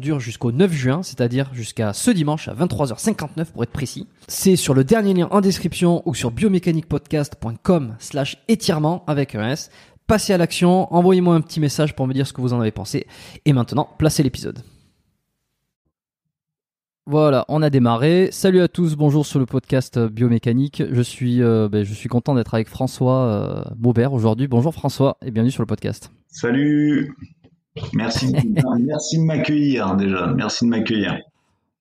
dure jusqu'au 9 juin, c'est-à-dire jusqu'à ce dimanche à 23h59 pour être précis. C'est sur le dernier lien en description ou sur biomécaniquepodcast.com slash étirement avec un S passez à l'action, envoyez-moi un petit message pour me dire ce que vous en avez pensé. Et maintenant, placez l'épisode. Voilà, on a démarré. Salut à tous, bonjour sur le podcast Biomécanique. Je suis, euh, ben, je suis content d'être avec François euh, Maubert aujourd'hui. Bonjour François et bienvenue sur le podcast. Salut, merci, merci de m'accueillir déjà, merci de m'accueillir.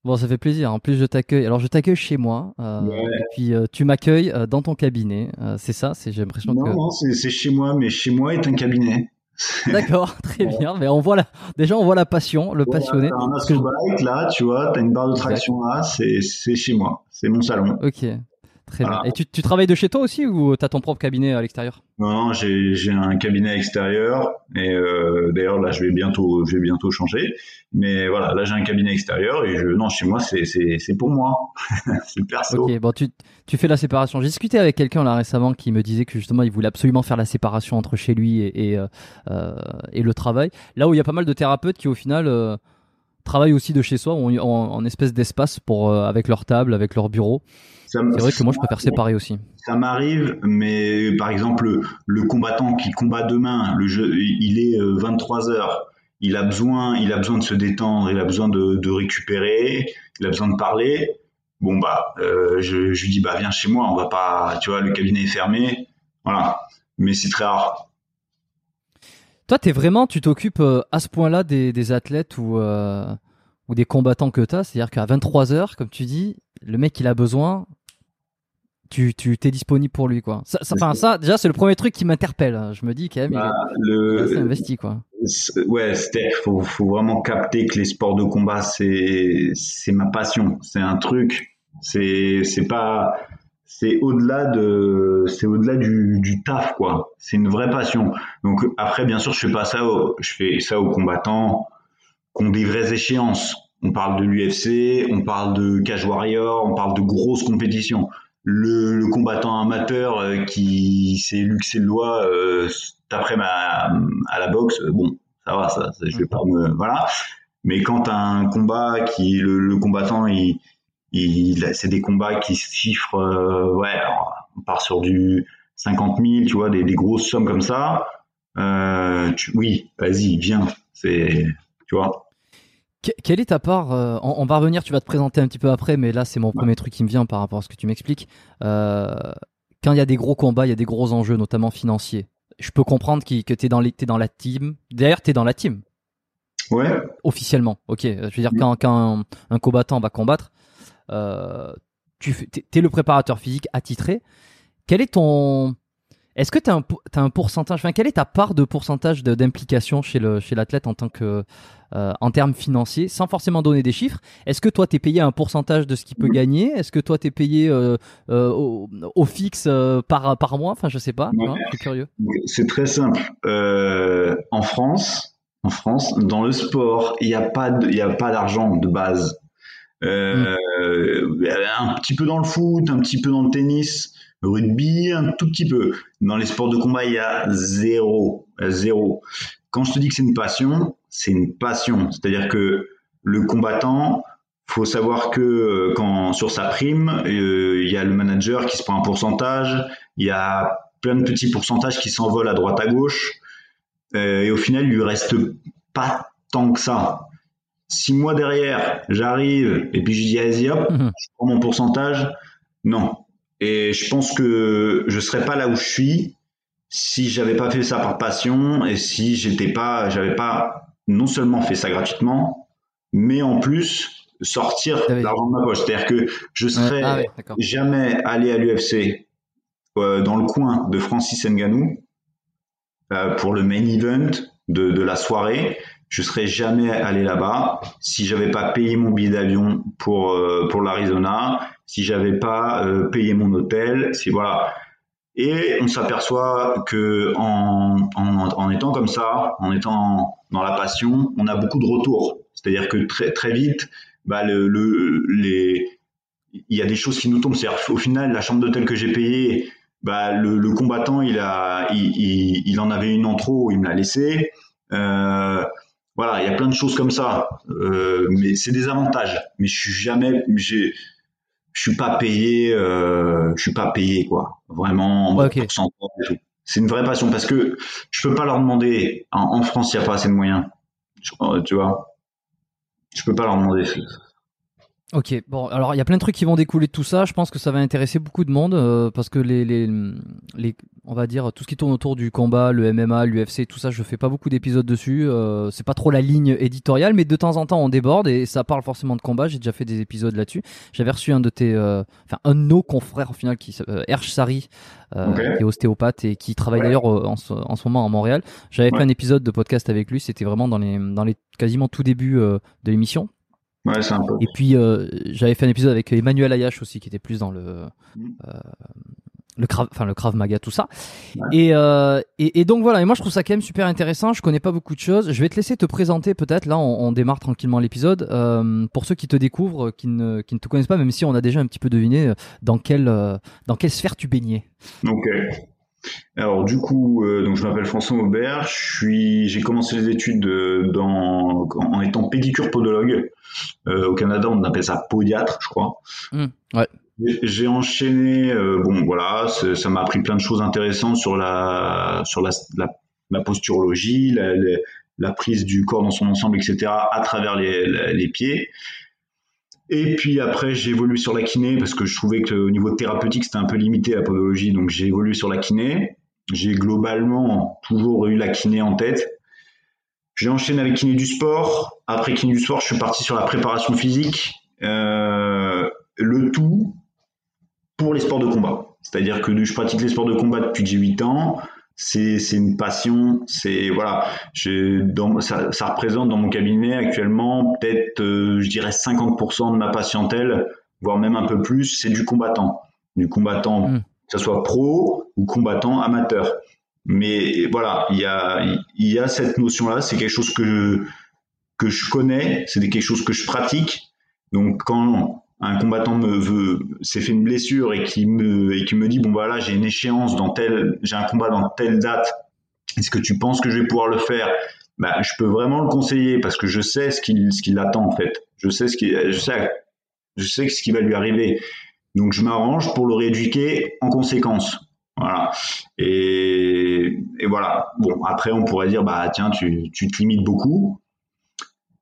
Bon, ça fait plaisir. En plus, je t'accueille. Alors, je t'accueille chez moi. Euh, Et puis, euh, tu m'accueilles euh, dans ton cabinet. Euh, c'est ça. C'est j'ai l'impression non, que. Non, c'est chez moi, mais chez moi est un cabinet. D'accord, très bien. Mais on voit la... déjà, on voit la passion, le voilà, passionné. T'as un astrobike là, tu vois. T'as une barre de traction là. C'est c'est chez moi. C'est mon salon. Ok. Très voilà. bien. Et tu, tu, travailles de chez toi aussi ou tu as ton propre cabinet à l'extérieur? Non, j'ai un cabinet extérieur et euh, d'ailleurs là je vais bientôt je vais bientôt changer. Mais voilà, là j'ai un cabinet extérieur et je non chez moi c'est pour moi, c'est perso. Ok, bon tu tu fais la séparation. J'ai discuté avec quelqu'un là récemment qui me disait que justement il voulait absolument faire la séparation entre chez lui et et, euh, et le travail. Là où il y a pas mal de thérapeutes qui au final euh, travaillent aussi de chez soi en, en, en espèce d'espace pour euh, avec leur table, avec leur bureau. C'est vrai que moi je préfère séparer aussi. Ça m'arrive, mais par exemple le, le, combattant qui combat demain, le jeu, il est 23 heures, il a besoin, il a besoin de se détendre, il a besoin de, de récupérer, il a besoin de parler. Bon bah, euh, je, je, lui dis bah viens chez moi, on va pas, tu vois, le cabinet est fermé, voilà. Mais c'est très rare. Toi, t'es vraiment, tu t'occupes à ce point-là des, des, athlètes ou euh, ou des combattants que t'as, c'est-à-dire qu'à 23 heures, comme tu dis, le mec il a besoin, tu tu t'es disponible pour lui quoi. Ça, ça, enfin ça déjà c'est le premier truc qui m'interpelle. Je me dis quand même bah, il, est, le... il est investi quoi. Ouais, Steph, faut faut vraiment capter que les sports de combat c'est c'est ma passion, c'est un truc, c'est c'est pas c'est au-delà de, c'est au-delà du, du taf, quoi. C'est une vraie passion. Donc après, bien sûr, je fais pas ça, je fais ça aux combattants qui ont des vraies échéances. On parle de l'UFC, on parle de Cage Warrior, on parle de grosses compétitions. Le, le combattant amateur euh, qui s'est luxé le doigt euh, après ma à la boxe, bon, ça va, ça, je vais pas me voilà. Mais quand un combat qui le, le combattant il il, c'est des combats qui se chiffrent, euh, ouais, on part sur du 50 000, tu vois, des, des grosses sommes comme ça. Euh, tu, oui, vas-y, viens. C'est, tu vois. Quelle est ta part euh, on, va revenir, tu vas te présenter un petit peu après, mais là c'est mon premier truc qui me vient par rapport à ce que tu m'expliques. Euh, quand il y a des gros combats, il y a des gros enjeux, notamment financiers. Je peux comprendre que tu es, es, dans la team. D'ailleurs, tu es dans la team. Ouais. Officiellement, ok. Je veux dire, quand, quand un, un, combattant va combattre, euh, tu es le préparateur physique attitré. Quel est ton. Est-ce que tu as, as, un pourcentage, enfin, quelle est ta part de pourcentage d'implication chez l'athlète chez en tant que. Euh, en termes financiers, sans forcément donner des chiffres, est-ce que toi tu es payé un pourcentage de ce qu'il peut gagner? Est-ce que toi tu es payé euh, euh, au, au, fixe par, par mois? Enfin, je sais pas, je suis curieux. C'est très simple. En France, en France, dans le sport, il n'y a pas d'argent de base. Euh, un petit peu dans le foot, un petit peu dans le tennis, le rugby, un tout petit peu. Dans les sports de combat, il y a zéro, zéro. Quand je te dis que c'est une passion, c'est une passion. C'est-à-dire que le combattant, faut savoir que euh, quand sur sa prime, euh, il y a le manager qui se prend un pourcentage, il y a plein de petits pourcentages qui s'envolent à droite à gauche, euh, et au final, il lui reste pas tant que ça. Si moi derrière, j'arrive et puis je dis vas-y hop, mhm. je prends mon pourcentage, non. Et je pense que je serais pas là où je suis si j'avais pas fait ça par passion et si j'étais pas, j'avais pas non seulement fait ça gratuitement, mais en plus sortir ah l'argent de ma poche. C'est-à-dire que je serais ah jamais allé à l'UFC euh, dans le coin de Francis Ngannou euh, pour le main event de, de la soirée je serais jamais allé là-bas si j'avais pas payé mon billet d'avion pour euh, pour l'Arizona, si j'avais pas euh, payé mon hôtel, si voilà. Et on s'aperçoit que en, en, étant comme ça, en étant dans la passion, on a beaucoup de retours. C'est-à-dire que très très vite, bah le, le les il y a des choses qui nous tombent. C'est-à-dire au final, la chambre d'hôtel que j'ai payée, bah le, combattant, il a il, il, en avait une en trop, il me l'a laissé. Euh, voilà, il y a plein de choses comme ça. Euh, mais c'est des avantages. Mais je suis jamais, j'ai, je suis pas payé, euh, je suis pas payé quoi. Vraiment en C'est une vraie passion parce que je peux pas leur demander. En, France, il y a pas assez de moyens. tu vois, je peux pas leur demander. Ok, bon, alors il y a plein de trucs qui vont découler de tout ça. Je pense que ça va intéresser beaucoup de monde euh, parce que les, les, les, on va dire tout ce qui tourne autour du combat, le MMA, l'UFC, tout ça, je fais pas beaucoup d'épisodes dessus. Euh, c'est pas trop la ligne éditoriale, mais de temps en temps on déborde et ça parle forcément de combat. J'ai déjà fait des épisodes là-dessus. J'avais reçu un de tes, euh, enfin un de nos confrères au final qui, euh, Erch Sari, euh, qui est ostéopathe et qui travaille d'ailleurs en, ce, en ce moment à Montréal. J'avais fait un épisode de podcast avec lui. C'était vraiment dans les, dans les quasiment tout début de l'émission. Et puis euh, j'avais fait un épisode avec Emmanuel Ayash aussi, qui était plus dans le mm. euh, le Krav, enfin le Krav Maga, tout ça. Et, euh, et, et donc voilà. Et moi je trouve ça quand même super intéressant. Je connais pas beaucoup de choses. Je vais te laisser te présenter peut-être. Là, on, on démarre tranquillement l'épisode. Euh, pour ceux qui te découvrent, qui ne qui ne te connaissent pas, même si on a déjà un petit peu deviné dans quelle dans quelle sphère tu baignais. Ok. Alors du coup, euh, donc je m'appelle François Aubert, je suis, j'ai commencé les études euh, dans, en étant pédicure podologue. Euh, au Canada, on appelle ça podiatre, je crois. Mmh, ouais. J'ai enchaîné, bon voilà, ça m'a appris plein de choses intéressantes sur la, sur la, la, la posturologie, la, la, prise du corps dans son ensemble, etc. à travers les, les pieds. Et puis après, j'ai évolué sur la kiné parce que je trouvais que au niveau thérapeutique, c'était un peu limité la podologie. Donc j'ai évolué sur la kiné. J'ai globalement toujours eu la kiné en tête. J'ai enchaîné avec kiné du sport. Après kiné du sport, je suis parti sur la préparation physique. Euh, le tout pour les sports de combat. C'est-à-dire que je pratique les sports de combat depuis que j'ai 8 ans c'est c'est une passion c'est voilà je, dans, ça, ça, représente dans mon cabinet actuellement peut-être euh, je dirais 50% de ma patientèle voire même un peu plus c'est du combattant du combattant, Mm. que ce soit pro ou combattant amateur. Mais voilà, il y a, il y a cette notion-là, c'est quelque chose que je, que je connais, c'est quelque chose que je pratique. Donc quand un combattant me veut, s'est fait une blessure et qui me, et qui me dit bon voilà, j'ai une échéance dans telle, j'ai un combat dans telle date, est-ce que tu penses que je vais pouvoir le faire? Bah, je peux vraiment le conseiller parce que je sais ce qu'il ce qui l'attend en fait. Je sais ce qui je sais je sais ce qui va lui arriver. Donc je m'arrange pour le rééduquer en conséquence. Voilà. Et, et voilà. Bon, après on pourrait dire bah tiens, tu, tu te limites beaucoup.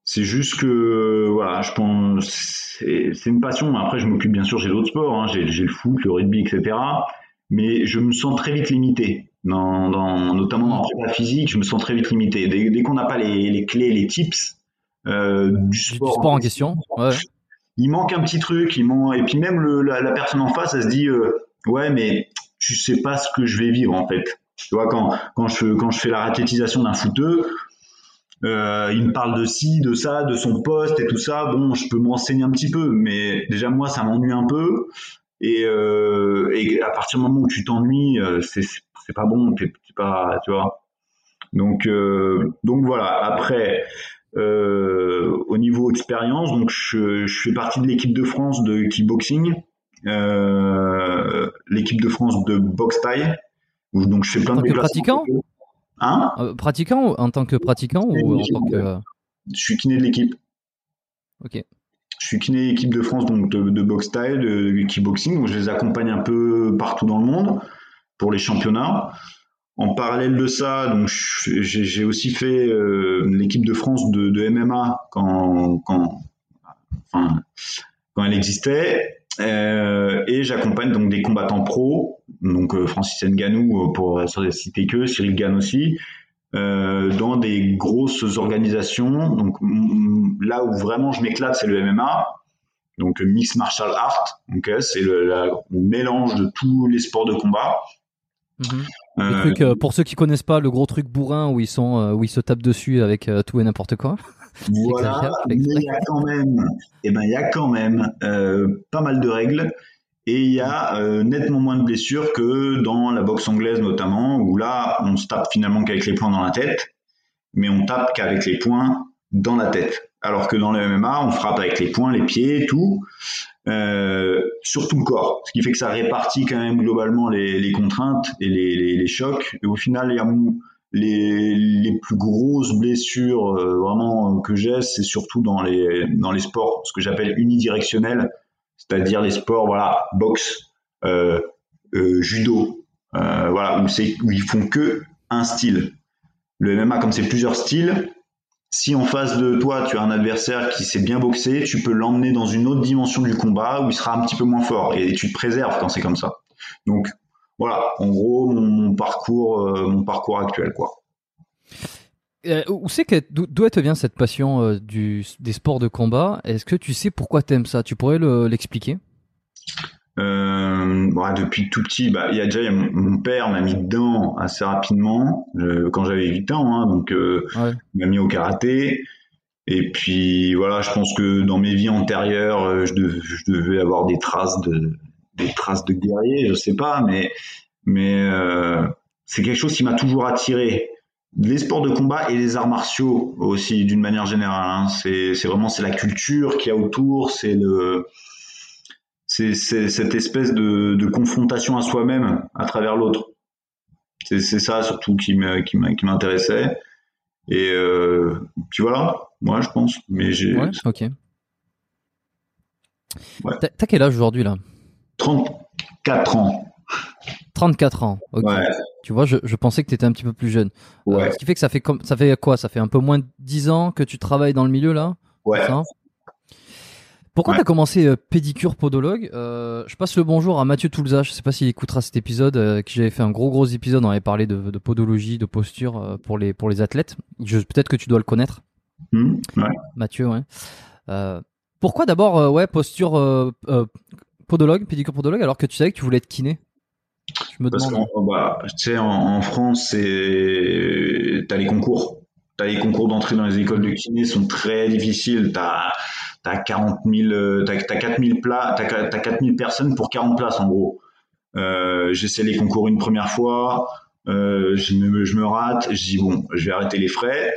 C'est juste que voilà, je pense c'est une passion. Après je m'occupe bien sûr, j'ai d'autres sports, hein. j'ai le foot, le rugby, etc. Mais je me sens très vite limité. Dans, dans, notamment dans la physique, je me sens très vite limité. Dès, dès qu'on n'a pas les, les, clés, les tips euh, du Du sport, sport en question. Ouais. il manque un petit truc. Il manque... Et puis même le, la, la personne en face, elle se dit euh, ouais, mais tu sais pas ce que je vais vivre en fait. Tu vois quand quand je quand je fais la raquettisation d'un footeux, euh, il me parle de ci, de ça, de son poste et tout ça. Bon, je peux me renseigner un petit peu, mais déjà moi ça m'ennuie un peu. Et, euh, et à partir du moment où tu t'ennuies, euh, c'est c'est pas bon, t'es pas, tu vois. Donc euh, donc voilà. Après, euh, au niveau expérience, donc je, je fais partie de l'équipe de France de kickboxing, euh, l'équipe de France de boxe taille. où Donc je fais plein de déplacements. pratiquant? Hein? Euh, Pratiquant en tant que pratiquant ou en tant que. euh, Je suis kiné de l'équipe. Ok. Je suis kiné équipe de France donc de, de boxe taille, de, de kickboxing. Donc je les accompagne un peu partout dans le monde pour les championnats. En parallèle de ça, donc j'ai j'ai aussi fait euh, l'équipe de France de, de MMA quand, quand, enfin, quand elle existait. Euh, et j'accompagne donc des combattants pros, donc euh, Francis Nganou euh, pour citer que, Cyril Gann aussi, euh, dans des grosses organisations. Donc là où vraiment je m'éclate, c'est le MMA. Donc Mix Martial Art, ok, c'est le, la- le mélange de tous les sports de combat. Le Euh, truc, euh, pour ceux qui connaissent pas, le gros truc bourrin où ils sont, euh, où ils se tapent dessus avec euh, tout et n'importe quoi. Voilà, mais il y a quand même, eh ben, il y a quand même euh, pas mal de règles et il y a euh, nettement moins de blessures que dans la boxe anglaise notamment, où là, on se tape finalement qu'avec les poings dans la tête, mais on tape qu'avec les poings dans la tête. Alors que dans le MMA, on frappe avec les poings, les pieds, tout, euh, sur tout le corps. Ce qui fait que ça répartit quand même globalement les, les contraintes et les, les- les chocs. Et au final, il y a les, plus grosses blessures euh, vraiment que j'ai, c'est surtout dans les, dans les sports, ce que j'appelle unidirectionnels, c'est-à-dire les sports, voilà, boxe, euh, euh, judo, euh, voilà, où, c'est, où ils font que un style. Le MMA, comme c'est plusieurs styles, si en face de toi tu as un adversaire qui sait bien boxer, tu peux l'emmener dans une autre dimension du combat où il sera un petit peu moins fort et tu te préserves quand c'est comme ça. Donc voilà, en gros mon, mon parcours, euh, mon parcours actuel quoi. Euh, où c'est que d'où te vient cette passion euh, du, des sports de combat? Est-ce que tu sais pourquoi t'aimes ça? Tu pourrais le- l'expliquer? Euh, bah, depuis tout petit, bah, y a déjà il y a mon, mon père m'a mis dedans assez rapidement quand j'avais 8 ans, hein, donc Ouais. il m'a mis au karaté. Et puis voilà, je pense que dans mes vies antérieures, je, dev- je devais avoir des traces de des traces de guerrier, je sais pas, mais mais euh, c'est quelque chose qui m'a toujours attiré. Les sports de combat et les arts martiaux aussi, d'une manière générale. hein. C'est c'est vraiment c'est la culture qu'il y a autour, c'est le c'est cette espèce de, de confrontation à soi-même à travers l'autre. C'est c'est ça surtout qui m'intéressait. Et euh, puis voilà, moi je pense. Mais j'ai Ouais, ok. Ouais. T'as quel âge aujourd'hui là? 34 ans. 34 ans. Ok. Ouais, Tu vois, je, je pensais que t'étais un petit peu plus jeune. Euh, ce qui fait que ça fait comme ça fait quoi? Ça fait un peu moins de 10 ans que tu travailles dans le milieu là? Ouais. ça? Pourquoi Ouais. t'as commencé euh, pédicure podologue? Euh, Je passe le bonjour à Mathieu Toulza. Je sais pas s'il écoutera cet épisode. Euh, qui j'avais fait un gros gros épisode. On avait parlé de, de podologie, de posture pour les pour les athlètes. Peut-être que tu dois le connaître, Hmm, ouais. Mathieu. Ouais. Pourquoi d'abord ouais posture podologue, pédicure podologue, alors que tu savais que tu voulais être kiné Je me Parce demande. bah, tu sais, en, en France, t'as les concours. T'as les concours d'entrée dans les écoles de kiné sont très difficiles. T'as as 40 000, euh, t'as t'as 4 000 plats, t'as t'as 4 000 personnes pour 40 places en gros. Euh, j'essaie les concours une première fois, euh, je, me, rate, je dis bon, je vais arrêter les frais.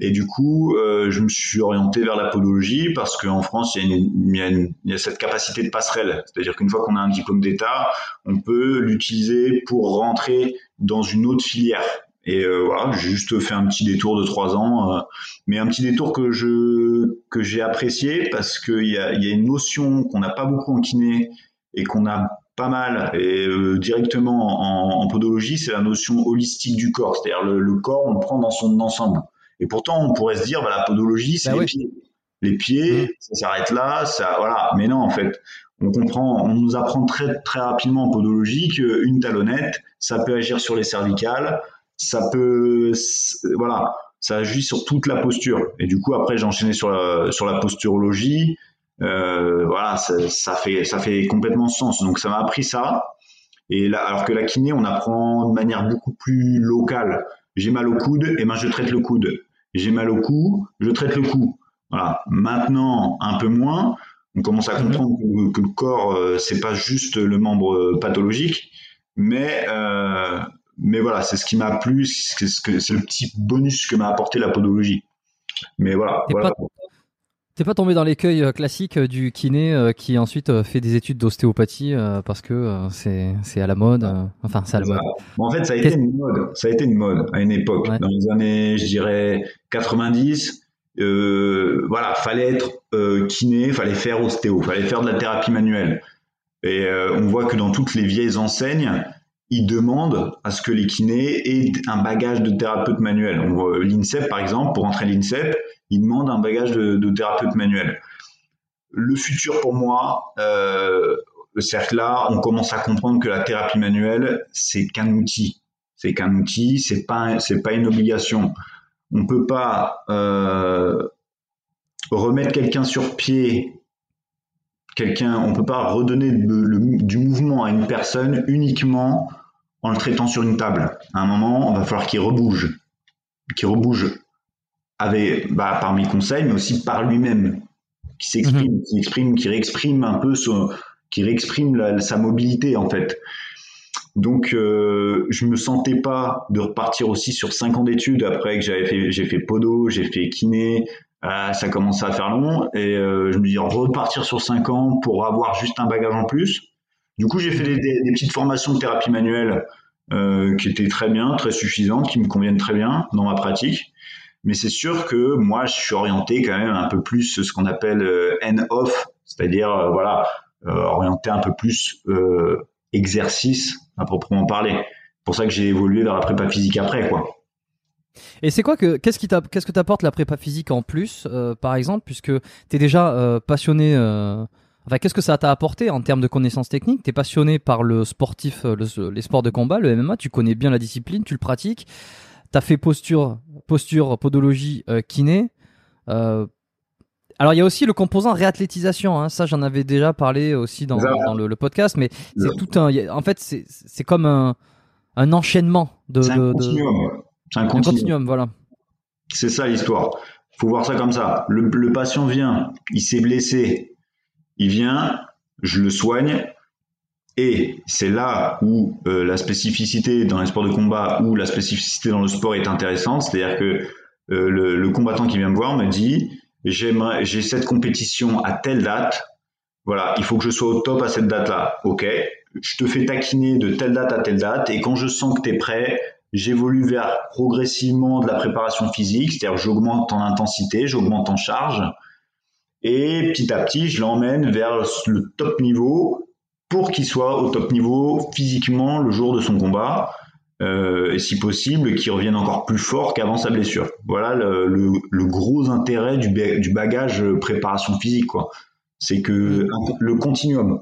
Et du coup, euh, je me suis orienté vers la podologie parce qu'en France, il y, a une, il, y a une, il y, a cette capacité de passerelle. C'est-à-dire qu'une fois qu'on a un diplôme d'État, on peut l'utiliser pour rentrer dans une autre filière. Et euh, voilà, j'ai juste fait un petit détour de trois ans, euh, mais un petit détour que je que j'ai apprécié parce qu'il y a, y a une notion qu'on n'a pas beaucoup en kiné et qu'on a pas mal et euh, directement en, en podologie, c'est la notion holistique du corps, c'est-à-dire le, le, corps, on le prend dans son ensemble. Et pourtant, on pourrait se dire, bah, la podologie, c'est bah, les oui. pieds. Les pieds, mmh. ça s'arrête là, ça, voilà. Mais non, en fait, on comprend, on nous apprend très très rapidement en podologie qu'une talonnette, ça peut agir sur les cervicales, ça peut, voilà, ça agit sur toute la posture. Et du coup, après, j'ai enchaîné sur la, sur la posturologie. Euh, voilà, ça, ça, fait, ça fait complètement sens. Donc, ça m'a appris ça. Et là, alors que la kiné, on apprend de manière beaucoup plus locale. J'ai mal au coude, et ben je traite le coude. J'ai mal au cou, je traite le cou. Voilà. Maintenant, un peu moins. On commence à comprendre que, que le corps, euh, c'est pas juste le membre pathologique, mais euh, mais voilà, c'est ce qui m'a plu, c'est le petit bonus que m'a apporté la podologie. Mais voilà. Voilà. pas, pas, tombé dans l'écueil classique du kiné euh, qui ensuite fait des études d'ostéopathie euh, parce que euh, c'est à la mode. enfin, c'est à la mode. Bon, en fait, ça a été une mode. Ça a été une mode à une époque. Ouais. Dans les années, je dirais, 90, euh, voilà, fallait être kiné, fallait faire ostéo, fallait faire de la thérapie manuelle. Et on voit que dans toutes les vieilles enseignes, ils demandent à ce que les kinés aient un bagage de thérapeute manuel. On voit l'INSEP, par exemple, pour entrer à l'INSEP, ils demandent un bagage de, thérapeute manuel. Le futur, pour moi, euh, là, on commence à comprendre que la thérapie manuelle, c'est qu'un outil. C'est qu'un outil, c'est pas, c'est pas une obligation. On peut pas euh, remettre quelqu'un sur pied quelqu'un, on peut pas redonner du mouvement à une personne uniquement en le traitant sur une table. À un moment, on va falloir qu'il rebouge, qu'il rebouge avec, bah, par mes conseils, mais aussi par lui-même, qui s'exprime, mmh. qui exprime, qui réexprime un peu son, qui réexprime la, sa mobilité en fait. Donc, euh, je me sentais pas de repartir aussi sur cinq ans d'études après que j'avais fait, j'ai fait podo, j'ai fait kiné, euh, ça commençait à faire long et euh, je me dis repartir sur cinq ans pour avoir juste un bagage en plus. Du coup, j'ai fait des, des, des, petites formations de thérapie manuelle euh, qui étaient très bien, très suffisantes, qui me conviennent très bien dans ma pratique. Mais c'est sûr que moi, je suis orienté quand même un peu plus ce qu'on appelle euh, N-off, c'est-à-dire euh, voilà, orienté un peu plus exercice à proprement parler. C'est pour ça que j'ai évolué vers la prépa physique après, quoi. Et c'est quoi que qu'est-ce qui qu'est-ce que t'apporte la prépa physique en plus, euh, par exemple, puisque t'es déjà euh, passionné. Euh, enfin, qu'est-ce que ça t'a apporté en termes de connaissances techniques? T'es passionné par le sportif, le, les sports de combat, le MMA. Tu connais bien la discipline, tu le pratiques. T'as fait posture, posture, podologie, kiné. alors il y a aussi le composant réathlétisation. Hein. Ça, j'en avais déjà parlé aussi dans, dans le, le, podcast, mais c'est tout un. En fait, c'est comme un, un enchaînement de. de, de c'est un continuum. un continuum. voilà. C'est ça l'histoire. Faut voir ça comme ça. Le, le patient vient, il s'est blessé, il vient, je le soigne, et c'est là où euh, la spécificité dans les sports de combat, où la spécificité dans le sport est intéressante. C'est-à-dire que euh, le, le, combattant qui vient me voir me dit j'ai cette compétition à telle date. Voilà, il faut que je sois au top à cette date-là. Ok, je te fais taquiner de telle date à telle date, et quand je sens que tu es prêt, j'évolue vers progressivement de la préparation physique, c'est-à-dire j'augmente en intensité, j'augmente en charge, et petit à petit, je l'emmène vers le top niveau pour qu'il soit au top niveau physiquement le jour de son combat, euh, et si possible, qu'il revienne encore plus fort qu'avant sa blessure. Voilà le, le, le gros intérêt du, du, bagage préparation physique, quoi. C'est que le continuum,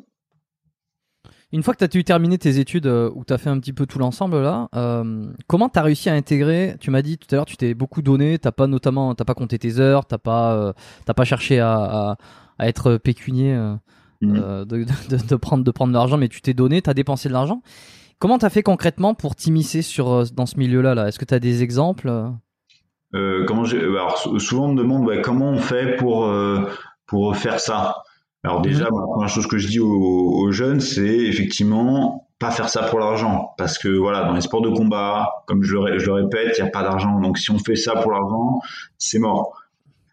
une fois que tu as terminé tes études euh, où tu as fait un petit peu tout l'ensemble là, euh, comment tu as réussi à intégrer Tu m'as dit tout à l'heure tu t'es beaucoup donné, t'as pas notamment t'as pas compté tes heures, t'as pas euh, t'as pas cherché à, à, à être pécunier euh, mmh. de, de, de, prendre de prendre de l'argent, mais tu t'es donné, tu as dépensé de l'argent. Comment tu as fait concrètement pour t'immiscer sur dans ce milieu-là là, Est-ce que tu as des exemples comment alors souvent on me demande bah, comment on fait pour pour faire ça? Alors déjà, la première chose que je dis aux, aux jeunes, c'est effectivement pas faire ça pour l'argent parce que voilà dans les sports de combat comme je le, je le répète il n'y a pas d'argent donc si on fait ça pour l'argent c'est mort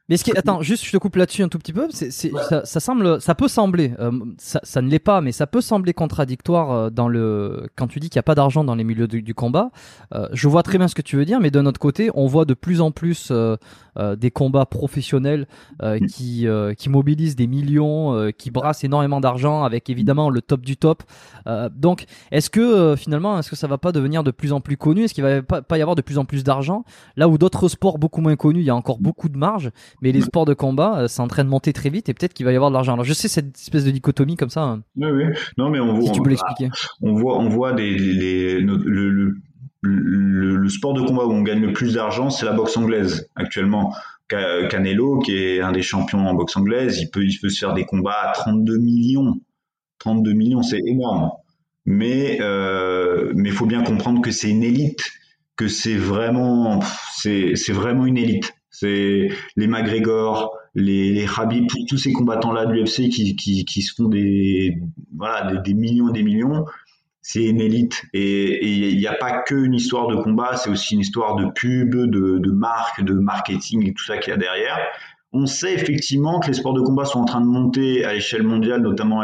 mais ce qui attends, juste je te coupe là-dessus un tout petit peu. C'est, ça, ça, semble, ça peut sembler, euh, ça, ça, ne l'est pas, mais ça peut sembler contradictoire euh, dans le quand tu dis qu'il n'y a pas d'argent dans les milieux du, du combat. Euh, je vois très bien ce que tu veux dire, mais d'un autre côté, on voit de plus en plus euh, euh, des combats professionnels mm. qui qui mobilisent des millions, qui brassent énormément d'argent, avec évidemment le top du top. donc, est-ce que finalement, est-ce que ça va pas devenir de plus en plus connu? Est-ce qu'il va pas, pas y avoir de plus en plus d'argent? Là où d'autres sports beaucoup moins connus, il y a encore beaucoup de marge mais les sports de combat, euh, c'est en train de monter très vite et peut-être qu'il va y avoir de l'argent. Alors je sais cette espèce de dichotomie comme ça. Hein. Oui, oui. Non, mais on voit. Si tu peux l'expliquer. On voit, on voit des, les, le, le, le, sport de combat où on gagne le plus d'argent, c'est la boxe anglaise actuellement. Canelo, qui est un des champions en boxe anglaise, il peut, il peut se faire des combats à 32 millions. 32 millions, c'est énorme. Mais euh, mais faut bien comprendre que c'est une élite, que c'est vraiment c'est c'est vraiment une élite. C'est les McGregor, les, les Khabib, tous ces combattants-là de l'UFC qui, qui, qui, se font des, voilà, des, millions et des millions. C'est une élite. Et il n'y a pas qu'une histoire de combat, c'est aussi une histoire de pub, de, de marque, de marketing et tout ça qu'il y a derrière. On sait effectivement que les sports de combat sont en train de monter à l'échelle mondiale, notamment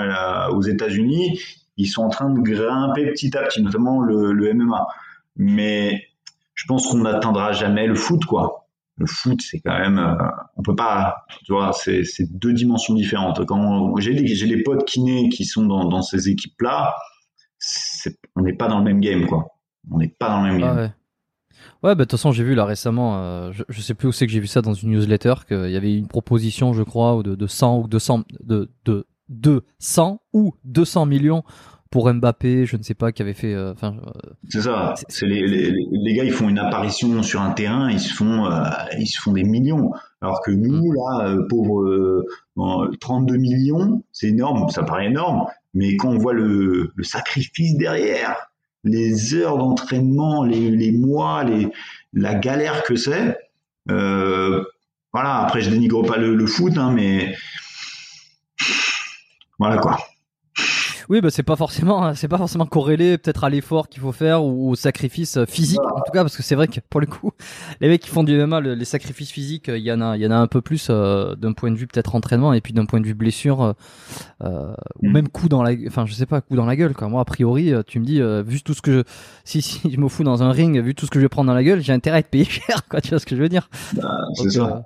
aux États-Unis. Ils sont en train de grimper petit à petit, notamment le, le MMA. Mais je pense qu'on n'atteindra jamais le foot, quoi le foot, c'est quand même, euh, on peut pas, tu vois, c'est deux dimensions différentes. Quand j'ai des, potes kinés qui sont dans, dans ces équipes-là, on n'est pas dans le même game, quoi. On n'est pas dans le même game. ouais. Ouais, bah, de toute façon, j'ai vu là récemment, euh, je, je, sais plus où c'est que j'ai vu ça dans une newsletter, qu'il y avait une proposition, je crois, de, de 100 ou 200, de, de, de 100 ou 200 millions pour Mbappé, je ne sais pas, qui avait fait. Euh, enfin, euh, c'est ça. C'est les, les, les, gars, ils font une apparition sur un terrain, ils se font, euh, ils se font des millions. Alors que nous, mm. là, pauvres 32 millions, c'est énorme, ça paraît énorme. Mais quand on voit le, le sacrifice derrière, les heures d'entraînement, les, les, mois, les, la galère que c'est. voilà. Après, je dénigre pas le, le foot, hein, mais voilà quoi. Oui, bah c'est pas forcément, hein, c'est pas forcément corrélé peut-être à l'effort qu'il faut faire ou au sacrifice euh, physique. En tout cas, parce que c'est vrai que pour le coup, les mecs qui font du MMA, les sacrifices physiques, il y en a, il y en a un peu plus euh, d'un point de vue peut-être entraînement et puis d'un point de vue blessure euh, ou mm. même coup dans la, enfin je sais pas, coup dans la gueule. Quoi. Moi, a priori, tu me dis, vu tout ce que je, si si je me fous dans un ring, vu tout ce que je vais prendre dans la gueule, j'ai intérêt à être payé cher. Quoi, tu vois ce que je veux dire bah, C'est ça.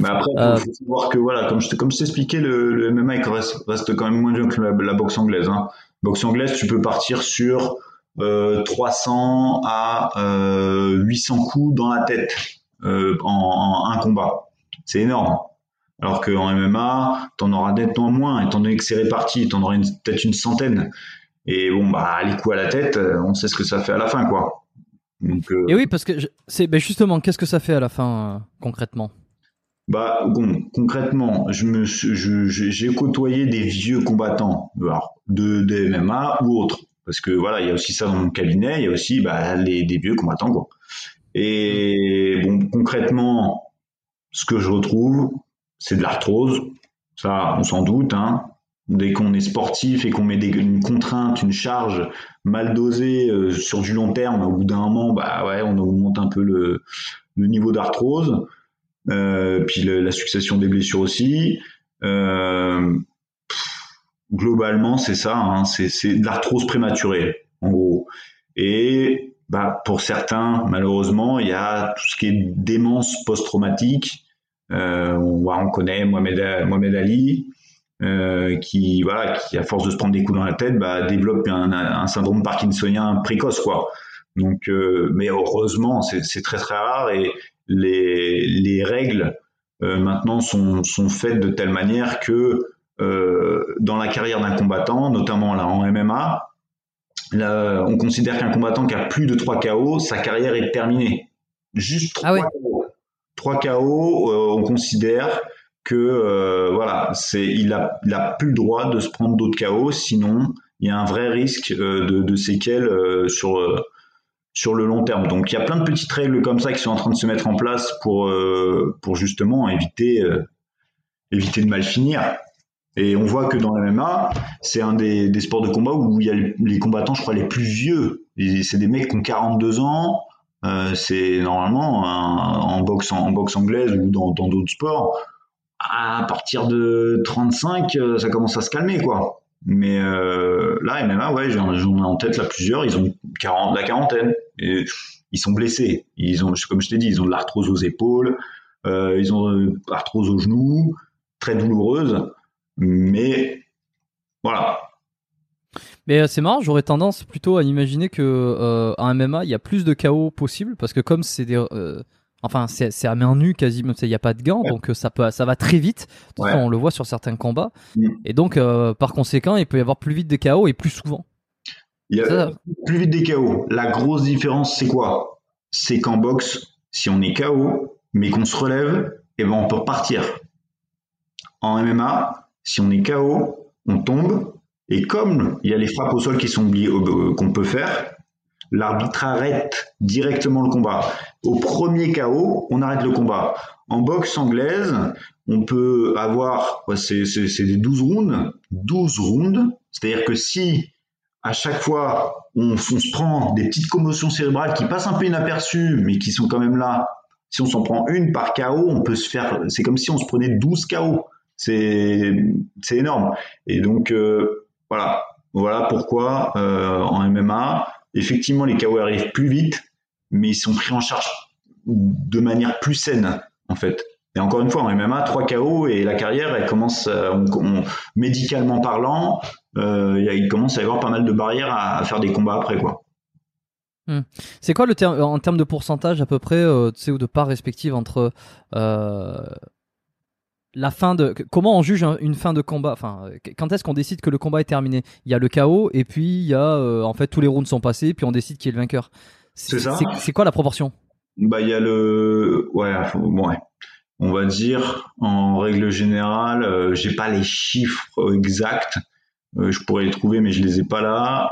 Mais après, il faut, euh, voir que, voilà, comme je, comme je t'expliquais, le, le MMA reste, reste, quand même moins dur que la, boxe anglaise. Hein. Boxe anglaise, tu peux partir sur euh, 300 à euh, 800 coups dans la tête euh, en, en, un combat. C'est énorme. Alors qu'en MMA, t'en auras nettement moins, étant donné que c'est réparti, t'en auras peut-être une centaine. Et bon, bah, les coups à la tête, euh, on sait ce que ça fait à la fin, quoi. Donc, euh... Et oui, parce que c'est ben justement, qu'est-ce que ça fait à la fin euh, concrètement? Bah, concrètement, j'ai côtoyé des vieux combattants, de, de MMA ou autres, parce que voilà, il y a aussi ça dans mon cabinet, il y a aussi bah, les, des vieux combattants, quoi. Et bon, concrètement, ce que je retrouve, c'est de l'arthrose. Ça, on s'en doute. Hein. Dès qu'on est sportif et qu'on met une contrainte, une charge mal dosée euh, sur du long terme, au bout d'un moment, bah ouais, on augmente un peu le, le niveau d'arthrose. Euh, puis la succession des blessures aussi. Euh, globalement, c'est ça, hein, c'est de l'arthrose prématurée, en gros. Et bah, pour certains, malheureusement, il y a tout ce qui est démence post-traumatique. Euh, on, on, connaît Mohamed, Ali, euh, qui, voilà, qui à force de se prendre des coups dans la tête, bah, développe un, syndrome parkinsonien précoce, quoi. Donc, mais heureusement, c'est très très rare et les, les règles euh, maintenant sont, sont, faites de telle manière que euh, dans la carrière d'un combattant, notamment là en MMA, là, on considère qu'un combattant qui a plus de 3 KO, sa carrière est terminée. Juste 3 ah KO. 3 KO, euh, on considère que euh, voilà, c'est il a, il a plus le droit de se prendre d'autres KO, sinon il y a un vrai risque de, de, séquelles sur sur le long terme. Donc il y a plein de petites règles comme ça qui sont en train de se mettre en place pour, euh, pour justement éviter, euh, éviter de mal finir. Et on voit que dans la MMA, c'est un des, des, sports de combat où il y a les, combattants, je crois, les plus vieux. C'est des mecs qui ont 42 ans. Euh, c'est normalement en boxe en, boxe anglaise ou dans d'autres sports. À partir de 35, euh, ça commence à se calmer, quoi. Mais là, MMA, ouais, j'en ai en tête plusieurs. Ils ont 40, la quarantaine. Et ils sont blessés. Ils ont, comme je t'ai dit, ils ont de l'arthrose aux épaules. Euh, ils ont de l'arthrose aux genoux, très douloureuse. Mais voilà. Mais euh, c'est marrant, j'aurais tendance plutôt à imaginer que euh, MMA, il y a plus de chaos possible parce que comme c'est des euh, enfin c'est à main nue quasiment, il n'y a pas de gants donc ça peut ça va très vite. On le voit sur certains combats mm. et donc par conséquent, il peut y avoir plus vite des chaos et plus souvent. Il y a plus vite des chaos. La grosse différence c'est quoi? C'est qu'en boxe, si on est KO mais qu'on se relève, et eh ben on peut repartir. En MMA, si on est KO, on tombe, et comme il y a les frappes au sol qui sont euh, qu'on peut faire, l'arbitre arrête directement le combat. Au premier KO, on arrête le combat. En boxe anglaise, on peut avoir, c'est des 12 rounds, 12 rounds, c'est-à-dire que si à chaque fois on, se prend des petites commotions cérébrales qui passent un peu inaperçues, mais qui sont quand même là, si on s'en prend une par KO, on peut se faire, c'est comme si on se prenait 12 KO c'est c'est énorme. Et donc euh, voilà, voilà pourquoi euh, en MMA, effectivement les KO arrivent plus vite, mais ils sont pris en charge de manière plus saine en fait. Et encore une fois, en MMA, 3 KO et la carrière, elle commence, euh, médicalement parlant, il commence à y avoir pas mal de barrières à, faire des combats après quoi. Hmm. C'est quoi le terme en termes de pourcentage à peu près, tu sais, ou de part respective entre la fin de comment on juge une fin de combat? Enfin quand est-ce qu'on décide que le combat est terminé? Il y a le chaos et puis il y a euh, en fait tous les rounds sont passés puis on décide qui est le vainqueur. C'est ça. C'est quoi la proportion? Bah il y a le ouais, ouais on va dire en règle générale euh, j'ai pas les chiffres exacts euh, je pourrais les trouver mais je les ai pas là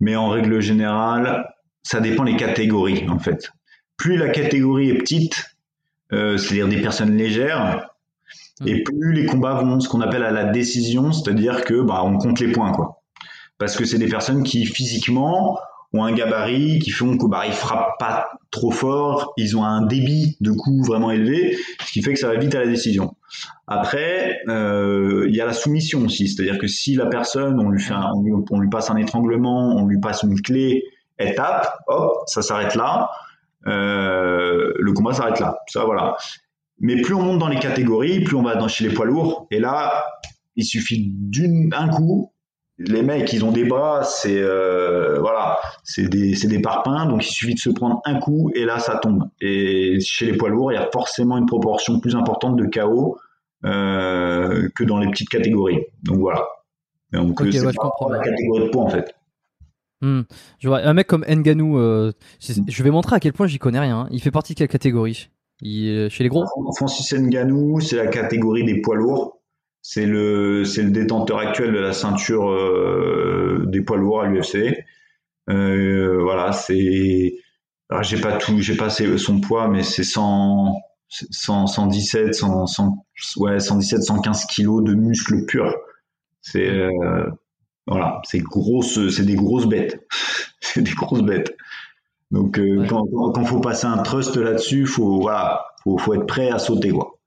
mais en règle générale ça dépend des catégories en fait plus la catégorie est petite euh, c'est-à-dire des personnes légères. Hmm. Et plus les combats vont ce qu'on appelle à la décision, c'est-à-dire que bah, on compte les points, quoi. Parce que c'est des personnes qui physiquement ont un gabarit, qui font que bah, ils frappent pas trop fort, ils ont un débit de coups vraiment élevé, ce qui fait que ça va vite à la décision. Après, euh, il y a la soumission aussi, c'est-à-dire que si la personne, on lui fait, on, lui, passe un étranglement, on lui passe une clé, elle tape, hop, ça s'arrête là. Euh, le combat s'arrête là. Ça, voilà. Mais plus on monte dans les catégories, plus on va dans, chez les poids lourds. Et là, il suffit d'un coup. Les mecs, ils ont des bras, c'est euh, voilà, c'est des, des parpaings, donc il suffit de se prendre un coup et là ça tombe. Et chez les poids lourds, il y a forcément une proportion plus importante de KO euh, que dans les petites catégories. Donc voilà. Donc c'est la catégorie de poids en fait. Hmm. Je vois un mec comme Nganou, euh, je vais montrer à quel point j'y connais rien. Hein. Il fait partie de quelle catégorie? Il, Chez les gros? Francis Nganou, c'est la catégorie des poids lourds. C'est le, c'est le détenteur actuel de la ceinture euh, des poids lourds à l'UFC. Euh, voilà, c'est. j'ai pas tout, j'ai pas son poids, mais c'est 100, 117, 100, ouais, 117, 115 kilos de muscles purs. C'est voilà, c'est grosse, c'est des grosses bêtes. c'est des grosses bêtes. Donc euh, quand, quand, faut passer un trust là-dessus, faut voilà, faut, faut être prêt à sauter quoi.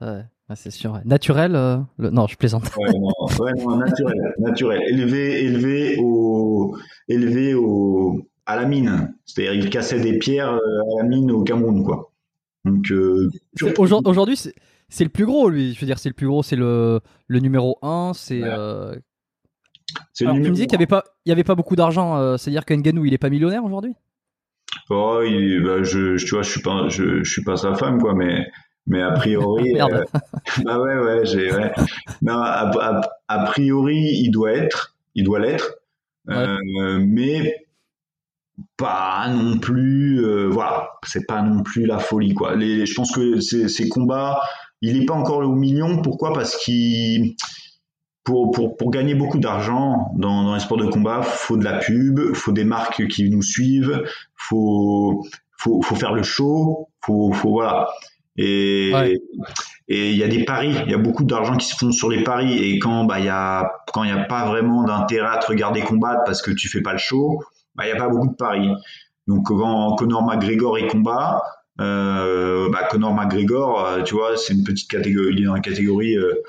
Ouais, c'est sûr. Naturel, euh, non, je plaisante. Ouais, non, naturel, naturel. Élevé, élevé au, élevé au, à la mine. C'est-à-dire, il cassait des pierres euh, à la mine au Cameroun quoi. Donc aujourd'hui, c'est le plus gros, lui. Je veux dire, c'est le plus gros, c'est le, le numéro 1. C'est alors, tu me disais qu'il n'y avait, pas, il y avait pas beaucoup d'argent, euh, c'est-à-dire qu'Enganou, il n'est pas millionnaire aujourd'hui? Oh, bah, je, tu vois, je suis pas, je, je, suis pas sa femme, quoi, mais, mais a priori. euh, bah ouais, ouais, j'ai, ouais. Non, a, a, priori, il doit être, il doit l'être, euh, mais pas non plus, euh, voilà, c'est pas non plus la folie, quoi. Les, je pense que ces, ces combats, il n'est pas encore au million. Pourquoi? Parce qu'il pour, pour, pour, gagner beaucoup d'argent dans, dans les sports de combat, faut de la pub, faut des marques qui nous suivent, faut faut, faut faire le show, faut, faut voilà. Et, Et il y a des paris, il y a beaucoup d'argent qui se font sur les paris. Et quand bah il y a quand il n'y a pas vraiment d'intérêt à te regarder combattre parce que tu fais pas le show, bah il y a pas beaucoup de paris. Donc quand Conor McGregor il combat, euh, bah Conor McGregor, euh, tu vois, c'est une petite catégorie, il est dans la catégorie, euh,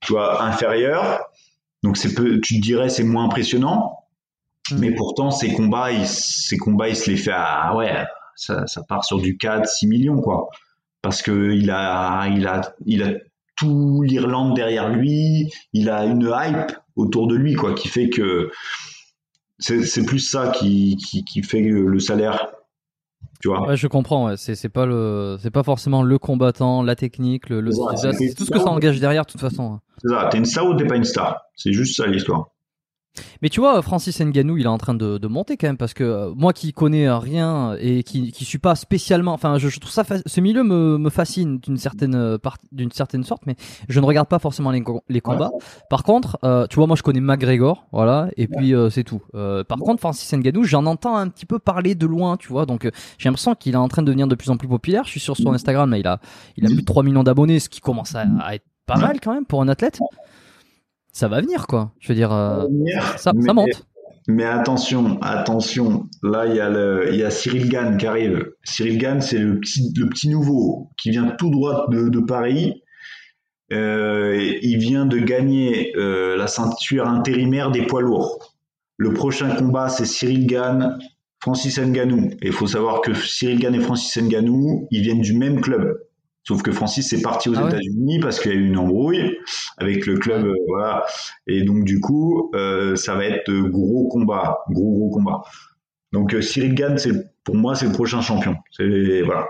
tu vois, inférieure. Donc c'est peu, tu te dirais c'est moins impressionnant. Mais pourtant, ces combats, ils, ces combats, il se les fait à, ouais, ça, ça part sur du 4, 6 millions, quoi parce que il a, il a, il a tout l'Irlande derrière lui, il a une hype autour de lui, quoi, qui fait que c'est plus ça qui, qui, qui, fait le salaire. Tu vois ouais, je comprends. Ouais. C'est pas le, c'est pas forcément le combattant, la technique, le, le c'est tout ce que ça engage derrière, de toute façon. C'est ça. T'es une star ou t'es pas une star. C'est juste ça l'histoire. Mais tu vois, Francis Nganou, il est en train de, monter quand même parce que euh, moi qui connais rien et qui qui suis pas spécialement, enfin, je, trouve ça, ce milieu me, fascine d'une certaine euh, d'une certaine sorte, mais je ne regarde pas forcément les, les combats. Par contre, euh, tu vois, moi je connais McGregor, voilà, et puis c'est tout. par contre, Francis Nganou, j'en entends un petit peu parler de loin, tu vois, donc j'ai l'impression qu'il est en train de devenir de plus en plus populaire. Je suis sur son Instagram, mais il a il a plus de 3 millions d'abonnés, ce qui commence à, à être pas mal quand même pour un athlète ça va venir, quoi. Je veux dire, euh, ça, monte. Mais attention, attention, là il y a le, il y a Cyril Gann qui arrive. Cyril Gann, c'est le petit, le petit nouveau qui vient tout droit de, Paris. Euh, il vient de gagner euh, la ceinture intérimaire des poids lourds. Le prochain combat, c'est Cyril Gann, Francis Nganou. Et il faut savoir que Cyril Gann et Francis Nganou, ils viennent du même club. Sauf que Francis est parti aux ah États-Unis parce qu'il y a eu une embrouille avec le club, euh, voilà. Et donc du coup, euh, ça va être gros combat, gros gros combat. Donc euh, Cyril Gann, c'est pour moi c'est le prochain champion. C'est voilà.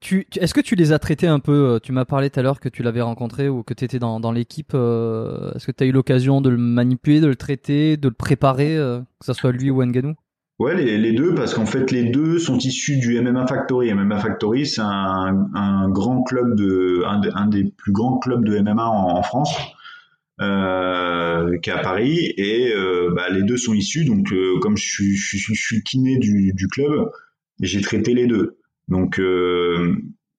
Tu, est-ce que tu les as traités un peu Tu m'as parlé tout à l'heure que tu l'avais rencontré ou que tu étais dans, dans l'équipe. est-ce que tu as eu l'occasion de le manipuler, de le traiter, de le préparer, que ce soit lui ou Nganou? Ouais, les, deux, parce qu'en fait, les deux sont issus du MMA Factory. MMA Factory, c'est un, grand club de, un, des plus grands clubs de MMA en, France, euh, qui est à Paris, et euh, bah, les deux sont issus. Donc, euh, comme je suis, kiné du, club, j'ai traité les deux. Donc,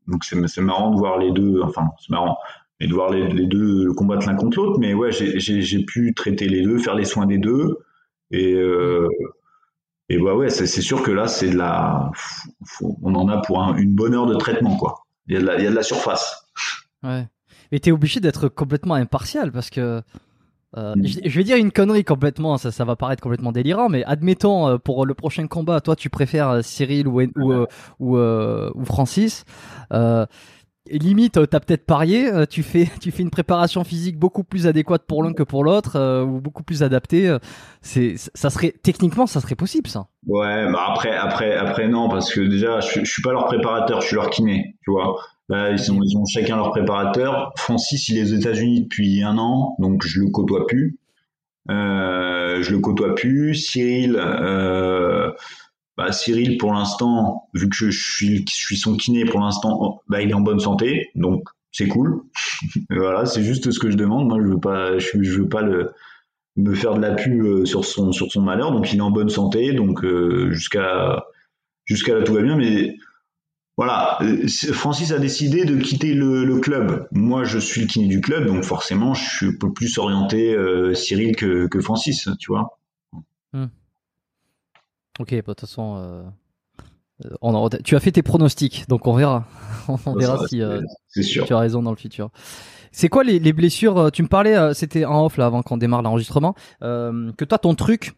donc c'est marrant de voir les deux. Enfin, c'est marrant. Et de voir les, les deux combattre l'un contre l'autre, mais ouais, j'ai pu traiter les deux, faire les soins des deux, et et bah ouais, c'est sûr que là, c'est de la, on en a pour une bonne heure de traitement, quoi. Il y a de la, il y a de la surface. Ouais. Et t'es obligé d'être complètement impartial parce que, euh, mm. je, vais dire une connerie complètement, ça, ça va paraître complètement délirant, mais admettons euh, pour le prochain combat, toi tu préfères euh, Cyril ou ou, ou, ou Francis limite, t'as peut-être parié, euh, tu fais, une préparation physique beaucoup plus adéquate pour l'un que pour l'autre, euh, ou beaucoup plus adaptée. C'est, ça serait techniquement, ça serait possible, ça. Ouais, bah après, après, après non, parce que déjà, je, suis pas leur préparateur, je suis leur kiné, tu vois. Ils, sont, ils ont chacun leur préparateur. Francis, il est aux États-Unis depuis un an, donc je le côtoie plus. Euh, je le côtoie plus. Cyril. Euh, bah, Cyril, pour l'instant, vu que je suis, je suis son kiné, pour l'instant, bah, il est en bonne santé, donc c'est cool. voilà, c'est juste ce que je demande. Moi, je veux pas, je, veux pas me faire de la pub euh, sur son, sur son malheur. Donc, il est en bonne santé, donc euh, jusqu'à, jusqu'à là tout va bien. Mais voilà, euh, Francis a décidé de quitter le, club. Moi, je suis le kiné du club, donc forcément, je peux plus orienter Cyril que, que Francis, tu vois. Hmm. Ok, bah, de toute façon, euh, on tu as fait tes pronostics, donc on verra. on verra si, euh, tu as raison dans le futur. C'est quoi les, blessures euh, Tu me parlais, c'était en off là avant qu'on démarre l'enregistrement, que toi ton truc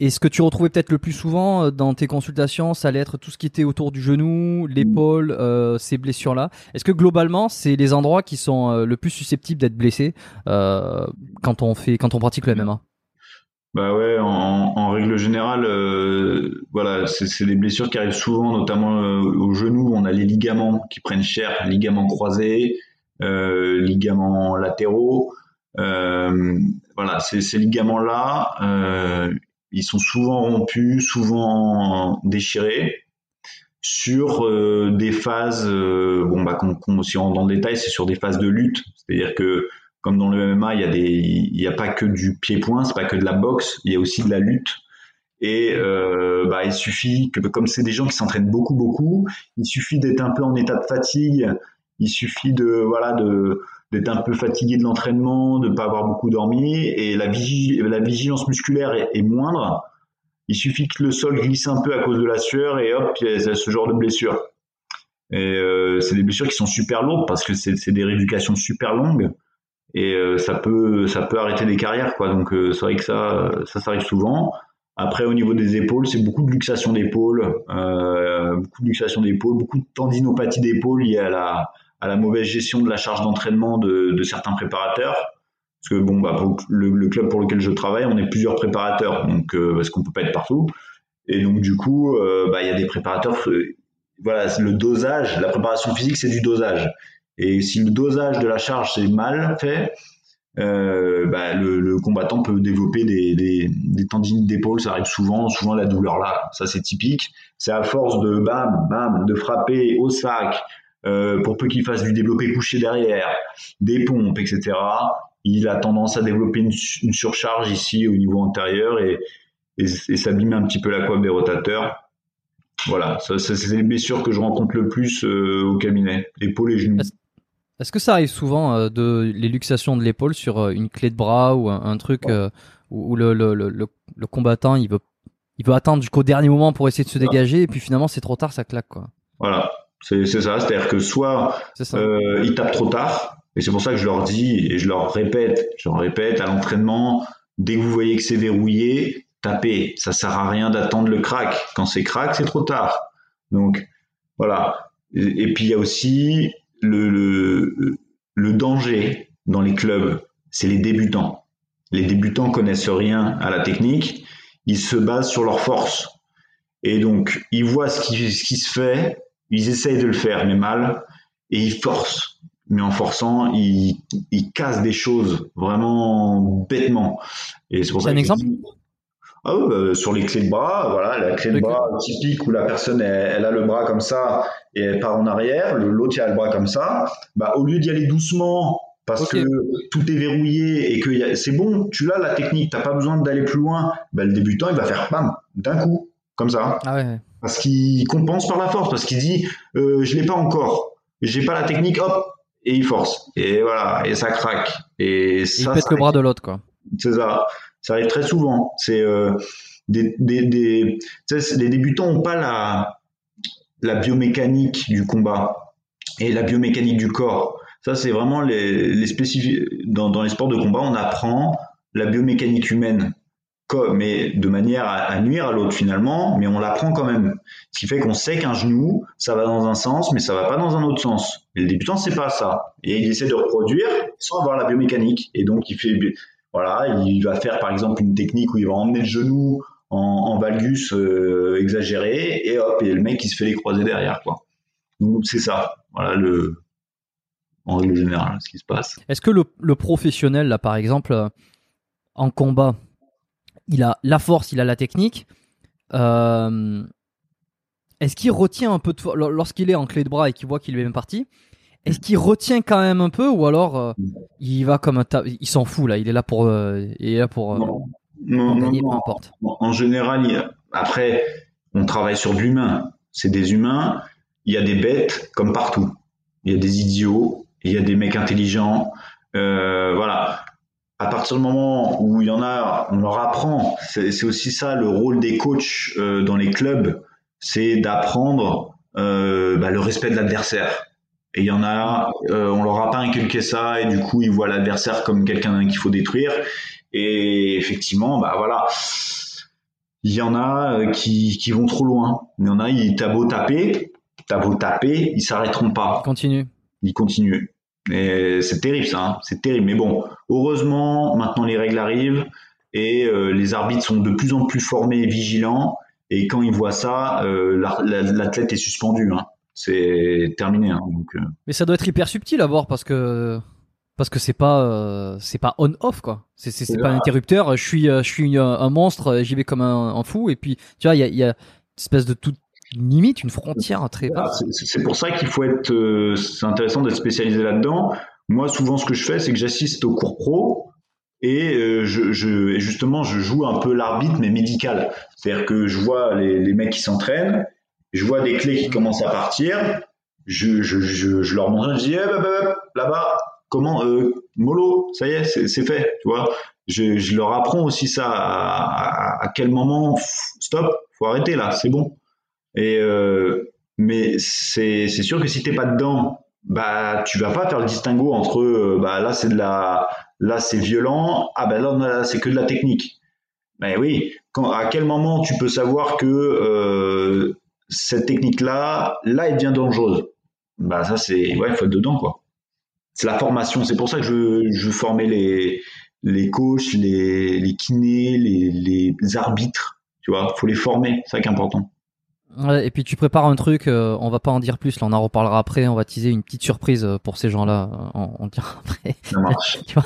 et ce que tu retrouvais peut-être le plus souvent dans tes consultations, ça allait être tout ce qui était autour du genou, l'épaule, ces blessures-là. Est-ce que globalement, c'est les endroits qui sont le plus susceptibles d'être blessés quand on fait, quand on pratique le MMA bah ouais, en, en règle générale, euh, voilà, c'est des blessures qui arrivent souvent, notamment euh, au genou. On a les ligaments qui prennent cher, ligaments croisés, euh, ligaments latéraux. Euh, voilà, ces, ligaments-là, euh, ils sont souvent rompus, souvent déchirés sur des phases. bon, bah, si on rentre dans le détail, c'est sur des phases de lutte, c'est-à-dire que comme dans le MMA, il y a pas que du pied-point, c'est pas que de la boxe, il y a aussi de la lutte. Et euh, bah, il suffit que, comme c'est des gens qui s'entraînent beaucoup, beaucoup, il suffit d'être un peu en état de fatigue Il suffit de voilà de d'être un peu fatigué de l'entraînement, de pas avoir beaucoup dormi et la, la vigilance musculaire est, moindre. Il suffit que le sol glisse un peu à cause de la sueur et hop, il y a ce genre de blessure. Et euh, c'est des blessures qui sont super lourdes parce que c'est des rééducations super longues et euh, ça peut ça peut arrêter des carrières quoi. Donc euh, c'est vrai que ça ça s'arrive souvent. Après au niveau des épaules, c'est beaucoup de luxation d'épaule, beaucoup de luxation d'épaule, beaucoup de tendinopathie d'épaule liée à la à la mauvaise gestion de la charge d'entraînement de, certains préparateurs. Parce que bon, bah, le, club pour lequel je travaille, on est plusieurs préparateurs, donc parce qu'on peut pas être partout. Et donc du coup, bah, il y a des préparateurs voilà, le dosage, la préparation physique, c'est du dosage. Et si le dosage de la charge c'est mal fait, euh, bah, le, combattant peut développer des, des, tendinites d'épaule, ça arrive souvent, souvent la douleur là, ça c'est typique. C'est à force de bam, bam, de frapper au sac, euh, pour peu qu'il fasse du développé couché derrière, des pompes, etc. Il a tendance à développer une, surcharge ici au niveau antérieur et, s'abîme un petit peu la coiffe des rotateurs voilà, c'est les blessures que je rencontre le plus euh, au cabinet, épaule et genoux. Est-ce que ça arrive souvent euh, de les luxations de l'épaule sur euh, une clé de bras ou un, truc où, le, le, le, le, combattant il veut il veut attendre jusqu'au dernier moment pour essayer de se dégager et puis finalement c'est trop tard, ça claque quoi. Voilà, c'est ça, c'est-à-dire que soit il tape trop tard et c'est pour ça que je leur dis et je leur répète, je leur répète à l'entraînement, dès que vous voyez que c'est verrouillé, taper. Ça sert à rien d'attendre le crack. Quand c'est crack, c'est trop tard. Donc voilà. Et, puis il y a aussi le, le, le danger dans les clubs, c'est les débutants. Les débutants connaissent rien à la technique, ils se basent sur leur force. Et donc, ils voient ce qui, ce qui se fait, ils essayent de le faire, mais mal, et ils forcent. Mais en forçant, ils, ils cassent des choses vraiment bêtement. Et c'est pour ça. Un exemple ah euh, sur les clés de bras, voilà, la clé de bras typique où la personne elle, a le bras comme ça et elle part en arrière, l'autre a le bras comme ça. Bah au lieu d'y aller doucement parce que tout est verrouillé et que c'est bon, tu l'as la technique, t'as pas besoin d'aller plus loin. Bah, le débutant il va faire bam d'un coup comme ça, ah ouais. parce qu'il compense par la force, parce qu'il dit euh, je l'ai pas encore, j'ai pas la technique, hop et il force et voilà et ça craque et ça. Il pète le bras de l'autre quoi. C'est ça. Ça arrive très souvent. C'est euh, des, les débutants n'ont pas la, la biomécanique du combat et la biomécanique du corps. Ça, c'est vraiment les, les dans les sports de combat, on apprend la biomécanique humaine, mais de manière à, nuire à l'autre finalement, mais on l'apprend quand même. Ce qui fait qu'on sait qu'un genou, ça va dans un sens, mais ça va pas dans un autre sens. Et le débutant, c'est pas ça. Et il essaie de reproduire sans avoir la biomécanique. Et donc, il fait voilà, il va faire par exemple une technique où il va emmener le genou en, valgus euh, exagéré et hop, et le mec il se fait les croiser derrière quoi. Donc c'est ça, voilà le en règle générale ce qui se passe. Est-ce que le, professionnel là par exemple euh, en combat, il a la force, il a la technique. Euh, est-ce qu'il retient un peu de lorsqu'il est en clé de bras et qu'il voit qu'il est bien parti est-ce qu'il retient quand même un peu ou alors euh, il va comme un il s'en fout là, il est là pour euh, il est là pour, euh, gagner, peu importe. En général, après on travaille sur de l'humain, c'est des humains, il y a des bêtes comme partout. Il y a des idiots, il y a des mecs intelligents, voilà. À partir du moment où il y en a, on leur apprend. C'est aussi ça le rôle des coachs dans les clubs, c'est d'apprendre bah, le respect de l'adversaire et il y en a, euh, on leur a pas inculqué ça et du coup ils voient l'adversaire comme quelqu'un qu'il faut détruire. Et effectivement, bah voilà, il y en a euh, qui, qui vont trop loin. Il y en a, ils t'as beau taper, t'as beau taper, ils s'arrêteront pas. Ils continuent. Ils continuent. Et c'est terrible ça, hein. c'est terrible. Mais bon, heureusement, maintenant les règles arrivent et euh, les arbitres sont de plus en plus formés et vigilants. Et quand ils voient ça, euh, l'athlète est suspendu. Hein c'est terminé. Hein, donc, euh. Mais ça doit être hyper subtil à voir parce que parce que c'est pas euh, c'est pas on off quoi. C'est c'est pas un interrupteur. Je suis euh, je suis un monstre, j'y vais comme un, fou et puis tu vois il y a, y a une espèce de toute limite, une frontière très basse. C'est pour ça qu'il faut être c'est intéressant d'être spécialisé là-dedans. Moi souvent ce que je fais c'est que j'assiste au cours pro et je, je, justement je joue un peu l'arbitre mais médical. C'est-à-dire que je vois les, les mecs qui s'entraînent je vois des clés qui commencent à partir, je, je, je, leur montrais, je dis, eh, bah, bah, bah, là-bas, comment, euh, mollo, ça y est, c'est fait, tu vois. Je, je, leur apprends aussi ça, à, quel moment, stop, faut arrêter là, c'est bon. Et euh, mais c'est sûr que si t'es pas dedans, bah tu vas pas faire le distinguo entre euh, bah là c'est de la là c'est violent, ah bah là, c'est que de la technique. Mais oui, à quel moment tu peux savoir que euh, cette technique là, elle devient dangereuse Bah ça c'est ouais, il faut être dedans quoi. C'est la formation, c'est pour ça que je, je formais les les coachs, les, les kinés, les, les arbitres, tu vois, faut les former, c'est ça qui est important. Ouais, et puis tu prépares un truc, euh, on va pas en dire plus, là on en reparlera après, on va teaser une petite surprise euh, pour ces gens-là, euh, on, on dira après. Ça marche. tu vois,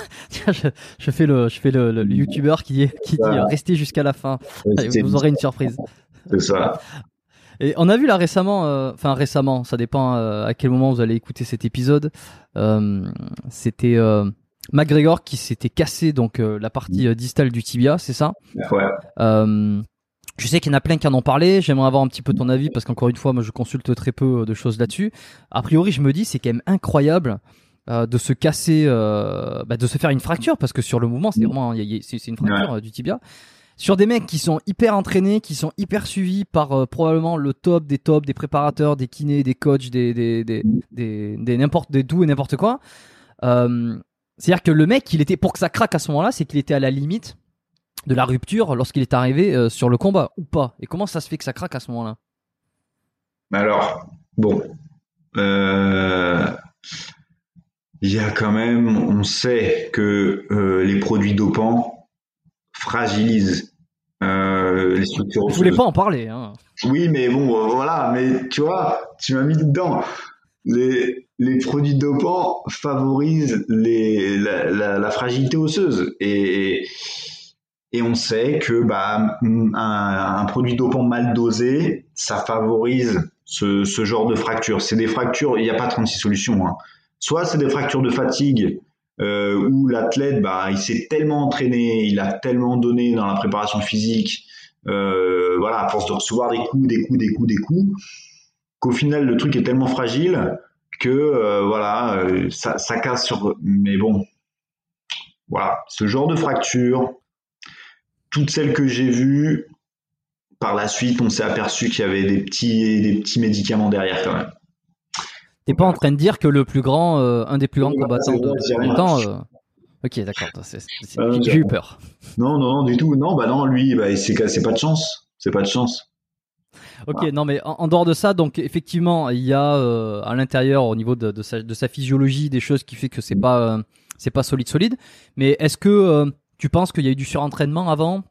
je, je, fais le, je fais le, le, youtubeur qui qui dit restez jusqu'à la fin, vous aurez une surprise. C'est ça. Et on a vu là récemment, enfin récemment, ça dépend à quel moment vous allez écouter cet épisode. C'était McGregor qui s'était cassé donc la partie distale du tibia, c'est ça? Ouais. Je sais qu'il y en a plein qui en ont parlé. J'aimerais avoir un petit peu ton avis parce qu'encore une fois, moi, je consulte très peu de choses là-dessus. A priori, je me dis, c'est quand même incroyable euh, de se casser, euh, bah, de se faire une fracture parce que sur le mouvement, c'est vraiment, c'est une fracture euh, du tibia. Sur des mecs qui sont hyper entraînés, qui sont hyper suivis par euh, probablement le top des tops, des préparateurs, des kinés, des coachs, des des des des, n'importe des tout et n'importe quoi. Euh, C'est-à-dire que le mec, il était pour que ça craque à ce moment-là, c'est qu'il était à la limite de la rupture lorsqu'il est arrivé euh, sur le combat ou pas Et comment ça se fait que ça craque à ce moment-là? Alors, bon, il y a quand même, on sait que les produits dopants fragilisent les structures. Je voulais pas en parler. Hein. Oui, mais bon, voilà, mais tu vois, tu m'as mis dedans. Les, les produits dopants favorisent les, la, la, la fragilité osseuse et, et on sait que bah, un, un, produit dopant mal dosé, ça favorise ce, ce genre de fractures. C'est des fractures, il n'y a pas 36 solutions. Hein. Soit c'est des fractures de fatigue euh, où l'athlète, bah, il s'est tellement entraîné, il a tellement donné dans la préparation physique, euh, voilà, à force de recevoir des coups, des coups, des coups, des coups, qu'au final le truc est tellement fragile que euh, voilà, ça, ça casse sur. Mais bon, voilà, ce genre de fracture, toutes celles que j'ai vues, par la suite, on s'est aperçu qu'il y avait des petits, des petits médicaments derrière quand même. T'es pas en train de dire que le plus grand, euh, un des plus grands combattants de, de temps. Euh... Ok, d'accord. Euh, j'ai eu peur. Non, non, non, du tout. Non, bah non, lui, bah, c'est pas de chance. C'est pas de chance. Ok, non, mais en, en, dehors de ça, donc effectivement, il y a euh, à l'intérieur, au niveau de, de, sa, de, sa, physiologie, des choses qui fait que c'est pas, c'est pas solide, solide. Mais est-ce que tu penses qu'il y a eu du surentraînement avant?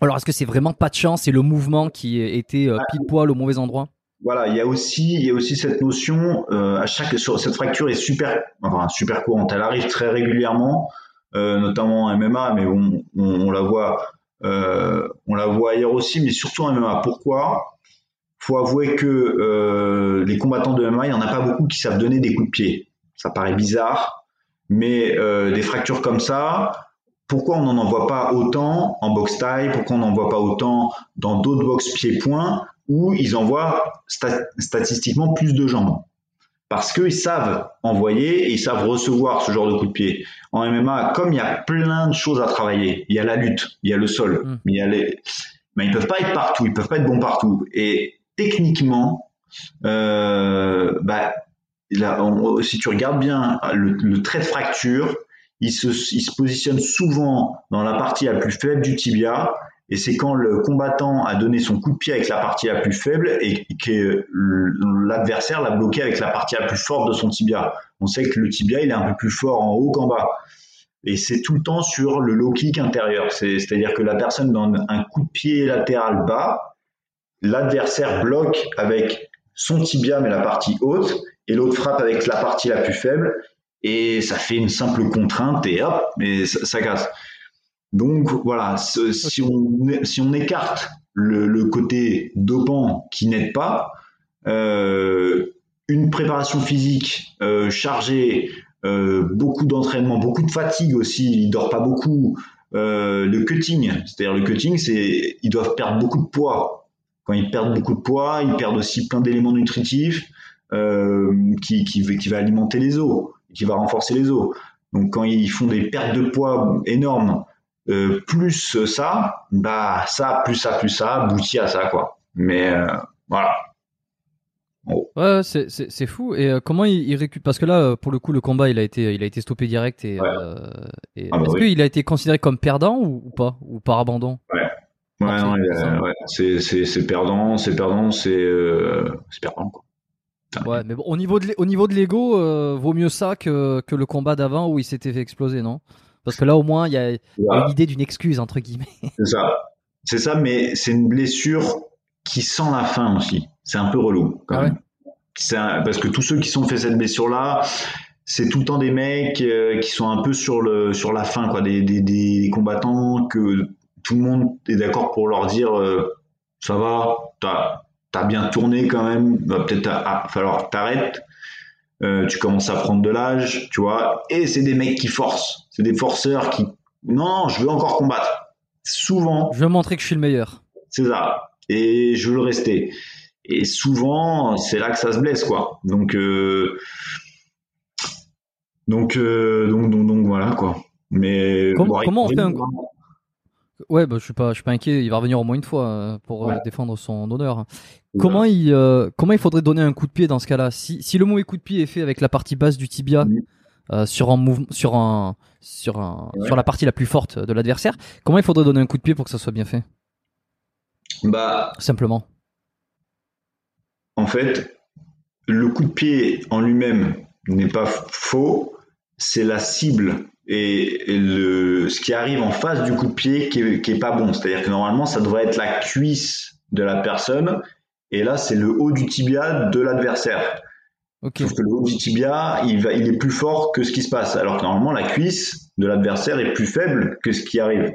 Alors est-ce que c'est vraiment pas de chance et le mouvement qui était euh, pile poil au mauvais endroit? Voilà, il y a aussi, il y a aussi cette notion euh, à chaque cette fracture est super, enfin super courante. Elle arrive très régulièrement, euh, notamment en MMA, mais on, on, la voit, euh, on la voit ailleurs aussi, mais surtout en MMA. Pourquoi? Faut avouer que les combattants de MMA, il y en a pas beaucoup qui savent donner des coups de pied. Ça paraît bizarre, mais des fractures comme ça, pourquoi on n'en envoie pas autant en boxe taille Pourquoi on n'en voit pas autant dans d'autres box pieds-points où ils envoient stat statistiquement plus de jambes Parce qu'ils savent envoyer et ils savent recevoir ce genre de coup de pied. En MMA, comme il y a plein de choses à travailler, il y a la lutte, il y a le sol, mmh. il y a les... mais ils peuvent pas être partout, ils peuvent pas être bons partout. Et techniquement, euh, bah, là, on, si tu regardes bien le, le trait de fracture, il se, il se positionne souvent dans la partie la plus faible du tibia, et c'est quand le combattant a donné son coup de pied avec la partie la plus faible et que l'adversaire l'a bloqué avec la partie la plus forte de son tibia. On sait que le tibia, il est un peu plus fort en haut qu'en bas. Et c'est tout le temps sur le low kick intérieur. C'est-à-dire que la personne donne un coup de pied latéral bas, l'adversaire bloque avec son tibia mais la partie haute, et l'autre frappe avec la partie la plus faible, et ça fait une simple contrainte et hop, mais ça, ça casse. Donc voilà, si on, si on écarte le, le côté dopant qui n'aide pas, euh, une préparation physique euh, chargée, euh, beaucoup d'entraînement, beaucoup de fatigue aussi, il dort pas beaucoup. Euh, le cutting, c'est-à-dire le cutting, c'est ils doivent perdre beaucoup de poids. Quand ils perdent beaucoup de poids, ils perdent aussi plein d'éléments nutritifs. euh, qui, qui, qui, va alimenter les os, qui va renforcer les os. Donc quand ils font des pertes de poids énormes, euh, plus ça, bah ça, plus ça, plus ça, aboutit à ça, quoi. Mais euh, voilà. Ouais, c'est fou. Et euh, comment il, récupère Parce que là, pour le coup, le combat, il a été, il a été stoppé direct. Et, et ah bah est-ce qu'il a été considéré comme perdant ou, pas, ou par abandon? Ouais. Ouais, non, ouais. c'est perdant, c'est perdant, c'est perdant quoi. Ouais, mais bon, au niveau de au niveau de l'ego, vaut mieux ça que, que le combat d'avant où il s'était fait exploser, non? Parce que là, au moins, il y a, une idée d'une excuse, entre guillemets. C'est ça. C'est ça, mais c'est une blessure qui sent la fin aussi. C'est un peu relou, quand ah même. parce que tous ceux qui sont fait cette blessure-là, c'est tout le temps des mecs euh, qui sont un peu sur, le, sur la fin, quoi. Des, des, des combattants que tout le monde est d'accord pour leur dire euh, ça va, t'as as bien tourné quand même, va peut-être falloir t'arrêter. Euh, tu commences à prendre de l'âge, tu vois, et c'est des mecs qui forcent, c'est des forceurs qui, non, je veux encore combattre. Souvent. Je veux montrer que je suis le meilleur. C'est ça. Et je veux le rester. Et souvent, c'est là que ça se blesse, quoi. Donc, euh, donc, euh, donc, donc, donc, voilà, quoi. Mais comment on fait un Ouais, bah, je suis pas, je suis pas inquiet. Il va revenir au moins une fois euh, pour euh, défendre son honneur. Comment il, euh, comment il faudrait donner un coup de pied dans ce cas-là? Si, si le mauvais coup de pied est fait avec la partie basse du tibia sur un mouvement, sur un, sur un, sur la partie la plus forte de l'adversaire, comment il faudrait donner un coup de pied pour que ça soit bien fait? Bah, simplement. En fait, le coup de pied en lui-même n'est pas faux. C'est la cible et, le, ce qui arrive en face du coup de pied qui est, qui est pas bon. C'est-à-dire que normalement, ça devrait être la cuisse de la personne, et là, c'est le haut du tibia de l'adversaire. Okay. Sauf que le haut du tibia, il, va, il est plus fort que ce qui se passe, alors que normalement, la cuisse de l'adversaire est plus faible que ce qui arrive.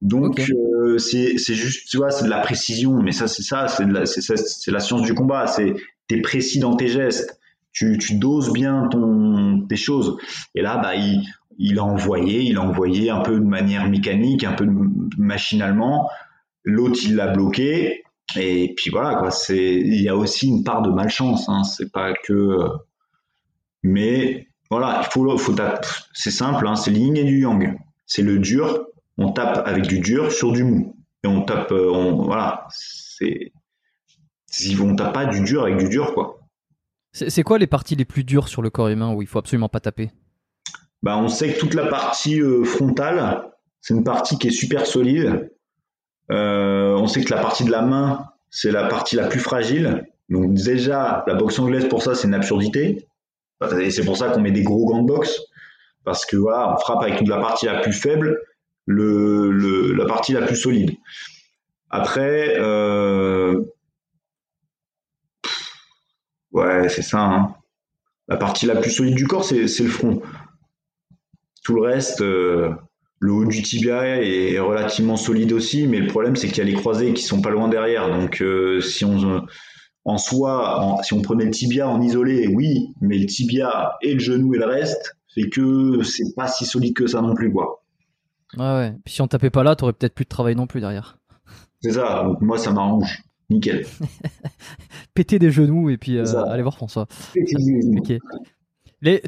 Donc, euh, c'est juste, tu vois, c'est de la précision, mais ça, c'est ça, c'est la science du combat, c'est t'es précis dans tes gestes. Tu, tu, doses bien ton, tes choses. Et là, bah, il, il a envoyé, il a envoyé un peu de manière mécanique, un peu machinalement. L'autre, il l'a bloqué. Et puis voilà. C'est, il y a aussi une part de malchance. Hein. C'est pas que. Mais voilà, il faut, faut. C'est simple, hein. c'est yin et du yang. C'est le dur. On tape avec du dur sur du mou. Et on tape, euh, on, voilà, c'est. On tape pas du dur avec du dur, quoi. C'est quoi les parties les plus dures sur le corps humain où il faut absolument pas taper? Bah, on sait que toute la partie euh, frontale, c'est une partie qui est super solide. Euh, on sait que la partie de la main, c'est la partie la plus fragile. Donc déjà, la boxe anglaise, pour ça, c'est une absurdité. Et c'est pour ça qu'on met des gros gants de boxe. Parce que voilà, on frappe avec toute la partie la plus faible, le, la partie la plus solide. Après, euh, ouais, c'est ça. Hein. La partie la plus solide du corps, c'est le front. Tout le reste, euh, le haut du tibia est relativement solide aussi, mais le problème c'est qu'il y a les croisés qui sont pas loin derrière. Donc euh, si on en soi, si on prenait le tibia en isolé, oui, mais le tibia et le genou et le reste fait que c'est pas si solide que ça non plus quoi. Ouais, ouais. Puis si on tapait pas là, t'aurais peut-être plus de travail non plus derrière. C'est ça. Donc moi ça m'arrange. Nickel. Péter des genoux et puis euh, aller voir François. Péter des genoux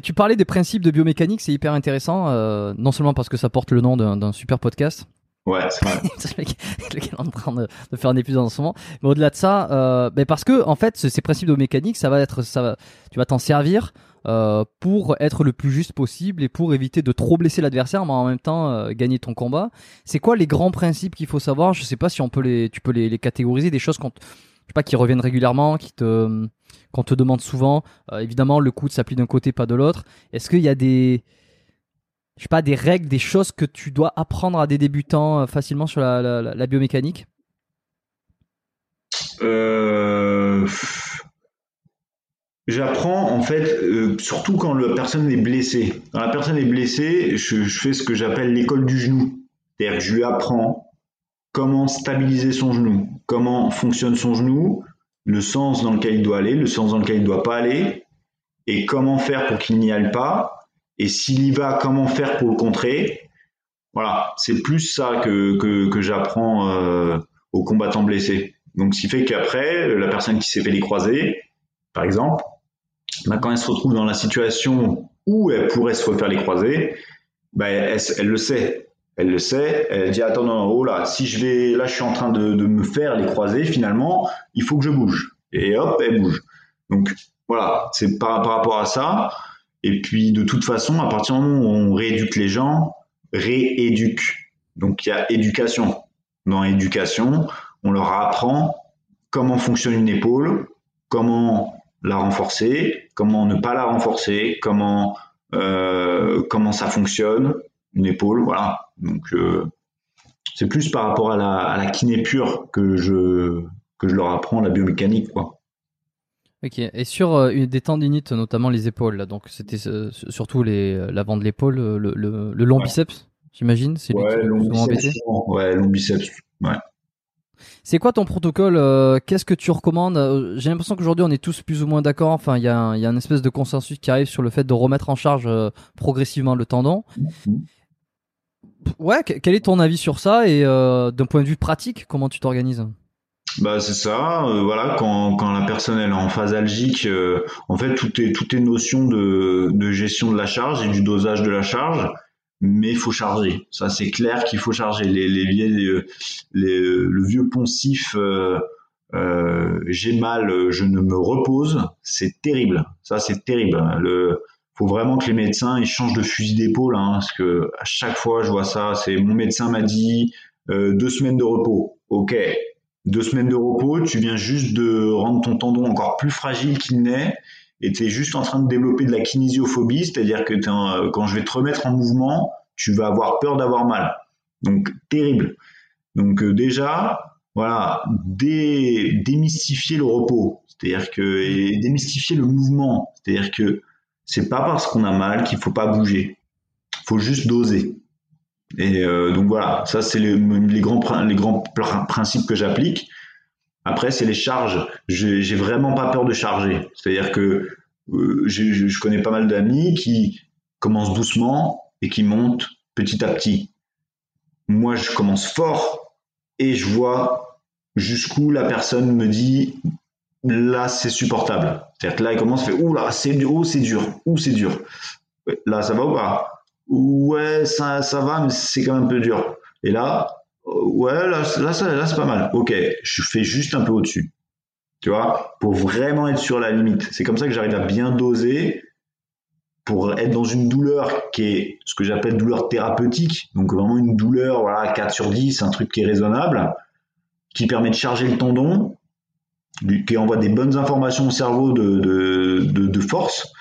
tu parlais des principes de biomécanique, c'est hyper intéressant, euh, non seulement parce que ça porte le nom d'un super podcast. Ouais, c'est vrai. le est en train de, faire un épisode en ce moment. Mais au-delà de ça, euh, ben parce que en fait, ces principes de mécanique, ça va être, ça, tu vas t'en servir euh, pour être le plus juste possible et pour éviter de trop blesser l'adversaire, mais en même temps euh, gagner ton combat. C'est quoi les grands principes qu'il faut savoir? Je sais pas si on peut les, tu peux les, les catégoriser, des choses qu'on pas, qui reviennent régulièrement, qui te, qu'on te demande souvent. Euh, évidemment, le coude s'applique d'un côté, pas de l'autre. Est-ce qu'il y a des, je sais pas, des règles, des choses que tu dois apprendre à des débutants euh, facilement sur la, biomécanique? Euh, J'apprends en fait, surtout quand la personne est blessée. Quand la personne est blessée, je, je fais ce que j'appelle l'école du genou. C'est-à-dire que je lui apprends comment stabiliser son genou, comment fonctionne son genou, le sens dans lequel il doit aller, le sens dans lequel il ne doit pas aller, et comment faire pour qu'il n'y aille pas, et s'il y va, comment faire pour le contrer? Voilà, c'est plus ça que, j'apprends euh, aux combattants blessés. Donc, ce qui fait qu'après, la personne qui s'est fait les croisés, par exemple, bah, quand elle se retrouve dans la situation où elle pourrait se refaire les croisés, bah, elle, le sait. Elle le sait. Elle dit attends oh là, si je vais là, je suis en train de, de me faire les croisés. Finalement, il faut que je bouge. Et hop, elle bouge. Donc voilà, c'est par, par rapport à ça. Et puis de toute façon, à partir du moment où on rééduque les gens, rééduque. Donc il y a éducation. Dans éducation, on leur apprend comment fonctionne une épaule, comment la renforcer, comment ne pas la renforcer, comment euh, comment ça fonctionne une épaule, voilà. Donc euh, c'est plus par rapport à la, à la kiné pure que je que je leur apprends la biomécanique, quoi. Ok. Et sur euh, des tendinites, notamment les épaules, là, donc c'était euh, surtout les l'avant de l'épaule, le, le, le, long biceps, j'imagine, c'est ouais, long biceps, ouais, long biceps, ouais. C'est quoi ton protocole Qu'est-ce que tu recommandes J'ai l'impression qu'aujourd'hui on est tous plus ou moins d'accord. Enfin, il y, a un, y a une espèce de consensus qui arrive sur le fait de remettre en charge progressivement le tendon. Ouais, quel est ton avis sur ça et d'un point de vue pratique, comment tu t'organises? Bah c'est ça, voilà quand, quand la personne est en phase algique, en fait tout est tout est notion de, de gestion de la charge et du dosage de la charge mais il faut charger. Ça, c'est clair qu'il faut charger. Les, les, les, les le vieux poncif, euh, euh, j'ai mal, je ne me repose, c'est terrible. Ça, c'est terrible. Le, faut vraiment que les médecins ils changent de fusil d'épaule, hein, parce que à chaque fois, je vois ça. C'est mon médecin m'a dit euh, deux semaines de repos. Ok, deux semaines de repos, tu viens juste de rendre ton tendon encore plus fragile qu'il n'est et tu es juste en train de développer de la kinésiophobie, c'est-à-dire que euh, quand je vais te remettre en mouvement, tu vas avoir peur d'avoir mal. Donc terrible. Donc euh, déjà, voilà, démystifier le repos, c'est-à-dire que et démystifier le mouvement, c'est-à-dire que c'est pas parce qu'on a mal qu'il faut pas bouger, faut juste doser. Et euh, donc voilà, ça c'est les, grands les grands principes que j'applique. Après, c'est les charges. J'ai vraiment pas peur de charger. C'est-à-dire que euh, je connais pas mal d'amis qui commencent doucement et qui montent petit à petit. Moi, je commence fort et je vois jusqu'où la personne me dit là, c'est supportable. C'est-à-dire que là, il commence à faire ouh là, c'est dur, c'est dur, ouh, c'est dur. Là, ça va ou pas? Ouais, ça, ça va, mais c'est quand même un peu dur. Et là, ouais, là, là, c'est pas mal. Ok, je fais juste un peu au-dessus. Tu vois, pour vraiment être sur la limite. C'est comme ça que j'arrive à bien doser pour être dans une douleur qui est ce que j'appelle douleur thérapeutique. Donc vraiment une douleur, voilà, 4 sur 10, un truc qui est raisonnable, qui permet de charger le tendon, qui envoie des bonnes informations au cerveau de, de, de force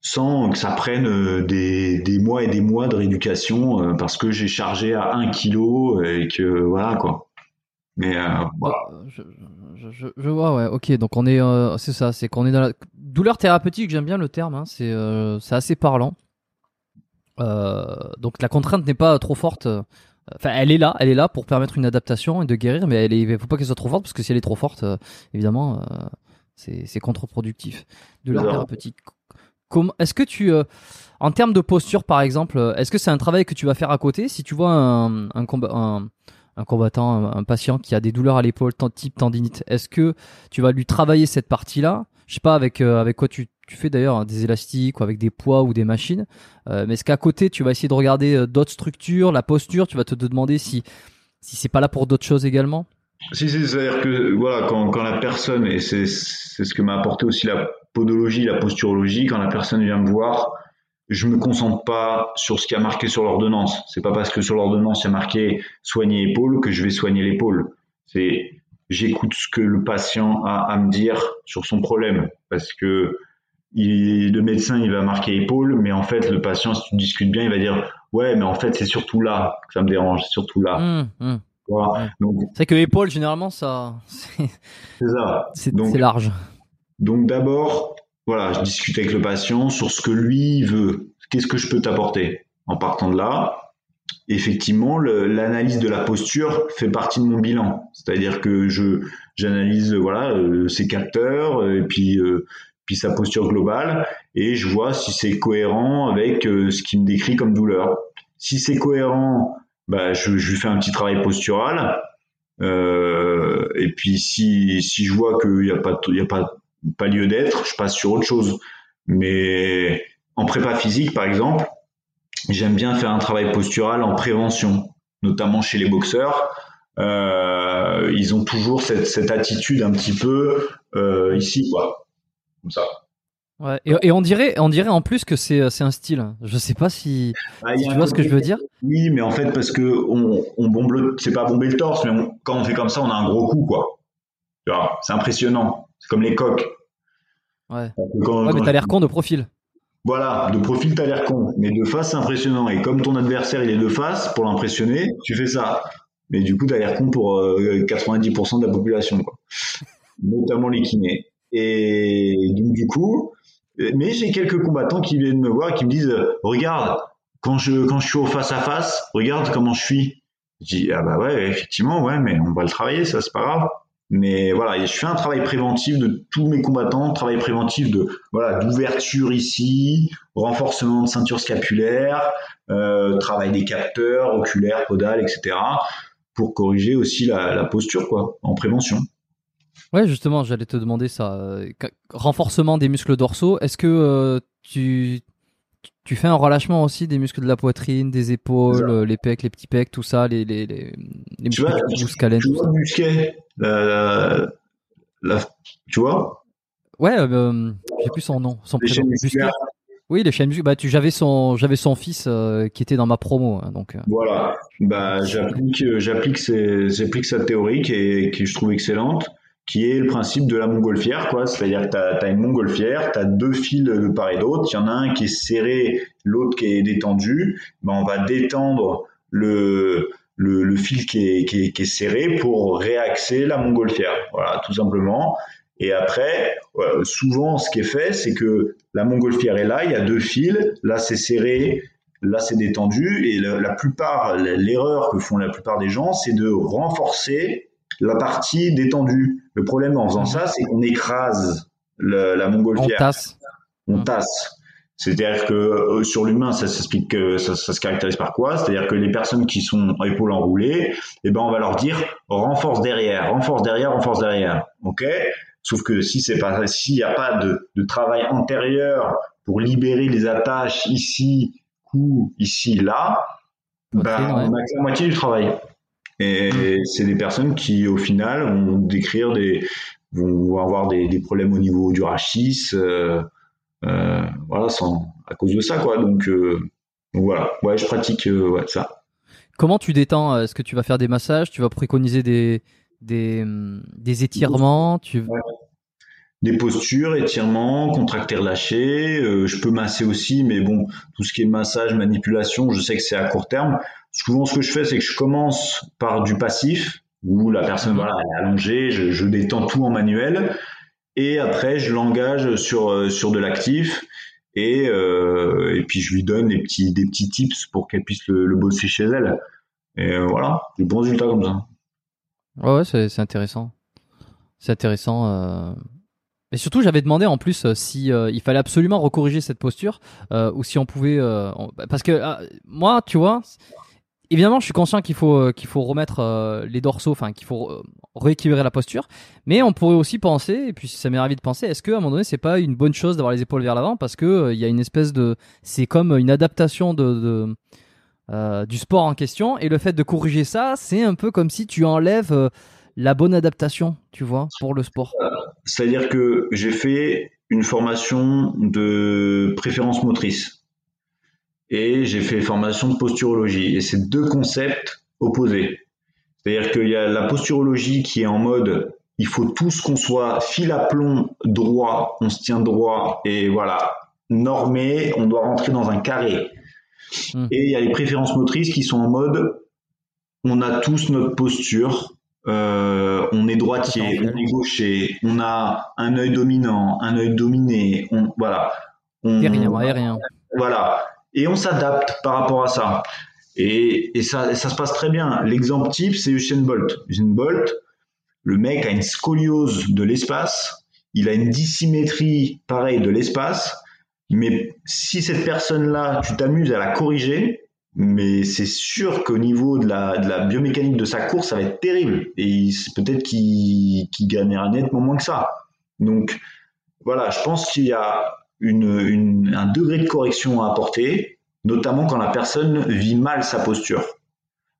sans que ça prenne euh, des, des, mois et des mois de rééducation euh, parce que j'ai chargé à 1 kg et que voilà quoi. Mais euh, bah, je, vois, ouais, ok. Donc on est, c'est ça, c'est qu'on est dans la douleur thérapeutique. J'aime bien le terme, hein, c'est assez parlant. donc la contrainte n'est pas trop forte. Enfin, elle est là, elle est là pour permettre une adaptation et de guérir, mais elle est, faut pas qu'elle soit trop forte parce que si elle est trop forte, évidemment, c'est contre-productif. Douleur thérapeutique. Est-ce que tu, euh, en termes de posture par exemple, euh, est-ce que c'est un travail que tu vas faire à côté? Si tu vois un, un, un, combattant, un, patient qui a des douleurs à l'épaule, type tendinite, est-ce que tu vas lui travailler cette partie-là? Je sais pas avec euh, avec quoi tu, tu fais d'ailleurs des élastiques ou avec des poids ou des machines, mais est-ce qu'à côté tu vas essayer de regarder d'autres structures, la posture, tu vas te demander si si c'est pas là pour d'autres choses également? Si, c'est-à-dire que voilà, quand, quand la personne, et c'est ce que m'a apporté aussi la podologie, la posturologie, quand la personne vient me voir, je me concentre pas sur ce qui a marqué sur l'ordonnance. C'est pas parce que sur l'ordonnance il y a marqué soigner épaule que je vais soigner l'épaule. C'est j'écoute ce que le patient a à me dire sur son problème parce que il, le médecin il va marquer épaule, mais en fait le patient si tu discutes bien il va dire ouais mais en fait c'est surtout là que ça me dérange, c'est surtout là. Mmh, mmh. C'est que épaule, généralement, ça. C'est ça. C'est large. Donc d'abord, voilà, je discute avec le patient sur ce que lui veut. Qu'est-ce que je peux t'apporter? En partant de là, effectivement, l'analyse de la posture fait partie de mon bilan. C'est-à-dire que je j'analyse voilà euh, ses capteurs et puis euh, puis sa posture globale et je vois si c'est cohérent avec ce qui me décrit comme douleur. Si c'est cohérent bah, je, lui fais un petit travail postural. Euh, et puis si, si je vois qu'il n'y a pas, y a pas pas lieu d'être, je passe sur autre chose. Mais en prépa physique, par exemple, j'aime bien faire un travail postural en prévention, notamment chez les boxeurs. Euh, ils ont toujours cette, cette, attitude un petit peu euh, ici, quoi, comme ça. Ouais, et, et, on dirait, on dirait en plus que c'est, un style. Je sais pas si, ah, si tu vois ce que je veux dire. Oui, mais en fait parce que on, on bombe le, c'est pas bomber le torse, mais quand on fait comme ça, on a un gros coup, quoi. Tu vois, c'est impressionnant. C'est comme les coques. Ouais. Quand, ouais mais t'as l'air con de profil. Voilà, de profil t'as l'air con, mais de face c'est impressionnant. Et comme ton adversaire il est de face, pour l'impressionner, tu fais ça. Mais du coup t'as l'air con pour 90% euh, de la population, quoi. Notamment les kinés. Et donc du coup, mais j'ai quelques combattants qui viennent me voir qui me disent regarde quand je quand je suis au face à face regarde comment je suis. Je dis ah bah ouais effectivement ouais mais on va le travailler ça c'est pas grave. Mais voilà je fais un travail préventif de tous mes combattants travail préventif de voilà d'ouverture ici renforcement de ceinture scapulaire euh, travail des capteurs oculaires podales etc pour corriger aussi la, la posture quoi en prévention Ouais, justement, j'allais te demander ça. Renforcement des muscles dorsaux, est-ce que euh, tu, tu fais un relâchement aussi des muscles de la poitrine, des épaules, les pecs, les petits pecs, tout ça, les, les, les, les muscles vois, tu vois musclé, la, la, tu vois? Ouais, euh, j'ai plus son nom, son prénom. Oui, les chaînes Bah, tu, j'avais son, j'avais son fils euh, qui était dans ma promo, hein, donc. Voilà. Bah, j'applique, j'applique, j'applique sa théorie qui est, qui je trouve excellente qui est le principe de la montgolfière, quoi. C'est-à-dire que tu as, une montgolfière, tu as deux fils de part et d'autre, il y en a un qui est serré, l'autre qui est détendu, ben on va détendre le, le, le fil qui est, qui, est, qui est, serré pour réaxer la montgolfière, voilà, tout simplement. Et après, souvent, ce qui est fait, c'est que la montgolfière est là, il y a deux fils, là c'est serré, là c'est détendu, et la plupart, l'erreur que font la plupart des gens, c'est de renforcer la partie détendue. Le problème en faisant ça, c'est qu'on écrase la montgolfière. On tasse. On tasse. C'est-à-dire que euh, sur l'humain, ça s'explique ça, ça, se caractérise par quoi? C'est-à-dire que les personnes qui sont épaules enroulées, eh ben on va leur dire renforce derrière, renforce derrière, renforce derrière. Ok? Sauf que si c'est pas, s'il n'y a pas de, de, travail antérieur pour libérer les attaches ici, cou, ici, là, ben, on a que la moitié du travail. Et c'est des personnes qui, au final, vont décrire des, vont avoir des, des problèmes au niveau du rachis, euh, euh, voilà, sans, à cause de ça, quoi. Donc, euh, donc voilà, ouais, je pratique euh, ouais, ça. Comment tu détends Est-ce que tu vas faire des massages Tu vas préconiser des, des, des étirements tu... Ouais des postures, étirements, contracter relâcher. Euh, je peux masser aussi, mais bon, tout ce qui est massage, manipulation, je sais que c'est à court terme. Souvent, ce que je fais, c'est que je commence par du passif, où la personne voilà, est allongée, je, détends tout en manuel, et après, je l'engage sur, euh, de l'actif. Et, euh, et puis je lui donne des petits, tips pour qu'elle puisse le, bosser chez elle. Et euh, voilà, des bons résultats comme ça. Ouais, c'est intéressant. C'est intéressant. Et surtout, j'avais demandé en plus si il fallait absolument recorriger cette posture ou si on pouvait, parce que moi, tu vois, évidemment, je suis conscient qu'il faut qu'il faut remettre les dorsaux, enfin qu'il faut rééquilibrer la posture, mais on pourrait aussi penser, et puis ça m'est ravi de penser, est-ce que à un moment donné, c'est pas une bonne chose d'avoir les épaules vers l'avant parce que il y a une espèce de, c'est comme une adaptation de du sport en question, et le fait de corriger ça, c'est un peu comme si tu enlèves la bonne adaptation, tu vois, pour le sport. C'est-à-dire que j'ai fait une formation de préférence motrice et j'ai fait formation de posturologie et c'est deux concepts opposés. C'est-à-dire qu'il y a la posturologie qui est en mode il faut tous qu'on soit fil à plomb droit, on se tient droit et voilà, normé, on doit rentrer dans un carré. Hmm. Et il y a les préférences motrices qui sont en mode on a tous notre posture, euh, on est droitier, on est gaucher, on a un œil dominant, un œil dominé, on, voilà. On, rien, rien. Voilà. Et on s'adapte par rapport à ça. Et, ça, ça se passe très bien. L'exemple type, c'est Usain Bolt. Usain Bolt, le mec a une scoliose de l'espace, il a une dissymétrie pareille de l'espace, mais si cette personne-là, tu t'amuses à la corriger, mais c'est sûr qu'au niveau de la, de la, biomécanique de sa course, ça va être terrible. Et peut-être qu'il gagnera nettement moins que ça. Donc, voilà, je pense qu'il y a une, un degré de correction à apporter, notamment quand la personne vit mal sa posture.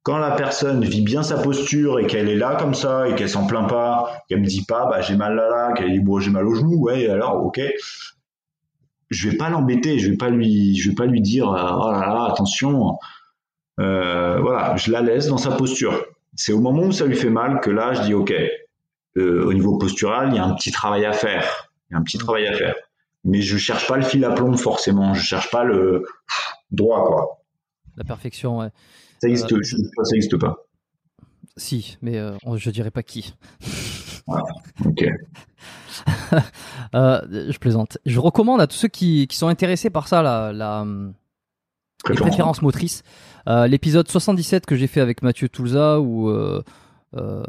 Quand la personne vit bien sa posture et qu'elle est là comme ça et qu'elle s'en plaint pas, qu'elle me dit pas bah j'ai mal là là, qu'elle dit bon j'ai mal au genou, ouais alors ok, je vais pas l'embêter, je vais pas lui, je vais pas lui dire oh là là attention, euh, voilà, je la laisse dans sa posture. C'est au moment où ça lui fait mal que là je dis ok, euh, au niveau postural il y a un petit travail à faire, il y a un petit travail à faire mais je cherche pas le fil à plomb forcément. Je cherche pas le droit, quoi. La perfection, ouais. Ça existe, euh, ça existe pas. Si, mais euh, je dirais pas qui. ok. euh, je plaisante. Je recommande à tous ceux qui, qui sont intéressés par ça, la, la les préférences motrices. Euh, l'épisode 77 que j'ai fait avec Mathieu Toulza, où euh,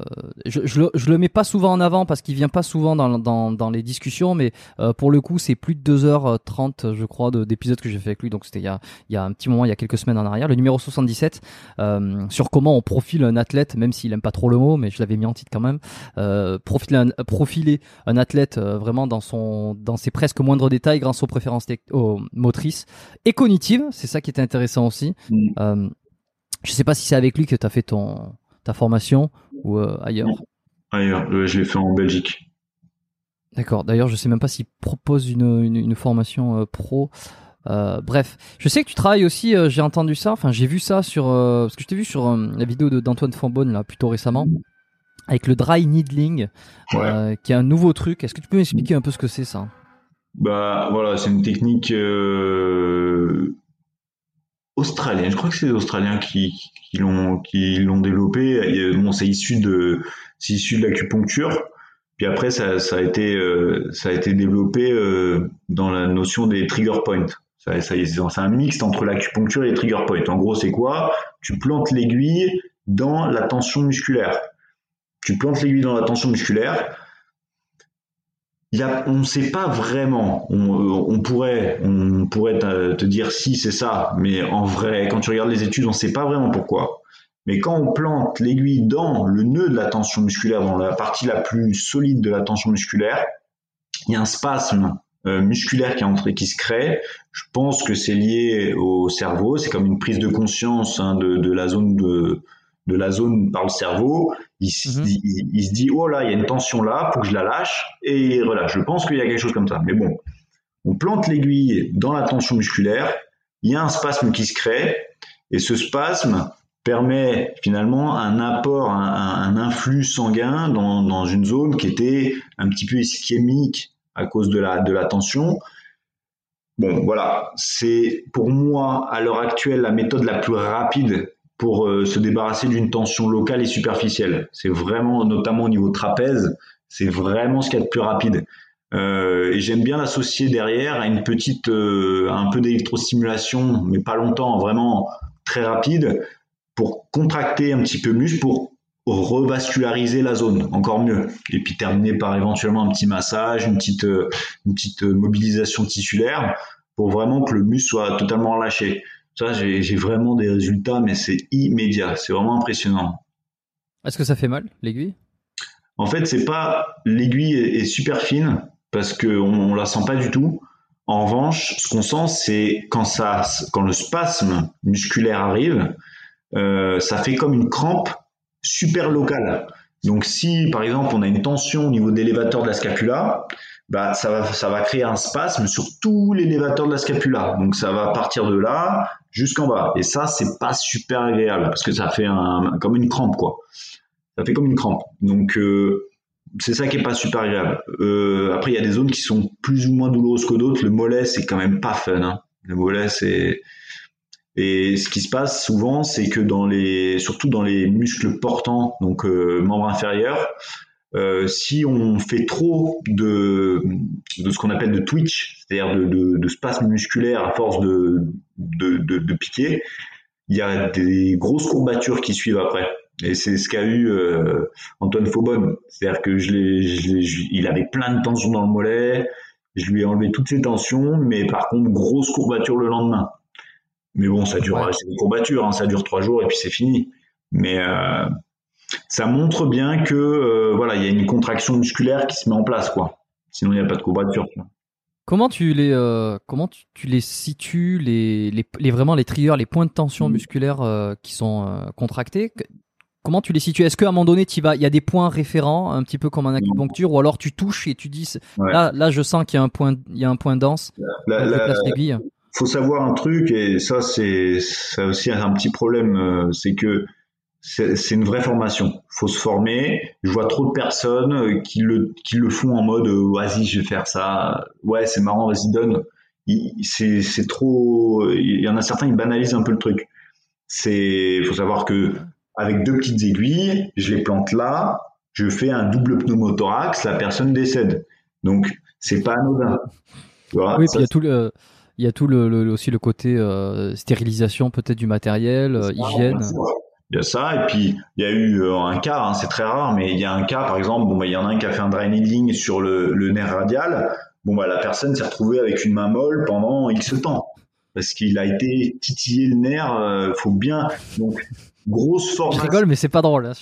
je, je, le, je, le, mets pas souvent en avant parce qu'il vient pas souvent dans, dans, dans les discussions, mais euh, pour le coup, c'est plus de 2h30, je crois, d'épisodes que j'ai fait avec lui. Donc c'était il y a, il y a un petit moment, il y a quelques semaines en arrière. Le numéro 77 euh, sur comment on profile un athlète, même s'il aime pas trop le mot, mais je l'avais mis en titre quand même. Euh, profiler, un, profiler un athlète euh, vraiment dans son, dans ses presque moindres détails grâce aux préférences motrices et cognitives. C'est ça qui était intéressant aussi. Mm. je sais pas si c'est avec lui que tu as fait ton ta formation ou euh, ailleurs Ailleurs, je l'ai fait en Belgique. D'accord. D'ailleurs, je sais même pas s'il propose une, une, formation euh, pro. Euh, bref, je sais que tu travailles aussi. j'ai entendu ça. Enfin, j'ai vu ça sur parce que je t'ai vu sur la vidéo d'Antoine Fambonne là plutôt récemment avec le dry needling, qui est un nouveau truc. Est-ce que tu peux m'expliquer un peu ce que c'est ça? Bah voilà, c'est une technique australien. Je crois que c'est les Australiens qui, l'ont qui l'ont développé. Bon, c'est issu de c'est issu de l'acupuncture. Puis après, ça, a été euh, ça a été développé euh, dans la notion des trigger points. Ça, c'est un mix entre l'acupuncture et les trigger points. En gros, c'est quoi? Tu plantes l'aiguille dans la tension musculaire. Tu plantes l'aiguille dans la tension musculaire on ne sait pas vraiment. On, euh, pourrait, on pourrait te, dire si c'est ça, mais en vrai, quand tu regardes les études, on ne sait pas vraiment pourquoi. Mais quand on plante l'aiguille dans le nœud de la tension musculaire, dans la partie la plus solide de la tension musculaire, il y a un spasme euh, musculaire qui, est qui se crée. Je pense que c'est lié au cerveau. C'est comme une prise de conscience hein, de, la zone de, de la zone par le cerveau il, mhm. il, se dit, oh là, il y a une tension là, faut que je la lâche, et il relâche. Je pense qu'il y a quelque chose comme ça. Mais bon, on plante l'aiguille dans la tension musculaire, il y a un spasme qui se crée, et ce spasme permet finalement un apport, un, influx sanguin dans, dans, une zone qui était un petit peu ischémique à cause de la, de la tension. Bon, voilà, c'est pour moi à l'heure actuelle la méthode la plus rapide pour euh, se débarrasser d'une tension locale et superficielle. C'est vraiment, notamment au niveau trapèze, c'est vraiment ce qu'il y a de plus rapide. Euh, et j'aime bien l'associer derrière à une petite, euh, un peu d'électrostimulation, mais pas longtemps, vraiment très rapide, pour contracter un petit peu muscle, pour revasculariser la zone encore mieux. Et puis terminer par éventuellement un petit massage, une petite, une petite mobilisation tissulaire, pour vraiment que le muscle soit totalement relâché. Ça, j'ai vraiment des résultats, mais c'est immédiat. C'est vraiment impressionnant. Est-ce que ça fait mal, l'aiguille? En fait, c'est pas l'aiguille est, super fine parce qu'on on la sent pas du tout. En revanche, ce qu'on sent, c'est quand ça, quand le spasme musculaire arrive, euh, ça fait comme une crampe super locale. Donc, si par exemple on a une tension au niveau d'élévateur de la scapula, bah, ça va, ça va créer un spasme sur tout l'élévateur de la scapula. Donc, ça va partir de là jusqu'en bas. Et ça, c'est pas super agréable parce que ça fait un, comme une crampe, quoi. Ça fait comme une crampe. Donc, euh, c'est ça qui est pas super agréable. Euh, après, il y a des zones qui sont plus ou moins douloureuses que d'autres. Le mollet, c'est quand même pas fun. Hein. Le mollet, c'est et ce qui se passe souvent, c'est que dans les, surtout dans les muscles portants, donc euh, membres inférieurs, euh, si on fait trop de, de ce qu'on appelle de twitch, c'est-à-dire de, de, de spasme musculaire à force de, de, de, piquer, il y a des grosses courbatures qui suivent après. Et c'est ce qu'a eu euh, Antoine Faubonne. C'est-à-dire que je je il avait plein de tensions dans le mollet, je lui ai enlevé toutes ses tensions, mais par contre, grosse courbature le lendemain. Mais bon, ça dure, c'est une courbature, hein, ça dure trois jours et puis c'est fini. Mais euh, ça montre bien que euh, voilà, il y a une contraction musculaire qui se met en place, quoi. Sinon, il n'y a pas de courbature. Comment tu les euh, comment tu, les situes les, les, vraiment les triggers, les points de tension mmh. musculaire euh, qui sont euh, contractés? Comment tu les situes? Est-ce qu'à un moment donné, il y a des points référents, un petit peu comme en acupuncture, ou alors tu touches et tu dis là, là, je sens qu'il y a un point, il y a un point dense. Il faut savoir un truc et ça, c'est ça aussi un petit problème, c'est que c'est une vraie formation. Faut se former. Je vois trop de personnes euh, qui le, qui le font en mode euh, vas-y, je vais faire ça. Ouais, c'est marrant, vas-y, donne. C'est trop. Il y en a certains, ils banalisent un peu le truc. C'est. faut savoir que avec deux petites aiguilles, je les plante là, je fais un double pneumothorax, la personne décède. Donc, c'est pas anodin. oui, il y a tout le. Il y a tout le, aussi le côté euh, stérilisation peut-être du matériel, hygiène. Il y a ça, et puis il y a eu euh, un cas, hein, c'est très rare, mais il y a un cas, par exemple, bon, bah, il y en a un qui a fait un dry needling sur le, le nerf radial. Bon, bah, la personne s'est retrouvée avec une main molle pendant X temps. Parce qu'il a été titillé le nerf, euh, faut bien. Donc, grosse force. Je rigole, mais c'est pas drôle. Hein,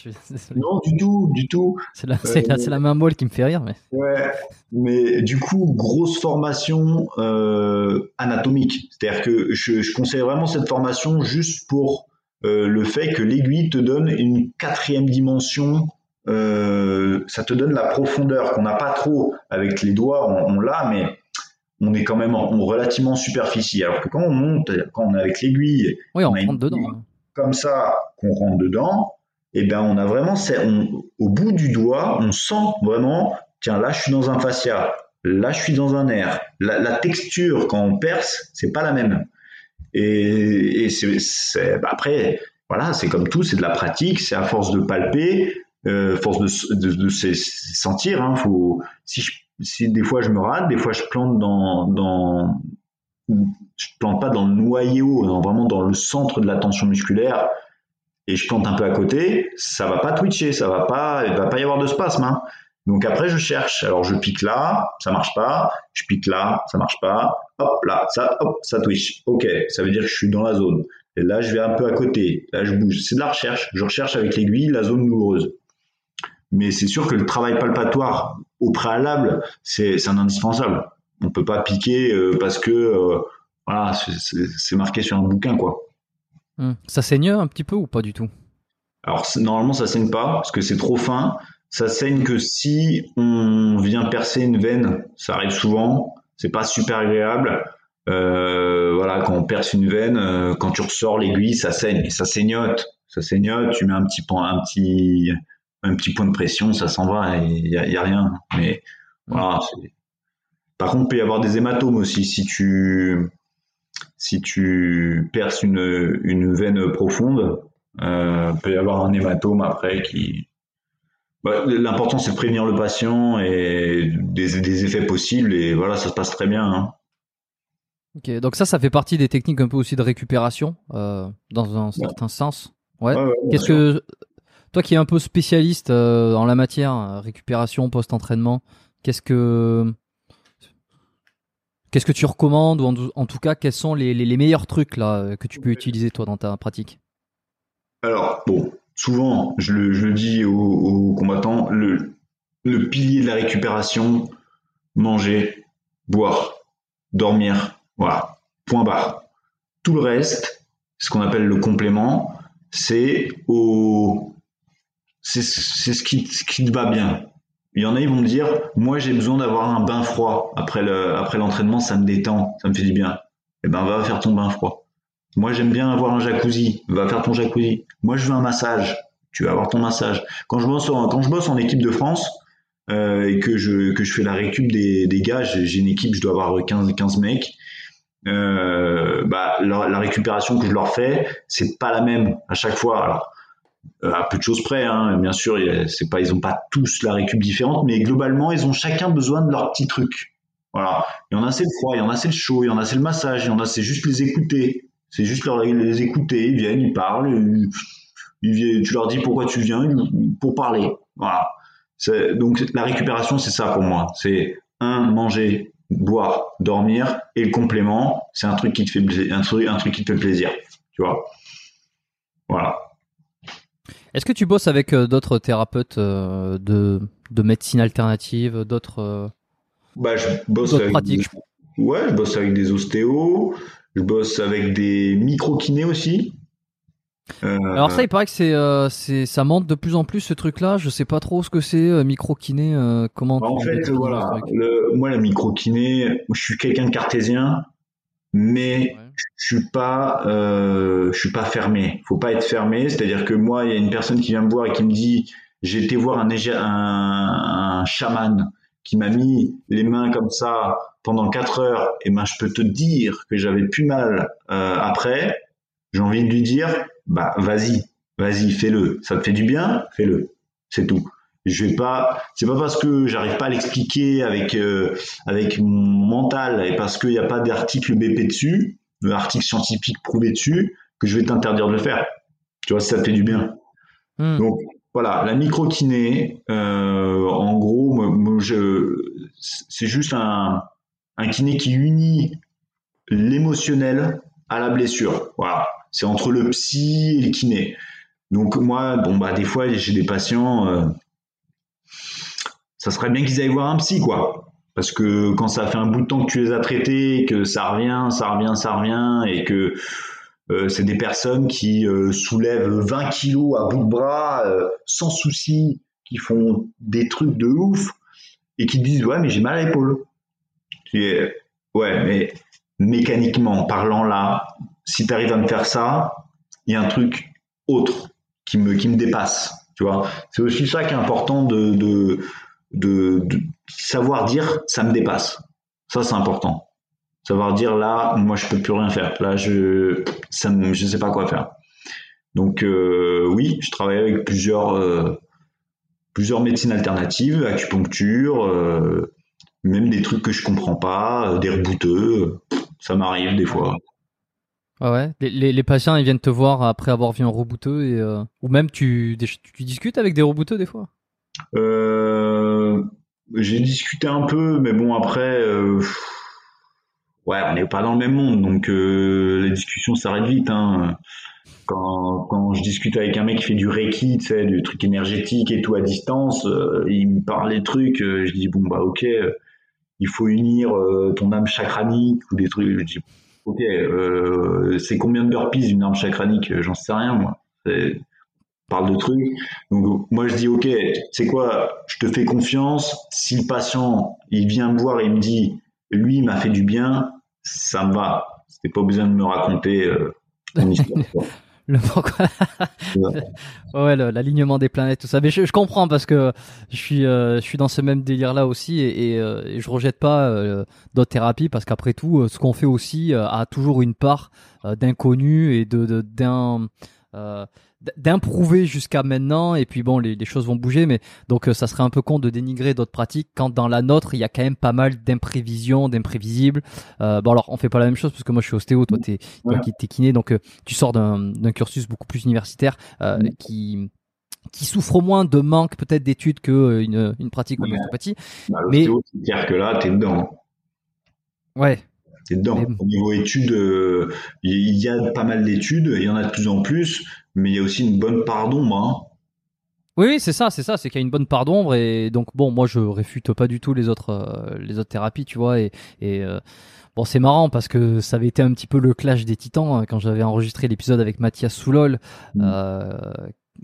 non, du tout, du tout. C'est la, euh, la, main molle qui me fait rire. Mais... Ouais, mais du coup, grosse formation euh, anatomique. C'est-à-dire que je, je conseille vraiment cette formation juste pour euh, le fait que l'aiguille te donne une quatrième dimension, euh, ça te donne la profondeur qu'on n'a pas trop avec les doigts, on, l'a, mais on est quand même en, relativement superficie. Alors que quand on monte, quand on est avec l'aiguille, on, rentre dedans. Comme ça, qu'on rentre dedans, et eh ben on a vraiment, au bout du doigt, on sent vraiment, tiens là je suis dans un fascia, là je suis dans un nerf. La, la texture quand on perce, c'est pas la même. Et, c'est, bah, après, voilà, c'est comme tout, c'est de la pratique, c'est à force de palper, euh, force de, de, de, se sentir. Hein, faut, si, si des fois je me rate, des fois je plante dans, dans, je plante pas dans le noyau, vraiment dans le centre de la tension musculaire, et je plante un peu à côté, ça va pas twitcher, ça va pas, il va pas y avoir de spasme. Hein. Donc après, je cherche. Alors je pique là, ça marche pas. Je pique là, ça marche pas. Hop là, ça, hop, ça twitch. Ok, ça veut dire que je suis dans la zone. Et là, je vais un peu à côté. Là, je bouge. C'est de la recherche. Je recherche avec l'aiguille la zone douloureuse. Mais c'est sûr que le travail palpatoire au préalable, c'est un indispensable. On peut pas piquer euh, parce que euh, voilà, c'est marqué sur un bouquin quoi. Hmm. Ça saigne un petit peu ou pas du tout? Alors normalement ça saigne pas parce que c'est trop fin. Ça saigne que si on vient percer une veine, ça arrive souvent, c'est pas super agréable. Euh, voilà, quand on perce une veine, euh, quand tu ressors l'aiguille, ça saigne, ça saignote, ça saignote. Tu mets un petit point, un petit, un petit point de pression, ça s'en va, il y, a, rien. Mais voilà. Par contre, il peut y avoir des hématomes aussi si tu si tu perces une, une veine profonde, euh, peut y avoir un hématome après qui bah, l'important, c'est de prévenir le patient et des, effets possibles. Et voilà, ça se passe très bien. Hein. Ok, donc ça, ça fait partie des techniques un peu aussi de récupération, euh, dans un certain sens. Ouais. Qu'est-ce que toi qui es un peu spécialiste euh, en la matière, récupération post-entraînement, qu'est-ce que qu'est-ce que tu recommandes ou en, tout cas quels sont les, les, meilleurs trucs là que tu peux utiliser toi dans ta pratique? Alors bon, souvent, je le, dis aux, combattants, le, pilier de la récupération, manger, boire, dormir, voilà, point barre. Tout le reste, ce qu'on appelle le complément, c'est au, ce qui, te va bien. Il y en a, ils vont me dire, moi j'ai besoin d'avoir un bain froid après l'entraînement, ça me détend, ça me fait du bien. Eh ben, va faire ton bain froid. Moi, j'aime bien avoir un jacuzzi. Va faire ton jacuzzi. Moi, je veux un massage. Tu vas avoir ton massage. Quand je bosse en, équipe de France euh, et que je, fais la récup des, gars, j'ai une équipe, je dois avoir 15, 15 mecs. Euh, bah, la, récupération que je leur fais, c'est pas la même à chaque fois. Euh, à peu de choses près, hein. bien sûr, c'est pas, ils ont pas tous la récup différente, mais globalement, ils ont chacun besoin de leur petit truc. Voilà. Il y en a c'est le froid, il y en a c'est le chaud, il y en a c'est le massage, il y en a c'est juste les écouter. C'est juste leur, les écouter, ils viennent, ils parlent, ils, viennent, tu leur dis pourquoi tu viens pour parler. Voilà. Donc la récupération, c'est ça pour moi. C'est un manger, boire, dormir, et le complément, c'est un truc qui te fait un truc, un truc qui te fait plaisir. Tu vois? Voilà. Est-ce que tu bosses avec euh, d'autres thérapeutes euh, de, de médecine alternative, d'autres euh, bah, je bosse D'autres avec pratiques? Des... Ouais, je bosse avec des ostéos, je bosse avec des micro-kinés aussi. Euh... Alors ça, il paraît que c'est, euh, c'est, ça monte de plus en plus ce truc-là. Je sais pas trop ce que c'est euh, micro-kiné. Comment bah, En fait, voilà. Le, moi, la micro-kiné, je suis quelqu'un de cartésien, mais ouais. je suis pas, je suis pas fermé. Faut pas être fermé. C'est-à-dire que moi, il y a une personne qui vient me voir et qui me dit, j'ai été voir un, un, un chaman qui m'a mis les mains comme ça pendant quatre heures, et ben je peux te dire que j'avais plus mal euh, après. J'ai envie de lui dire, bah vas-y, vas-y, fais-le. Ça te fait du bien, fais-le. C'est tout. Je vais pas, c'est pas parce que j'arrive pas à l'expliquer avec euh, avec mon mental et parce qu'il n'y a pas d'article BP dessus, d'article scientifique prouvé dessus, que je vais t'interdire de le faire. Tu vois, si ça te fait du bien. Hmm. Donc voilà, la micro-kiné, euh, en gros, moi, moi, je, c'est juste un, un kiné qui unit l'émotionnel à la blessure. Voilà, c'est entre le psy et le kiné. Donc moi, bon bah des fois j'ai des patients, euh, ça serait bien qu'ils aillent voir un psy quoi, parce que quand ça fait un bout de temps que tu les as traités, que ça revient, ça revient, ça revient, et que euh, c'est des personnes qui euh, soulèvent 20 kilos à bout de bras sans souci, qui font des trucs de ouf et qui disent ouais mais j'ai mal à l'épaule. Ouais mais mécaniquement parlant là, si tu arrives à me faire ça, il y a un truc autre qui me qui me dépasse. Tu vois, c'est aussi ça qui est important de, de de, savoir dire ça me dépasse. Ça c'est important savoir dire là moi je peux plus rien faire là je ça je sais pas quoi faire donc euh, oui je travaille avec plusieurs euh, plusieurs médecines alternatives acupuncture euh, même des trucs que je comprends pas des rebouteux ça m'arrive des fois ah ouais les, les, les, patients ils viennent te voir après avoir vu un rebouteux et euh, ou même tu, tu, tu discutes avec des rebouteux des fois? J'ai discuté un peu mais bon après ouais, on n'est pas dans le même monde, donc euh, les discussions s'arrêtent vite. Hein. Quand, quand je discute avec un mec qui fait du reiki, tu sais, du truc énergétique et tout à distance, euh, il me parle des trucs, euh, je dis bon bah ok, il faut unir ton âme chakranique ou des trucs. Je dis ok, c'est combien de burpees une âme chakranique J'en sais rien moi. Parle de trucs. Donc moi je dis ok, c'est quoi? Je te fais confiance. Si le patient il vient me voir et me dit lui il m'a fait du bien, ça me va. C'était pas besoin de me raconter euh, mon histoire. le pourquoi ouais. L'alignement des planètes tout ça. Mais je, je, comprends parce que je suis euh, je suis dans ce même délire là aussi et, et, euh, et je rejette pas euh, d'autres thérapies parce qu'après tout ce qu'on fait aussi a toujours une part d'inconnu et de d'un d'improuver jusqu'à maintenant et puis bon les, les, choses vont bouger mais donc euh, ça serait un peu con de dénigrer d'autres pratiques quand dans la nôtre il y a quand même pas mal d'imprévisions d'imprévisibles. Euh, bon alors on fait pas la même chose parce que moi je suis ostéo toi t'es toi qui t'es kiné donc euh, tu sors d'un cursus beaucoup plus universitaire euh, qui qui souffre moins de manque peut-être d'études que une, une pratique comme l'ostéopathie bah, mais c'est clair que là t'es dedans. Ouais T'es dedans. Au niveau études, euh, il y a pas mal d'études, il y en a de plus en plus, mais il y a aussi une bonne part d'ombre. Hein. Oui, oui c'est ça, c'est ça, c'est qu'il y a une bonne part d'ombre et donc bon, moi je réfute pas du tout les autres, euh, les autres thérapies, tu vois, et, et euh, bon c'est marrant parce que ça avait été un petit peu le clash des titans hein, quand j'avais enregistré l'épisode avec Mathias Soulol, mmh.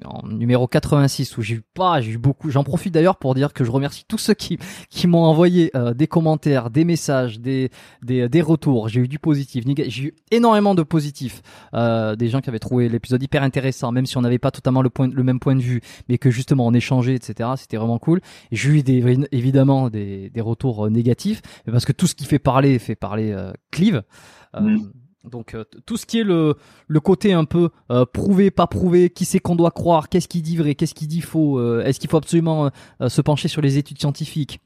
En numéro 86 où j'ai eu pas, j'ai eu beaucoup. J'en profite d'ailleurs pour dire que je remercie tous ceux qui qui m'ont envoyé euh, des commentaires, des messages, des des, des retours. J'ai eu du positif, j'ai eu énormément de positifs, euh, des gens qui avaient trouvé l'épisode hyper intéressant, même si on n'avait pas totalement le point le même point de vue, mais que justement on échangeait, etc. C'était vraiment cool. J'ai eu des évidemment des des retours négatifs, parce que tout ce qui fait parler fait parler euh, Clive. Mm. Donc euh, tout ce qui est le, le côté un peu euh, prouvé, pas prouvé, qui c'est qu'on doit croire, qu'est-ce qui dit vrai, qu'est-ce qui dit faux, euh, est-ce qu'il faut absolument se pencher sur les études scientifiques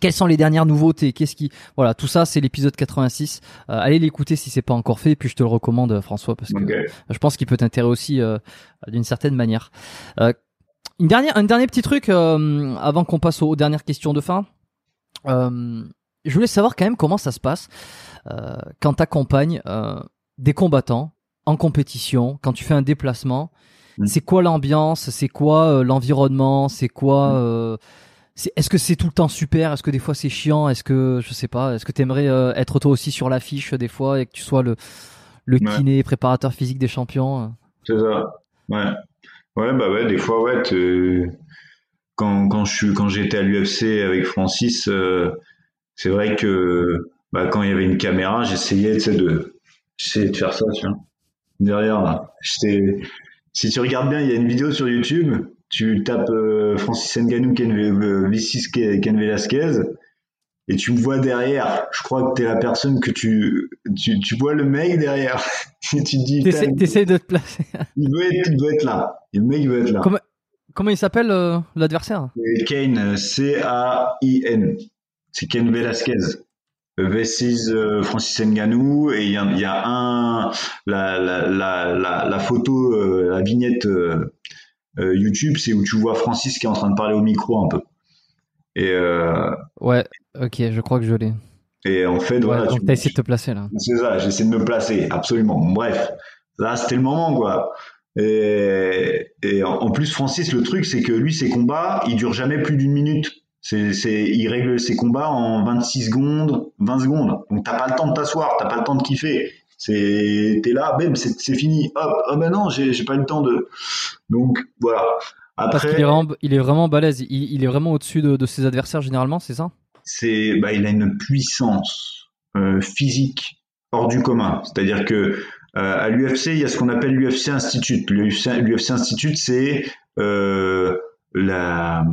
quelles sont les dernières nouveautés Qu'est-ce qui voilà tout ça c'est l'épisode 86. allez l'écouter si c'est pas encore fait puis je te le recommande François parce que okay. je pense qu'il peut t'intéresser aussi d'une certaine manière. une dernière un dernier petit truc avant qu'on passe aux, dernières questions de fin. je voulais savoir quand même comment ça se passe euh, quand tu accompagnes euh, des combattants en compétition, quand tu fais un déplacement, mmh. c'est quoi l'ambiance, c'est quoi euh, l'environnement, c'est quoi, est-ce que c'est tout le temps super Est-ce que des fois c'est chiant Est-ce que je sais pas Est-ce que t'aimerais euh, être toi aussi sur l'affiche des fois et que tu sois le le kiné préparateur physique des champions C'est ça. Ouais. Ouais bah ouais des fois ouais quand quand je suis quand j'étais à l'UFC avec Francis c'est vrai que bah, quand il y avait une caméra j'essayais de de faire ça tu vois derrière là. Si tu regardes bien, il y a une vidéo sur YouTube. Tu tapes euh, Francis Nganou, Ken, euh, Ken Velasquez, et tu me vois derrière. Je crois que tu es la personne que tu, tu, vois le mec derrière. et tu te dis. T'essayes de te placer. il, doit être, il être là. Le mec doit être là. Comment, comment il s'appelle euh, l'adversaire? Kane, C-A-I-N. C'est Ken Velasquez. V6 euh, Francis Nganou et il y a, y a, un la, la, la, la photo euh, la vignette euh, YouTube c'est où tu vois Francis qui est en train de parler au micro un peu. Et ouais ok je crois que je l'ai. et en fait voilà donc t'as essayé de te placer là. C'est ça j'essaie de me placer absolument. Bref là c'était le moment quoi. Et, et en plus Francis le truc c'est que lui ses combats ils durent jamais plus d'une minute c'est, c'est, il règle ses combats en 26 secondes, 20 secondes. Donc t'as pas le temps de t'asseoir, t'as pas le temps de kiffer. C'est, t'es là, bim, c'est, c'est fini. Hop, oh ben non, j'ai, j'ai pas eu le temps de. Donc voilà. Après, Parce qu'il est vraiment, il est vraiment balèze. Il, il est vraiment au-dessus de, de, ses adversaires généralement, c'est ça? C'est, bah, il a une puissance euh, physique hors du commun. C'est-à-dire que euh, à l'UFC, il y a ce qu'on appelle l'UFC Institute. L'UFC, l'UFC Institute, c'est euh, la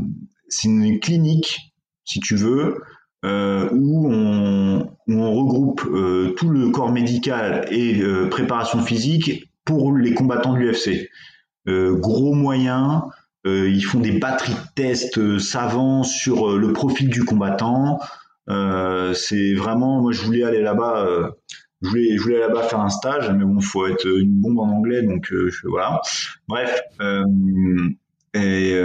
c'est une clinique, si tu veux, euh, où, on, regroupe euh, tout le corps médical et euh, préparation physique pour les combattants de l'UFC. gros moyens, ils font des batteries de tests savants sur le profil du combattant. c'est vraiment, moi je voulais aller là-bas. je voulais, là-bas faire un stage, mais bon, faut être une bombe en anglais, donc voilà. Bref, et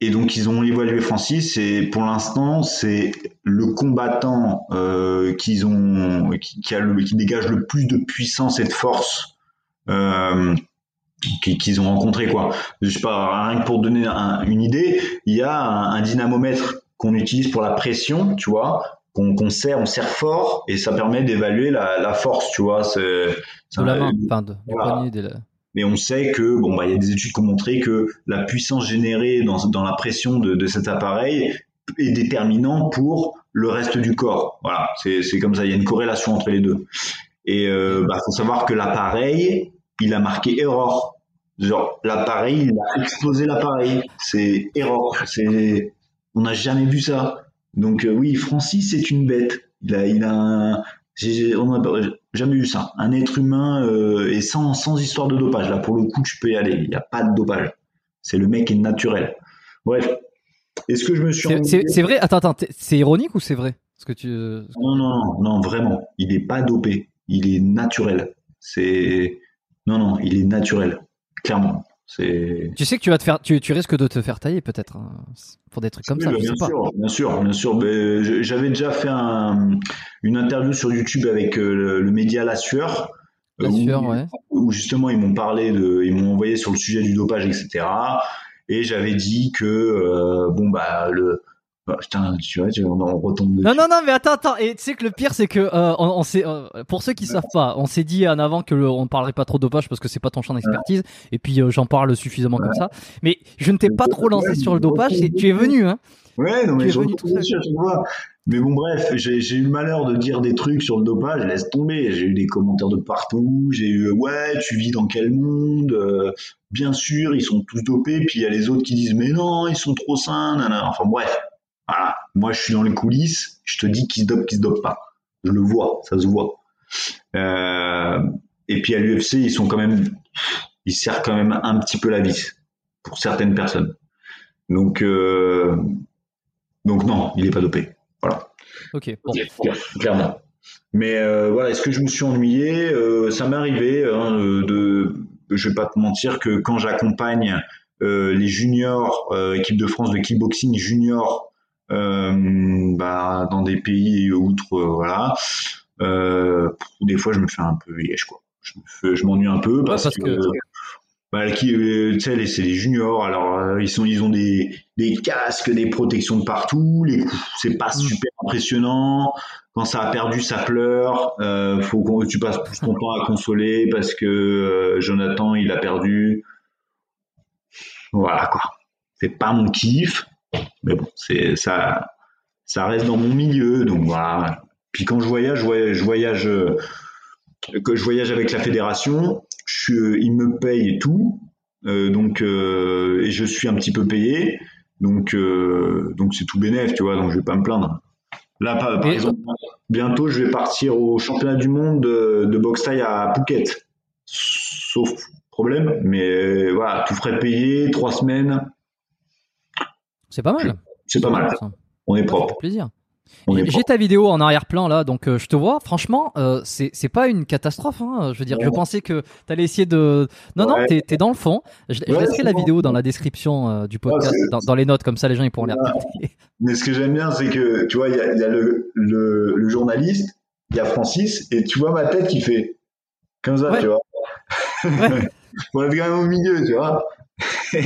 et donc ils ont évalué Francis et pour l'instant c'est le combattant euh, qu'ils ont qui, a le, qui dégage le plus de puissance et de force euh, qu'ils ont rencontré quoi. Je sais pas rien que pour donner une idée, il y a un, dynamomètre qu'on utilise pour la pression, tu vois, qu'on qu serre, on serre fort et ça permet d'évaluer la, la, force, tu vois. C'est la main, enfin de, voilà. de la mais on sait que bon bah il y a des études qui ont montré que la puissance générée dans, dans la pression de, de cet appareil est déterminant pour le reste du corps. Voilà, c'est comme ça, il y a une corrélation entre les deux. Et euh, bah, faut savoir que l'appareil, il a marqué erreur. Genre l'appareil, il a explosé l'appareil. C'est erreur. C'est on n'a jamais vu ça. Donc euh, oui, Francis c'est une bête. Il a, il a un, on n'a jamais eu ça. Un être humain euh, et sans, sans histoire de dopage. Là, pour le coup, tu peux y aller. Il n'y a pas de dopage. C'est le mec qui est naturel. Bref. Est-ce que je me suis. C'est vrai? Attends, attends. C'est ironique ou c'est vrai? Ce que tu... Non, non, non, vraiment. Il n'est pas dopé. Il est naturel. C'est. Non, non, il est naturel. Clairement. Tu sais que tu vas te faire, tu, tu risques de te faire tailler peut-être hein, pour des trucs comme ça. Bien, sûr, bien sûr, bien sûr, J'avais déjà fait un, une interview sur YouTube avec euh, le, média La Sueur. La Sueur, où, ouais. Où justement ils m'ont parlé de, ils m'ont envoyé sur le sujet du dopage, etc. Et j'avais dit que euh, bon bah le bah, putain, tu vois, on retombe Non, non, non, mais attends, attends. Et tu sais que le pire, c'est que euh, on, euh, pour ceux qui savent pas, on s'est dit en avant que on ne parlerait pas trop de dopage parce que c'est pas ton champ d'expertise. Et puis euh, j'en parle suffisamment comme ça. Mais je ne t'ai pas trop lancé sur le dopage. tu es venu, hein. Ouais, non, mais je venu tout Mais bon, bref, j'ai eu le malheur de dire des trucs sur le dopage, laisse tomber. J'ai eu des commentaires de partout. J'ai eu, ouais, tu vis dans quel monde Bien sûr, ils sont tous dopés. Puis il y a les autres qui disent, mais non, ils sont trop sains. Enfin bref, voilà. Moi, je suis dans les coulisses, je te dis qui se dope, qui se dope pas. Je le vois, ça se voit. Euh, et puis à l'UFC, ils sont quand même, ils serrent quand même un petit peu la vis pour certaines personnes. Donc, euh, donc non, il est pas dopé. Voilà. Ok. Clairement. Mais euh, voilà, est-ce que je me suis ennuyé? Ça m'est arrivé hein, de, je vais pas te mentir que quand j'accompagne les juniors, équipe de France de kickboxing junior bah, dans des pays outre, euh, voilà. Euh, des fois, je me fais un peu yesh, quoi. Je m'ennuie un peu parce, que, bah, qui, euh, tu sais, c'est les juniors. Alors, euh, ils sont, ils ont des, des casques, des protections de partout. Les c'est pas Mm. super impressionnant. Quand ça a perdu, ça pleure. Euh, faut que tu passes plus ton temps à consoler parce que euh, Jonathan, il a perdu. Voilà quoi. C'est pas mon kiff, mais bon, c'est ça, ça reste dans mon milieu, donc voilà. Puis quand je voyage, je voyage, euh, que je voyage avec la fédération, je euh, ils me payent tout, euh, donc euh, et je suis un petit peu payé, donc euh, donc c'est tout bénéf, tu vois, donc je vais pas me plaindre. Là, par, par exemple, bientôt, je vais partir au championnat du monde de, de boxe thaï à Phuket, sauf problème, mais euh, voilà, tout frais payé, trois semaines, C'est pas mal. c'est pas mal, Ça. on est propre, plaisir. J'ai ta vidéo en arrière-plan là, donc euh, je te vois. Franchement, euh, c'est pas une catastrophe. Hein. Je veux dire, je pensais que t'allais essayer de. Non, non, Ouais. t'es es dans le fond. Je, je Ouais, laisserai c'est la bon. vidéo dans la description euh, du podcast, dans, dans les notes, comme ça les gens ils pourront les regarder. Mais ce que j'aime bien, c'est que, tu vois, il y a, il y a le, le, le journaliste, il y a Francis, et tu vois ma tête qui fait comme ça, tu vois. On est quand même au milieu, tu vois.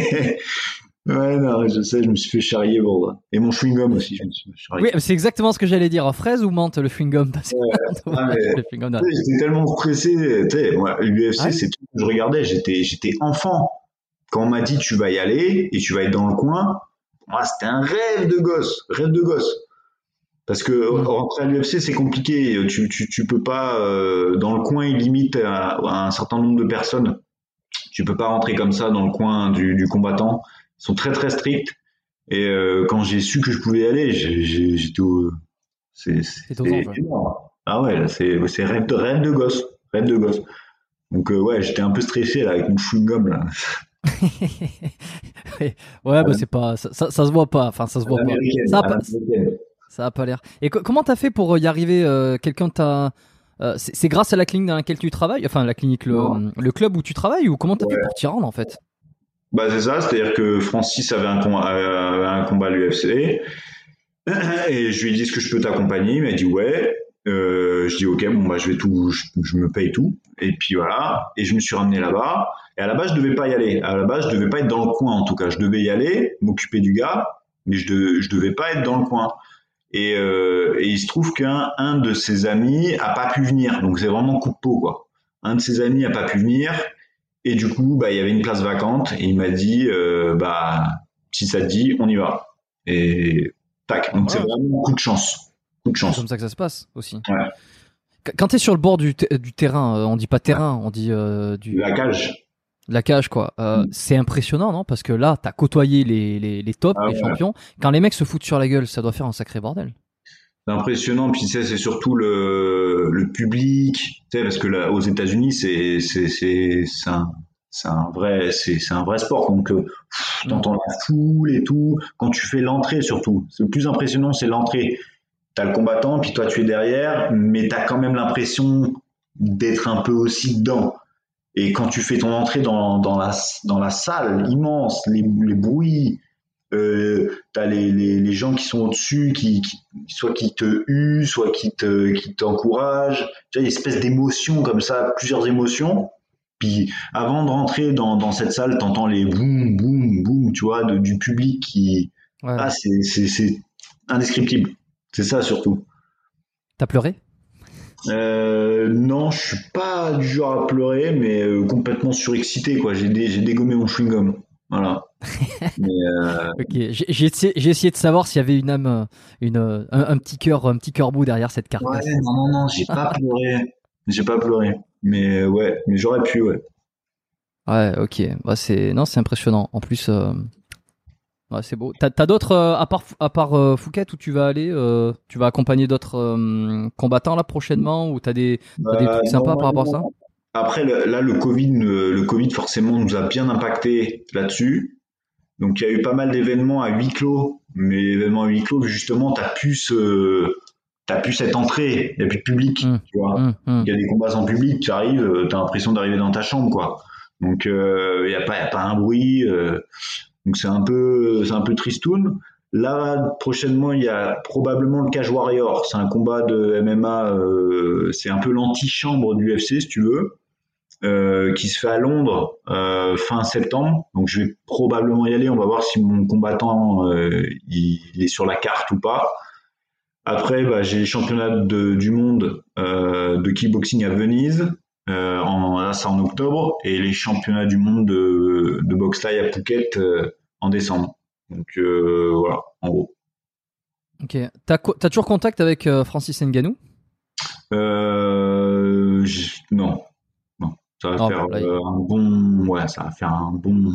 ouais, non, je sais, je me suis fait charrier pour ça. Et mon chewing-gum aussi, je me suis fait charrier. Oui, c'est exactement ce que j'allais dire. Fraise ou menthe le chewing gum parce que Ah, J'étais tellement stressé, l'UFC, c'est tout. Je regardais, j'étais, enfant. Quand on m'a dit tu vas y aller et tu vas être dans le coin, moi, c'était un rêve de gosse, rêve de gosse. Parce que rentrer à l'UFC, c'est compliqué. Tu, tu, tu peux pas, euh, dans le coin, il limite à, à un certain nombre de personnes. Tu peux pas rentrer comme ça dans le coin du, du combattant. Sont très, très stricts. Et euh, quand j'ai su que je pouvais y aller, j'étais au, c'est, énorme. Ah ouais, c'est, rêve de, rêve de gosse. Rêve de gosse. Donc, euh, ouais, j'étais un peu stressé, là, avec mon chewing-gum, là. ouais, bah c'est pas, ça, ça, ça se voit pas. Enfin, ça se voit pas. Ça a pas- l'américaine. Ça a pas l'air. Et co- comment t'as fait pour y arriver euh, Quelqu'un t'a. euh, c'est grâce à la clinique dans laquelle tu travailles, enfin la clinique, le, club où tu travailles, ou comment t'as fait Ouais. pour t'y rendre en fait? Bah c'est ça, c'est-à-dire que Francis avait un, com- euh, un combat à l'UFC et je lui ai dit est-ce que je peux t'accompagner? Il m'a dit ouais. Euh, je dis ok bon bah je vais tout, je, me paye tout et puis voilà et je me suis ramené là-bas et à la base je devais pas y aller. À la base je devais pas être dans le coin en tout cas. Je devais y aller, m'occuper du gars, mais je, de- devais pas être dans le coin. Et, euh, et il se trouve qu'un un de ses amis a pas pu venir, donc c'est vraiment coup de peau quoi. Un de ses amis a pas pu venir et du coup, bah, il y avait une place vacante et il m'a dit, euh, bah, si ça te dit, on y va. Et tac. Donc c'est Ouais. vraiment un coup de chance. Coup de C'est chance. comme ça que ça se passe aussi. Ouais. Quand t'es sur le bord du, du terrain, euh, on dit pas terrain, on dit euh, du, La cage. la cage quoi. Euh, Mm. C'est impressionnant, non? Parce que là, t'as côtoyé les, les, les tops, Ah les ouais. champions. Quand les mecs se foutent sur la gueule, ça doit faire un sacré bordel. C'est impressionnant. Puis tu c'est surtout le, le public. Tu parce que là, aux États-Unis, c'est, c'est, un, un vrai, c'est, un vrai sport. Donc, euh, pff, t'entends la foule et tout. Quand tu fais l'entrée, surtout. Le plus impressionnant, c'est l'entrée. T'as le combattant, puis toi, tu es derrière, mais t'as quand même l'impression d'être un peu aussi dedans. Et quand tu fais ton entrée dans, dans, la, dans la salle immense, les, les bruits, euh, t'as les, les, les gens qui sont au-dessus, qui, qui, soit qui te huent, soit qui te, qui t'encouragent. Tu vois, une espèce d'émotion comme ça, plusieurs émotions. Puis avant de rentrer dans, dans cette salle, t'entends les boum, boum, boum, tu vois, de- du public qui. Ouais. Ah, c'est, c'est, c'est indescriptible. C'est ça surtout. T'as pleuré? Euh, non, je suis pas du genre à pleurer, mais euh, complètement surexcité, quoi. J'ai, dé- j'ai dégommé mon chewing-gum. Voilà. Euh, j'ai essayé, de savoir s'il y avait une âme, euh, une, euh, un, un petit cœur, un petit cœur bout derrière cette carcasse. Ouais, non, non, non, j'ai pas pleuré. J'ai pas pleuré. Mais ouais, mais j'aurais pu, ouais. Ouais, ok. Bah, c'est non, c'est impressionnant. En plus, euh, ouais, c'est beau. T'as as, d'autres euh, à part à part Phuket où tu vas aller, tu vas accompagner d'autres combattants là prochainement ou t'as des Euh, trucs sympas par rapport à ça? Après, le- là, le Covid, le Covid, forcément, nous a bien impacté là-dessus. Donc, il y a eu pas mal d'événements à huis clos. Mais l'événement à huis clos, justement, t'as plus ce, t'as plus cette entrée. Il n'y a plus de public, Mm. tu vois. Hum, hum. Il y a des combats sans public, tu arrives, euh, t'as l'impression d'arriver dans ta chambre, quoi. Donc, il n'y a pas, y a pas un bruit. euh, donc, c'est un peu, c'est un peu tristoun. Là, prochainement, il y a probablement le Cage Warrior. C'est un combat de MMA, euh, c'est un peu l'antichambre du UFC, si tu veux. Euh, qui se fait à Londres euh, fin septembre. Donc je vais probablement y aller. On va voir si mon combattant euh, il, est sur la carte ou pas. Après, bah, j'ai les championnats de, du monde de kickboxing à Venise. En, là, c'est en octobre. Et les championnats du monde de, de boxe à Phuket en décembre. Donc voilà, en gros. Ok. T'as, as toujours contact avec Francis Ngannou? Euh, Non. Ça va faire un bon. Ouais, ça va faire un bon.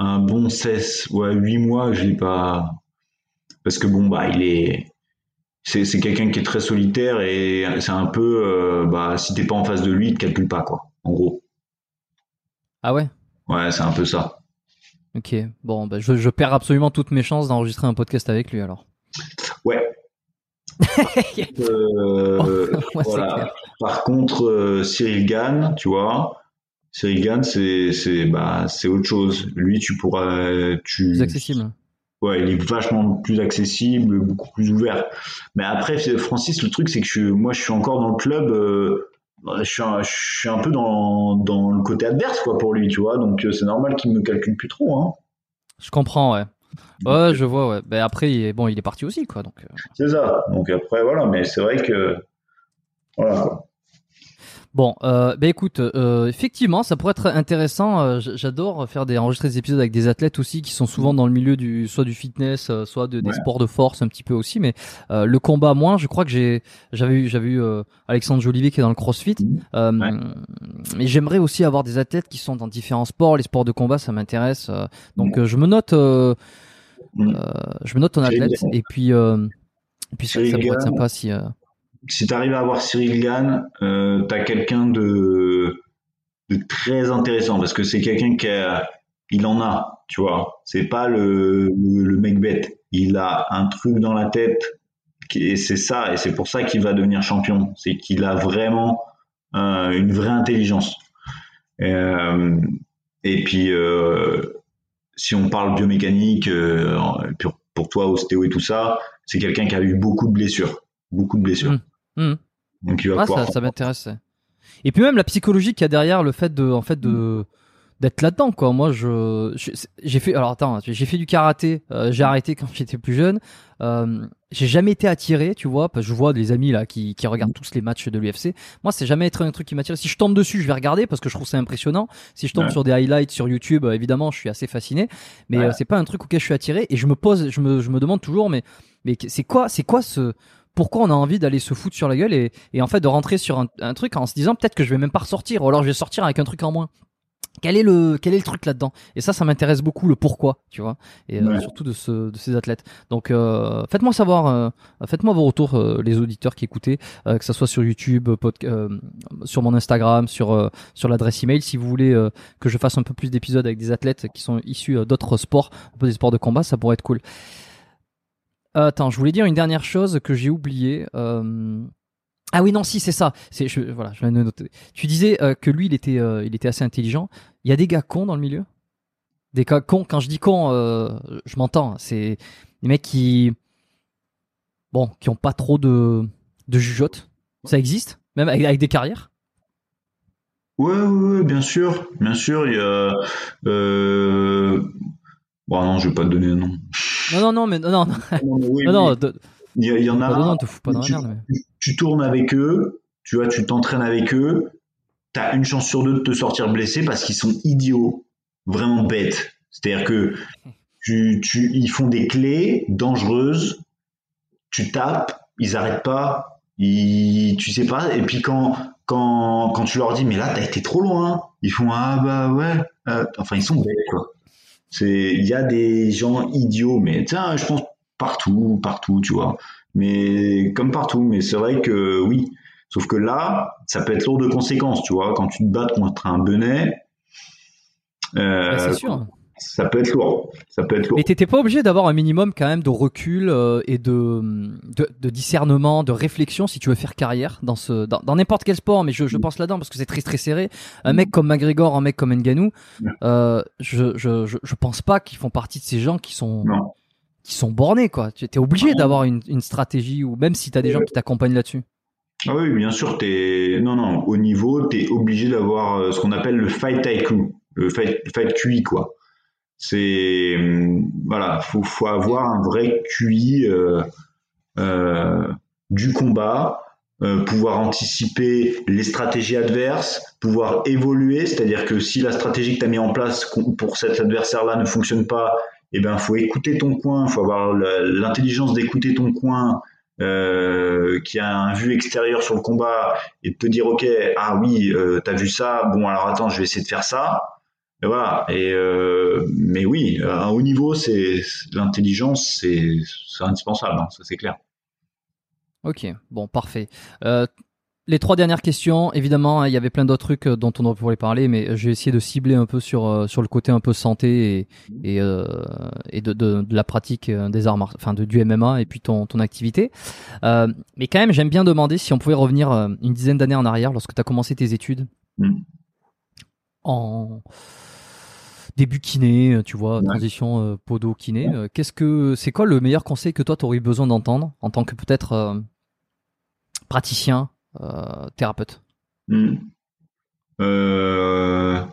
Un bon 16, ouais, 8 mois, je l'ai pas. Parce que bon, bah, il est c'est quelqu'un qui est très solitaire et c'est un peu, euh, bah, si t'es pas en face de lui, il te calcule pas, quoi, en gros. Ah ouais? Ouais, c'est un peu ça. Ok, bon, bah, je, perds absolument toutes mes chances d'enregistrer un podcast avec lui alors. Ouais. euh, voilà. Par contre, euh, Cyril Gann, tu vois, Cyril Gann, c'est bah, autre chose. Lui, tu pourras. Tu, Plus accessible ouais, il est vachement plus accessible, beaucoup plus ouvert. Mais après, Francis, le truc, c'est que je, moi, je suis encore dans le club. Euh, je, suis un, je suis un peu dans, dans le côté adverse, quoi, pour lui, tu vois. Donc, c'est normal qu'il me calcule plus trop. Hein. Je comprends, ouais. Ouais, je vois, ouais. Ben après, il est, bon, il est parti aussi, quoi. Donc. Euh. C'est ça. Donc après, voilà. Mais c'est vrai que, voilà, quoi. Bon, euh, bah écoute, euh, effectivement, ça pourrait être intéressant. Euh, j'adore faire des enregistrer des épisodes avec des athlètes aussi qui sont souvent dans le milieu du soit du fitness, euh, soit de, des sports de force un petit peu aussi. Mais euh, le combat moins, je crois que j'ai j'avais eu j'avais eu Alexandre Jolivet qui est dans le CrossFit. Mais j'aimerais aussi avoir des athlètes qui sont dans différents sports. Les sports de combat, ça m'intéresse. donc je me note, je me note ton athlète et puis et puis ça, ça pourrait être sympa si si tu arrives à avoir Cyril Gann, euh, tu as quelqu'un de, très intéressant parce que c'est quelqu'un qui a, il en a, tu vois. C'est pas le, le, mec bête. Il a un truc dans la tête et c'est ça et c'est pour ça qu'il va devenir champion. C'est qu'il a vraiment euh, une vraie intelligence. Euh, et puis, euh, si on parle biomécanique, pour, pour toi, ostéo et tout ça, c'est quelqu'un qui a eu beaucoup de blessures beaucoup de blessures. Mmh. Mmh. Donc il va ah, ça, ça m'intéresse. Et puis même la psychologie qu'il y a derrière le fait de, en fait, de mmh. d'être là-dedans quoi. Moi je j'ai fait alors attends, j'ai fait du karaté, euh, j'ai arrêté quand j'étais plus jeune. Euh, j'ai jamais été attiré, tu vois, parce que je vois des amis là qui, qui regardent tous les matchs de l'UFC. Moi, c'est jamais être un truc qui m'attire. Si je tombe dessus, je vais regarder parce que je trouve ça impressionnant. Si je tombe sur des highlights sur YouTube, euh, évidemment, je suis assez fasciné. Mais euh, c'est pas un truc auquel je suis attiré. Et je me pose, je me, je me demande toujours, mais mais c'est quoi, c'est quoi ce pourquoi on a envie d'aller se foutre sur la gueule et, et en fait de rentrer sur un, un truc en se disant peut-être que je vais même pas ressortir ou alors je vais sortir avec un truc en moins. Quel est le quel est le truc là-dedans? Et ça, ça m'intéresse beaucoup le pourquoi, tu vois, et euh, surtout de ce de ces athlètes. Donc, euh, faites-moi savoir, euh, faites-moi vos retours, euh, les auditeurs qui écoutaient, que ça soit sur YouTube, sur mon Instagram, sur sur l'adresse email, si vous voulez que je fasse un peu plus d'épisodes avec des athlètes qui sont issus d'autres sports, un peu des sports de combat, ça pourrait être cool. Attends, je voulais dire une dernière chose que j'ai oublié. Euh... Ah oui, non, si, c'est ça. C'est, je, je noter. Tu disais euh, que lui, il était, euh, il était assez intelligent. Il y a des gars cons dans le milieu? Des gars cons, quand je dis cons, je m'entends. C'est des mecs qui. Bon, qui ont pas trop de, de. Ça existe? Même avec, avec des carrières? Ouais, ouais, ouais, bien sûr. Bien sûr, il y a. Bon, non, je vais pas te donner un nom. Non, non, non, mais non, non. non, non, il y, en a. tu, tournes avec eux, tu vois, tu t'entraînes avec eux, tu as une chance sur deux de te sortir blessé parce qu'ils sont idiots, vraiment bêtes. C'est-à-dire que tu, tu, ils font des clés dangereuses, tu tapes, ils arrêtent pas, ils, tu sais pas, et puis quand, quand, quand tu leur dis, mais là, t'as été trop loin, ils font, ah bah ouais, euh, enfin, ils sont bêtes, quoi. C'est, il y a des gens idiots, mais tiens, je pense partout, partout, tu vois. Mais comme partout, mais c'est vrai que oui. Sauf que là, ça peut être lourd de conséquences, tu vois. Quand tu te bats contre un benet, euh, sûr ça peut être lourd. Ça peut être lourd. Mais t'étais pas obligé d'avoir un minimum quand même de recul euh, et de, de, discernement, de réflexion si tu veux faire carrière dans ce dans n'importe quel sport. Mais je, je pense là-dedans parce que c'est très très serré. Un mec comme McGregor, un mec comme Nganou, euh, je, je, je, je pense pas qu'ils font partie de ces gens qui sont qui sont bornés quoi. Tu es obligé d'avoir une, une stratégie ou même si t'as des gens qui t'accompagnent là-dessus. Ah oui, bien sûr, t'es non non, au niveau, tu es obligé d'avoir euh, ce qu'on appelle le fight IQ, le fight, fight QI quoi. C'est hum, voilà, faut faut avoir un vrai QI euh, euh, du combat, euh, pouvoir anticiper les stratégies adverses, pouvoir évoluer, c'est-à-dire que si la stratégie que tu as mis en place pour cet adversaire-là ne fonctionne pas, eh ben faut écouter ton coin, faut avoir l'intelligence d'écouter ton coin, euh, qui a un vue extérieur sur le combat et de te dire ok ah oui euh, t'as vu ça bon alors attends je vais essayer de faire ça et voilà et euh, mais oui à un haut niveau c'est l'intelligence c'est indispensable hein, ça c'est clair ok bon parfait euh, les trois dernières questions, évidemment, il y avait plein d'autres trucs euh, dont on aurait pu parler, mais je vais essayer de cibler un peu sur sur le côté un peu santé et et, euh, et de, de, de, la pratique des arts, enfin de du MMA et puis ton ton activité. Euh, mais quand même, j'aime bien demander si on pouvait revenir une dizaine d'années en arrière, lorsque tu as commencé tes études mm. En début kiné, tu vois, transition podo kiné. Qu'est-ce que c'est quoi le meilleur conseil que toi tu aurais besoin d'entendre en tant que peut-être praticien euh, thérapeute? Hmm. euh,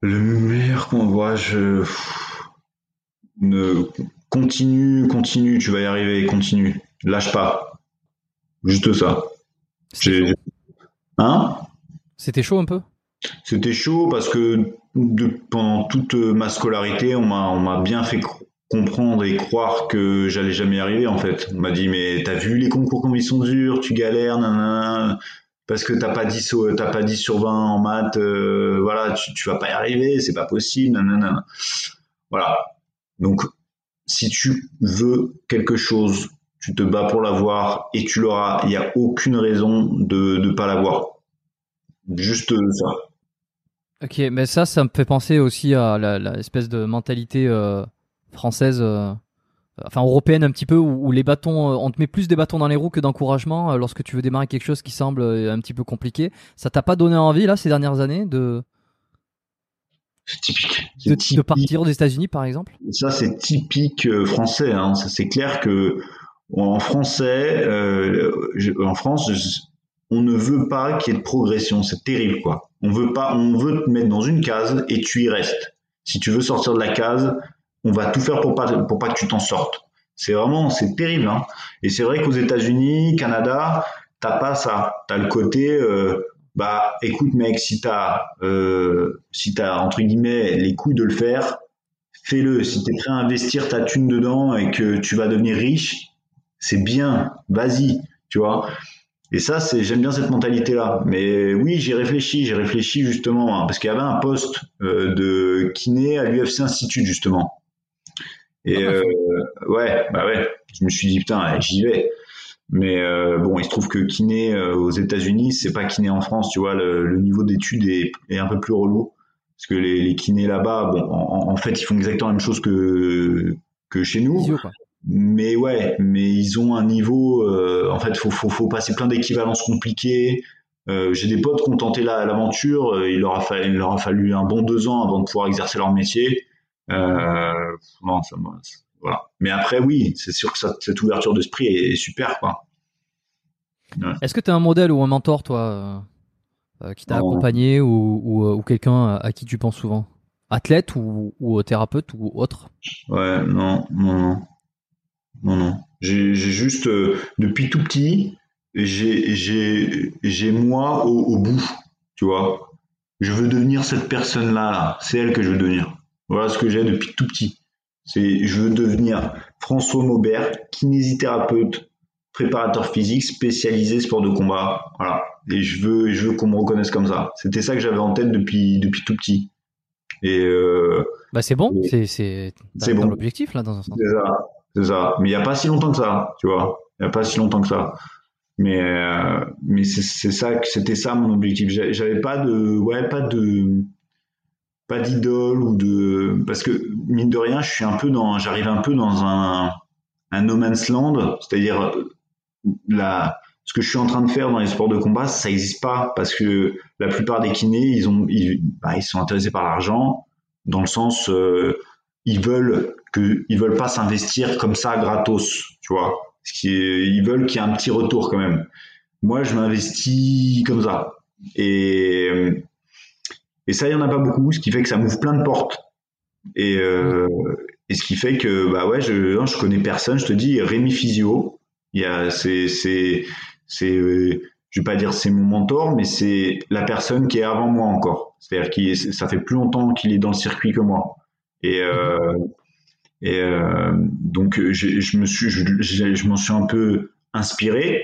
Le meilleur qu'on voit, je. Ne... Continue, continue, tu vas y arriver, continue. Lâche pas. Juste ça. Hein? C'était chaud un peu? C'était chaud parce que pendant toute ma scolarité, on m'a bien fait comprendre et croire que j'allais jamais y arriver en fait. On m'a dit mais t'as vu les concours comme ils sont durs, tu galères, parce que t'as pas 10 t'as pas 10 sur 20 en maths, euh, voilà, tu, tu vas pas y arriver, c'est pas possible, nanana. Voilà. Donc si tu veux quelque chose, tu te bats pour l'avoir et tu l'auras. Il n'y a aucune raison de ne pas l'avoir. Juste ça. Ok, mais ça, ça me fait penser aussi à l'espèce de mentalité euh, française, euh, enfin européenne un petit peu, où, les bâtons, euh, on te met plus des bâtons dans les roues que d'encouragement lorsque tu veux démarrer quelque chose qui semble un petit peu compliqué. Ça t'a pas donné envie là ces dernières années de typique. De, partir aux États-Unis, par exemple? Ça, c'est typique français. Hein. c'est clair que en français, en France, on ne veut pas qu'il y ait de progression. C'est terrible, quoi. On veut pas, on veut te mettre dans une case et tu y restes. Si tu veux sortir de la case, on va tout faire pour pas pas que tu t'en sortes. C'est vraiment terrible. Hein. Et c'est vrai qu'aux États-Unis, Canada, t'as pas ça. T'as le côté euh, bah écoute mec, si t'as euh, les couilles de le faire, fais-le. Si t'es prêt à investir ta thune dedans et que tu vas devenir riche, c'est bien. Vas-y, tu vois. Et ça, c'est j'aime bien cette mentalité-là. Mais oui, j'ai réfléchi, j'ai réfléchi justement hein, parce qu'il y avait un poste euh, de kiné à l'UFC Institute justement. Et ah, euh, ouais, bah ouais, je me suis dit putain, j'y vais. Mais euh, bon, il se trouve que kiné euh, aux États-Unis, c'est pas kiné en France, tu vois. Le, niveau d'études est, est, un peu plus relou parce que les, les kinés là-bas, bon, en, fait, ils font exactement la même chose que que chez nous. Mais ouais, mais ils ont un niveau. en fait, faut faut, faut passer plein d'équivalences compliquées. J'ai des potes qui ont tenté l'aventure. il leur a fallu, il leur a fallu un bon deux ans avant de pouvoir exercer leur métier. Euh, non, ça, voilà. Mais après, oui, c'est sûr que cette ouverture d'esprit est, super, quoi. Est-ce que tu as un modèle ou un mentor, toi, euh, euh, qui t'a accompagné ou, ou, quelqu'un à qui tu penses souvent? Athlète ou, ou, thérapeute ou autre? Ouais, non, non, non. Non, non. J'ai juste, depuis tout petit, j'ai moi au, au, bout, tu vois. Je veux devenir cette personne-là, là. c'est elle que je veux devenir. Voilà ce que j'ai depuis tout petit. C'est, je veux devenir François Maubert, kinésithérapeute, préparateur physique spécialisé sport de combat. Voilà. Et je veux, je veux qu'on me reconnaisse comme ça. C'était ça que j'avais en tête depuis, depuis tout petit. Et euh, bah c'est bon, c'est c'est c'est bon. l'objectif là dans un sens. C'est ça. Mais il y a pas si longtemps que ça, tu vois. Il y a pas si longtemps que ça. Mais euh, mais c'est, ça, c'était ça mon objectif. J'avais pas de, ouais, pas de pas d'idole ou de parce que mine de rien, je suis un peu dans, j'arrive un peu dans un, un no man's land, c'est-à-dire la ce que je suis en train de faire dans les sports de combat, ça n'existe pas parce que la plupart des kinés, ils ont, bah, ils sont intéressés par l'argent dans le sens, euh, ils veulent que, ils veulent pas s'investir comme ça gratos, tu vois. Ils veulent qu'il y ait un petit retour quand même. Moi, je m'investis comme ça. Et, et ça, il y en a pas beaucoup, ce qui fait que ça m'ouvre plein de portes. Et, euh, et ce qui fait que, bah ouais, je, je connais personne. Je te dis, Rémi Physio, il y euh, vais pas dire c'est mon mentor, mais c'est la personne qui est avant moi encore. C'est-à-dire qu'il, ça fait plus longtemps qu'il est dans le circuit que moi. Et, euh, et euh, donc, je, je me suis, je, je m'en suis un peu inspiré.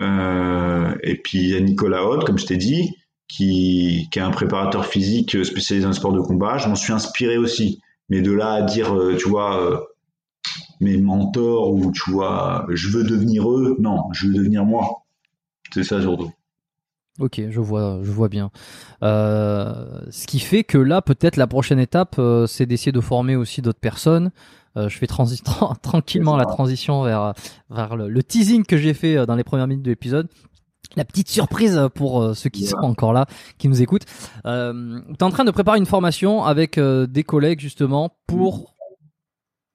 Euh, et puis il y a Nicolas Haute, comme je t'ai dit, qui, qui est un préparateur physique spécialisé dans le sport de combat. Je m'en suis inspiré aussi. Mais de là à dire, euh, tu vois, euh, mes mentors ou tu vois, je veux devenir eux, non, je veux devenir moi. C'est ça surtout. Ok, je vois, je vois bien. Euh, ce qui fait que là, peut-être la prochaine étape, euh, c'est d'essayer de former aussi d'autres personnes. Euh, je fais transi tra tranquillement la transition vers, vers le, le teasing que j'ai fait dans les premières minutes de l'épisode. La petite surprise pour ceux qui Yeah. sont encore là, qui nous écoutent. Euh, tu es en train de préparer une formation avec des collègues justement pour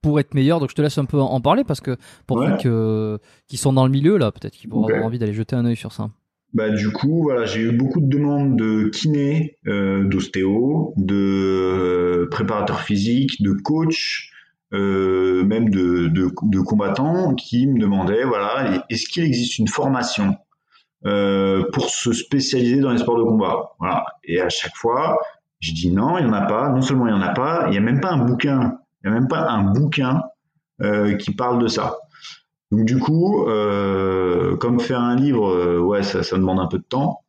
pour être meilleur. Donc je te laisse un peu en parler parce que pour ceux qui sont dans le milieu là, peut-être qu'ils pourront avoir envie d'aller jeter un œil sur ça. Bah, du coup, voilà, j'ai eu beaucoup de demandes de kiné, euh, d'ostéo, de préparateur physique, de coach, euh, même de, de, combattants qui me demandaient, voilà, est-ce qu'il existe une formation euh, pour se spécialiser dans les sports de combat? Voilà. Et à chaque fois, je dis non, il n'y en a pas. Non seulement il n'y en a pas, il n'y a même pas un bouquin. Il n'y a même pas un bouquin euh, qui parle de ça. Donc du coup, euh, comme faire un livre, euh, ouais, ça, ça demande un peu de temps.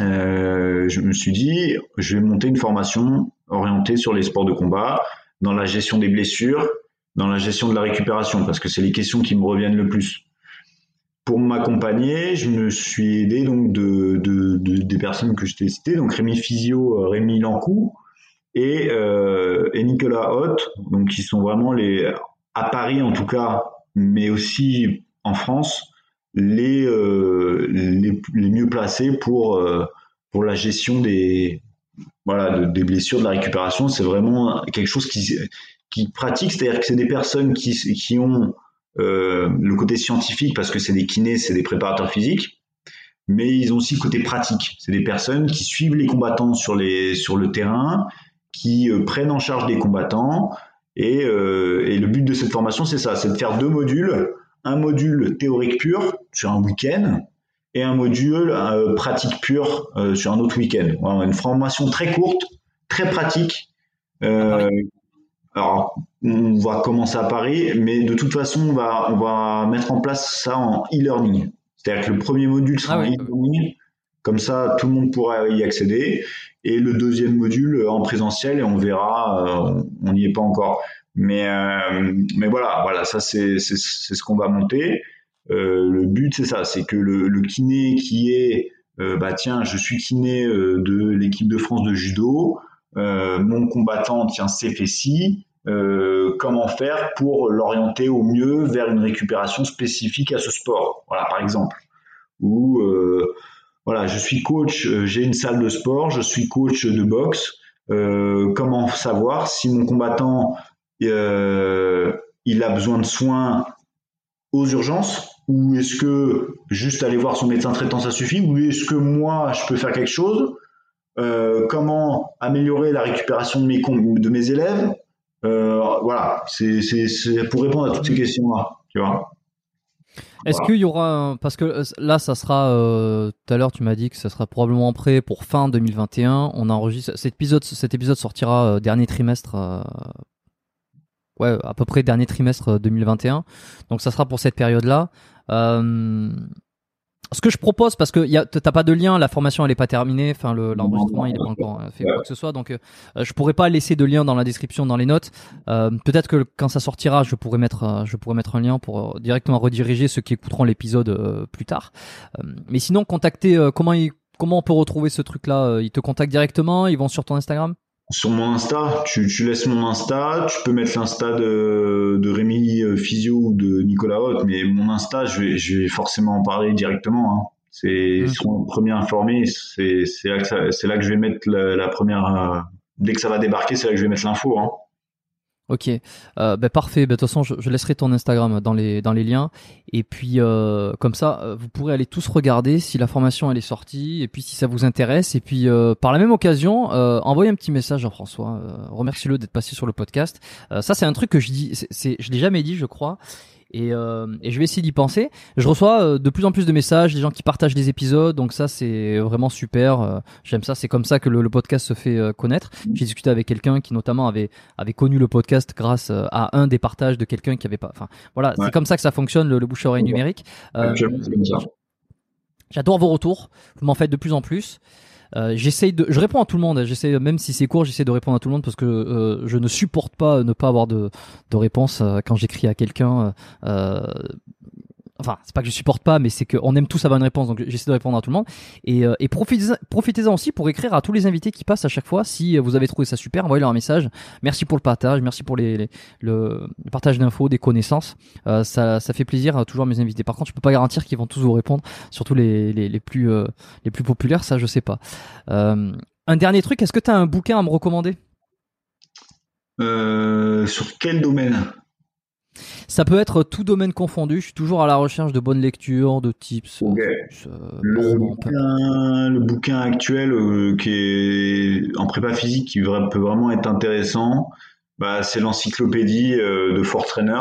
Euh, je me suis dit, je vais monter une formation orientée sur les sports de combat, dans la gestion des blessures, dans la gestion de la récupération, parce que c'est les questions qui me reviennent le plus. Pour m'accompagner, je me suis aidé donc de, de, de- des personnes que je t'ai citées, donc Rémi Physio, Rémi Lancou et, euh, et Nicolas Hoth, donc qui sont vraiment les à Paris en tout cas, mais aussi en France, les euh, les, mieux placés pour euh, pour la gestion des voilà de- des blessures, de la récupération. C'est vraiment quelque chose qui qui pratique, c'est-à-dire que c'est des personnes qui qui ont euh, le côté scientifique parce que c'est des kinés, c'est des préparateurs physiques, mais ils ont aussi le côté pratique. C'est des personnes qui suivent les combattants sur les sur le terrain, qui euh, prennent en charge des combattants. Et, euh, et le but de cette formation, c'est ça, c'est de faire deux modules, un module théorique pur sur un week-end et un module euh, pratique pur euh, sur un autre week-end. Voilà, une formation très courte, très pratique. Euh, alors, on va commencer à Paris, mais de toute façon, on va, on va mettre en place ça en e-learning. C'est-à-dire que le premier module sera Ah en oui. e-learning, comme ça, tout le monde pourra y accéder. Et le deuxième module en présentiel, et on verra, euh, on n'y est pas encore. Mais, euh, mais voilà, voilà, ça c'est c'est c'est ce qu'on va monter. Euh, le but c'est ça, c'est que le, le kiné qui est, euh, bah tiens, je suis kiné euh, de l'équipe de France de judo, euh, mon combattant tient ses fessies, euh, comment faire pour l'orienter au mieux vers une récupération spécifique à ce sport, voilà par exemple. Ou euh, voilà, je suis coach, euh, j'ai une salle de sport, je suis coach de boxe. Euh, comment savoir si mon combattant euh, il a besoin de soins aux urgences ou est-ce que juste aller voir son médecin traitant ça suffit ou est-ce que moi je peux faire quelque chose? Euh, comment améliorer la récupération de mes de mes élèves? Euh, voilà c'est pour répondre à toutes ces questions là tu vois Est-ce Voilà. qu'il y aura un- parce que euh, là ça sera euh, tout à l'heure tu m'as dit que ça sera probablement prêt pour fin 2021. On enregistre cet épisode cet épisode sortira euh, dernier trimestre euh, ouais, à peu près dernier trimestre euh, 2021. Donc ça sera pour cette période-là. Euh, ce que je propose, parce que t'as pas de lien, la formation elle est pas terminée, enfin le- l'enregistrement il est pas encore euh, fait quoi que ce soit, donc euh, je pourrais pas laisser de lien dans la description, dans les notes. Euh, Peut-être que quand ça sortira, je pourrais mettre, euh, je pourrais mettre un lien pour directement rediriger ceux qui écouteront l'épisode euh, plus tard. Euh, mais sinon, contacter, euh, comment ils, comment on peut retrouver ce truc-là Euh, Ils te contactent directement Ils vont sur ton Instagram? Sur mon Insta, tu, tu laisses mon Insta, tu peux mettre l'Insta de, de Rémi euh, Physio ou de Nicolas Haute, mais mon Insta, je vais, je vais forcément en parler directement. Hein. C'est ils seront les premiers informés, c'est là, que ça- c'est là que je vais mettre la, la première. euh, dès que ça va débarquer, c'est là que je vais mettre l'info. Hein. Ok, euh, bah, parfait. Bah, de toute façon, je, je, laisserai ton Instagram dans les dans les liens. Et puis euh, comme ça, euh, vous pourrez aller tous regarder si la formation elle est sortie et puis si ça vous intéresse. Et puis euh, par la même occasion, euh, envoyez un petit message à François. remercie-le d'être passé sur le podcast. ça c'est un truc que je dis, c'est, je l'ai jamais dit, je crois. Et, euh, et, je vais essayer d'y penser. Je reçois euh, de plus en plus de messages, des gens qui partagent des épisodes, donc ça c'est vraiment super. Euh, j'aime ça, c'est comme ça que le, le podcast se fait euh, connaître. J'ai discuté avec quelqu'un qui notamment avait avait connu le podcast grâce à un des partages de quelqu'un qui avait pas. Enfin voilà, ouais. c'est comme ça que ça fonctionne le, le bouche oreille numérique. J'adore vos retours, vous m'en faites de plus en plus. Euh, j'essaye de, je réponds à tout le monde. J'essaie, même si c'est court, j'essaie de répondre à tout le monde parce que euh, je ne supporte pas ne pas avoir de, de réponse euh, quand j'écris à quelqu'un. Euh, enfin c'est pas que je supporte pas mais c'est qu'on aime tous avoir une réponse donc j'essaie de répondre à tout le monde. Et, euh, profitez-en profitez aussi pour écrire à tous les invités qui passent à chaque fois. Si vous avez trouvé ça super envoyez-leur un message. Merci pour le partage merci pour le, partage d'infos des connaissances. Euh, ça, fait plaisir à toujours mes invités. Par contre je peux pas garantir qu'ils vont tous vous répondre surtout les, plus euh, les plus populaires ça je sais pas. Euh, un dernier truc est-ce que tu as un bouquin à me recommander? Sur quel domaine? Ça peut être tout domaine confondu. Je suis toujours à la recherche de bonnes lectures, de tips. Okay. Euh, le, bouquin, le, bouquin, actuel euh, qui est en prépa physique qui peut vraiment être intéressant, bah, c'est l'encyclopédie euh, de Fort Trainer.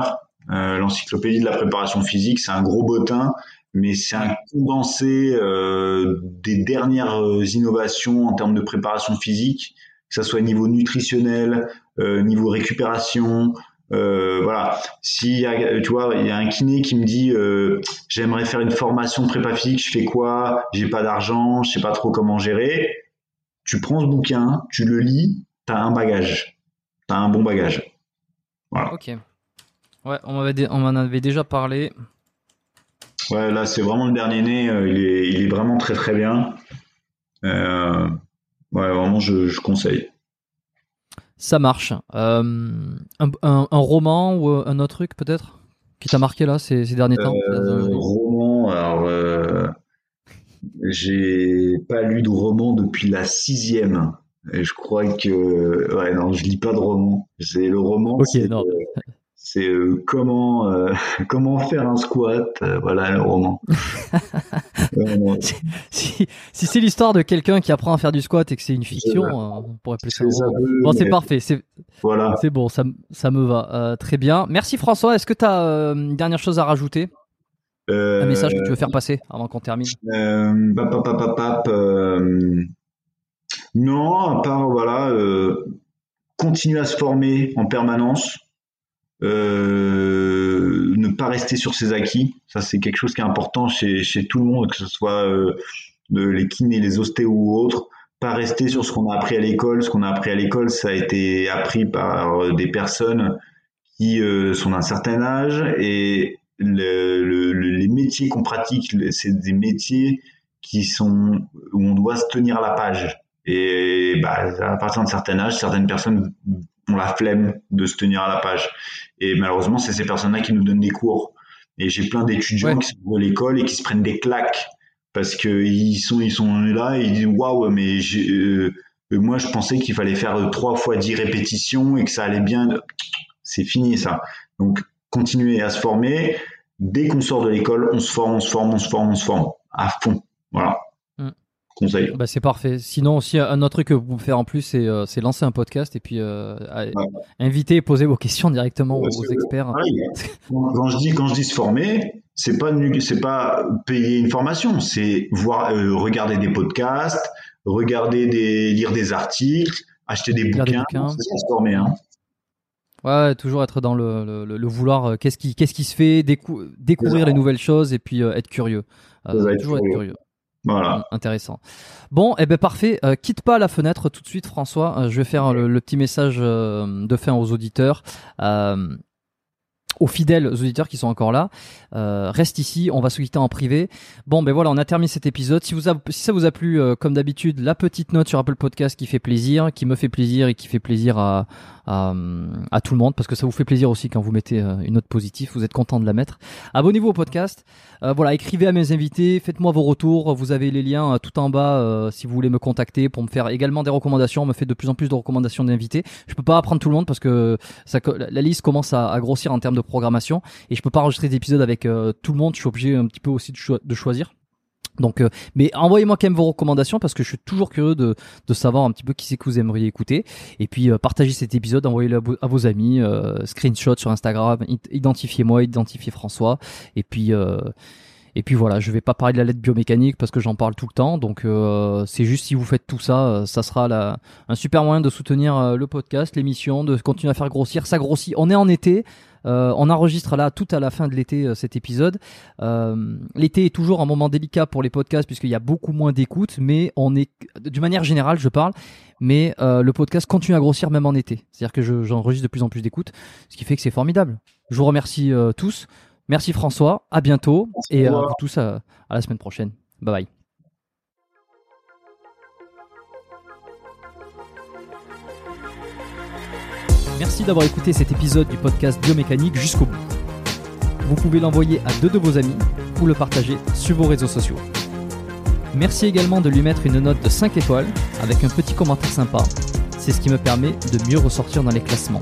L'encyclopédie de la préparation physique, c'est un gros bottin, mais c'est un condensé des dernières innovations en termes de préparation physique, que ce soit niveau nutritionnel, niveau récupération, euh, voilà, si tu vois, il y a un kiné qui me dit euh, j'aimerais faire une formation prépa physique, je fais quoi? J'ai pas d'argent, je sais pas trop comment gérer. Tu prends ce bouquin, tu le lis, t'as un bagage, t'as un bon bagage. Voilà. Ok. Ouais, on m'avait on m'en avait déjà parlé. Ouais, là c'est vraiment le dernier né, euh, il, est, il est vraiment très très bien. Ouais, vraiment je, je conseille. Ça marche. Euh, un, un, un, roman ou un autre truc peut-être qui t'a marqué là ces, ces derniers temps euh, Roman, alors euh, j'ai pas lu de roman depuis la sixième. Et je crois que ouais non, je lis pas de roman. C'est le roman. Ok, non c'est euh, comment euh, comment faire un squat euh, voilà le roman. Si, si c'est l'histoire de quelqu'un qui apprend à faire du squat et que c'est une fiction on pourrait appeler ça bon c'est parfait c'est voilà. c'est bon ça, ça me va très bien. Merci François est-ce que tu as une dernière chose à rajouter? Un message que tu veux faire passer avant qu'on termine? Pap, pap, pap, pap, non à part voilà continuer à se former en permanence euh, ne pas rester sur ses acquis. Ça, c'est quelque chose qui est important chez, tout le monde, que ce soit euh, les kinés, les ostéos ou autres. Pas rester sur ce qu'on a appris à l'école. Ce qu'on a appris à l'école, ça a été appris par des personnes qui euh, sont d'un certain âge et le, le, les métiers qu'on pratique, c'est des métiers qui sont où on doit se tenir à la page. Et bah, à partir d'un certain âge, certaines personnes ont la flemme de se tenir à la page. Et malheureusement, c'est ces personnes-là qui nous donnent des cours. Et j'ai plein d'étudiants Ouais. qui sont de l'école et qui se prennent des claques parce que ils sont ils sont là et ils disent waouh mais euh, moi je pensais qu'il fallait faire trois fois dix répétitions et que ça allait bien. C'est fini ça. Donc continuer à se former. Dès qu'on sort de l'école, on se forme, on se forme, on se forme, on se forme à fond. Voilà. Conseil. Bah c'est parfait. Sinon aussi un autre truc que vous pouvez faire en plus c'est euh, lancer un podcast et puis euh, Ouais. inviter et poser vos questions directement Ouais, aux experts. Quand je dis quand je dis se former, c'est pas c'est pas payer une formation, c'est voir euh, regarder des podcasts, regarder des lire des articles, acheter des Lire bouquins, bouquins. c'est se former hein. Ouais, toujours être dans le, le, vouloir. qu'est-ce qui, qu'est-ce qui se fait, décou- découvrir les nouvelles choses et puis être curieux. Toujours être curieux. Voilà. Mm, Intéressant. Bon, eh ben parfait. Euh, quitte pas la fenêtre tout de suite, François. Euh, je vais faire le, le petit message euh, de fin aux auditeurs. Aux fidèles auditeurs qui sont encore là, euh, reste ici, on va se quitter en privé. Bon, ben voilà, on a terminé cet épisode. Si, vous a, si ça vous a plu, euh, comme d'habitude, la petite note sur Apple Podcast qui fait plaisir, qui me fait plaisir et qui fait plaisir à, à, tout le monde, parce que ça vous fait plaisir aussi quand vous mettez euh, une note positive, vous êtes content de la mettre. Abonnez-vous au podcast. Euh, voilà, écrivez à mes invités, faites-moi vos retours. Vous avez les liens tout en bas si vous voulez me contacter pour me faire également des recommandations. On me fait de plus en plus de recommandations d'invités. Je peux pas apprendre tout le monde parce que ça, la liste commence à, à grossir en termes de programmation et je peux pas enregistrer des épisodes avec tout le monde. Je suis obligé un petit peu aussi de, de choisir. Donc, euh, mais envoyez-moi quand même vos recommandations parce que je suis toujours curieux de, savoir un petit peu qui c'est que vous aimeriez écouter. Et puis euh, partagez cet épisode, envoyez-le à, vos- amis, euh, screenshot sur Instagram, id- identifiez-moi, identifiez François. Et puis euh, et puis voilà, je vais pas parler de la lettre biomécanique parce que j'en parle tout le temps. Donc euh, c'est juste si vous faites tout ça, euh, ça sera un super moyen de soutenir euh, le podcast, l'émission, de continuer à faire grossir. Ça grossit. On est en été. Euh, on enregistre là tout à la fin de l'été euh, cet épisode. Euh, l'été est toujours un moment délicat pour les podcasts puisqu'il y a beaucoup moins d'écoute, mais on est, d'une manière générale, je parle, mais le podcast continue à grossir même en été. C'est-à-dire que je- j'enregistre de plus en plus d'écoute, ce qui fait que c'est formidable. Je vous remercie tous. Merci François, à bientôt et à vous tous à, à la semaine prochaine. Bye bye. Merci d'avoir écouté cet épisode du podcast Biomécanique jusqu'au bout. Vous pouvez l'envoyer à deux de vos amis ou le partager sur vos réseaux sociaux. Merci également de lui mettre une note de 5 étoiles avec un petit commentaire sympa. C'est ce qui me permet de mieux ressortir dans les classements.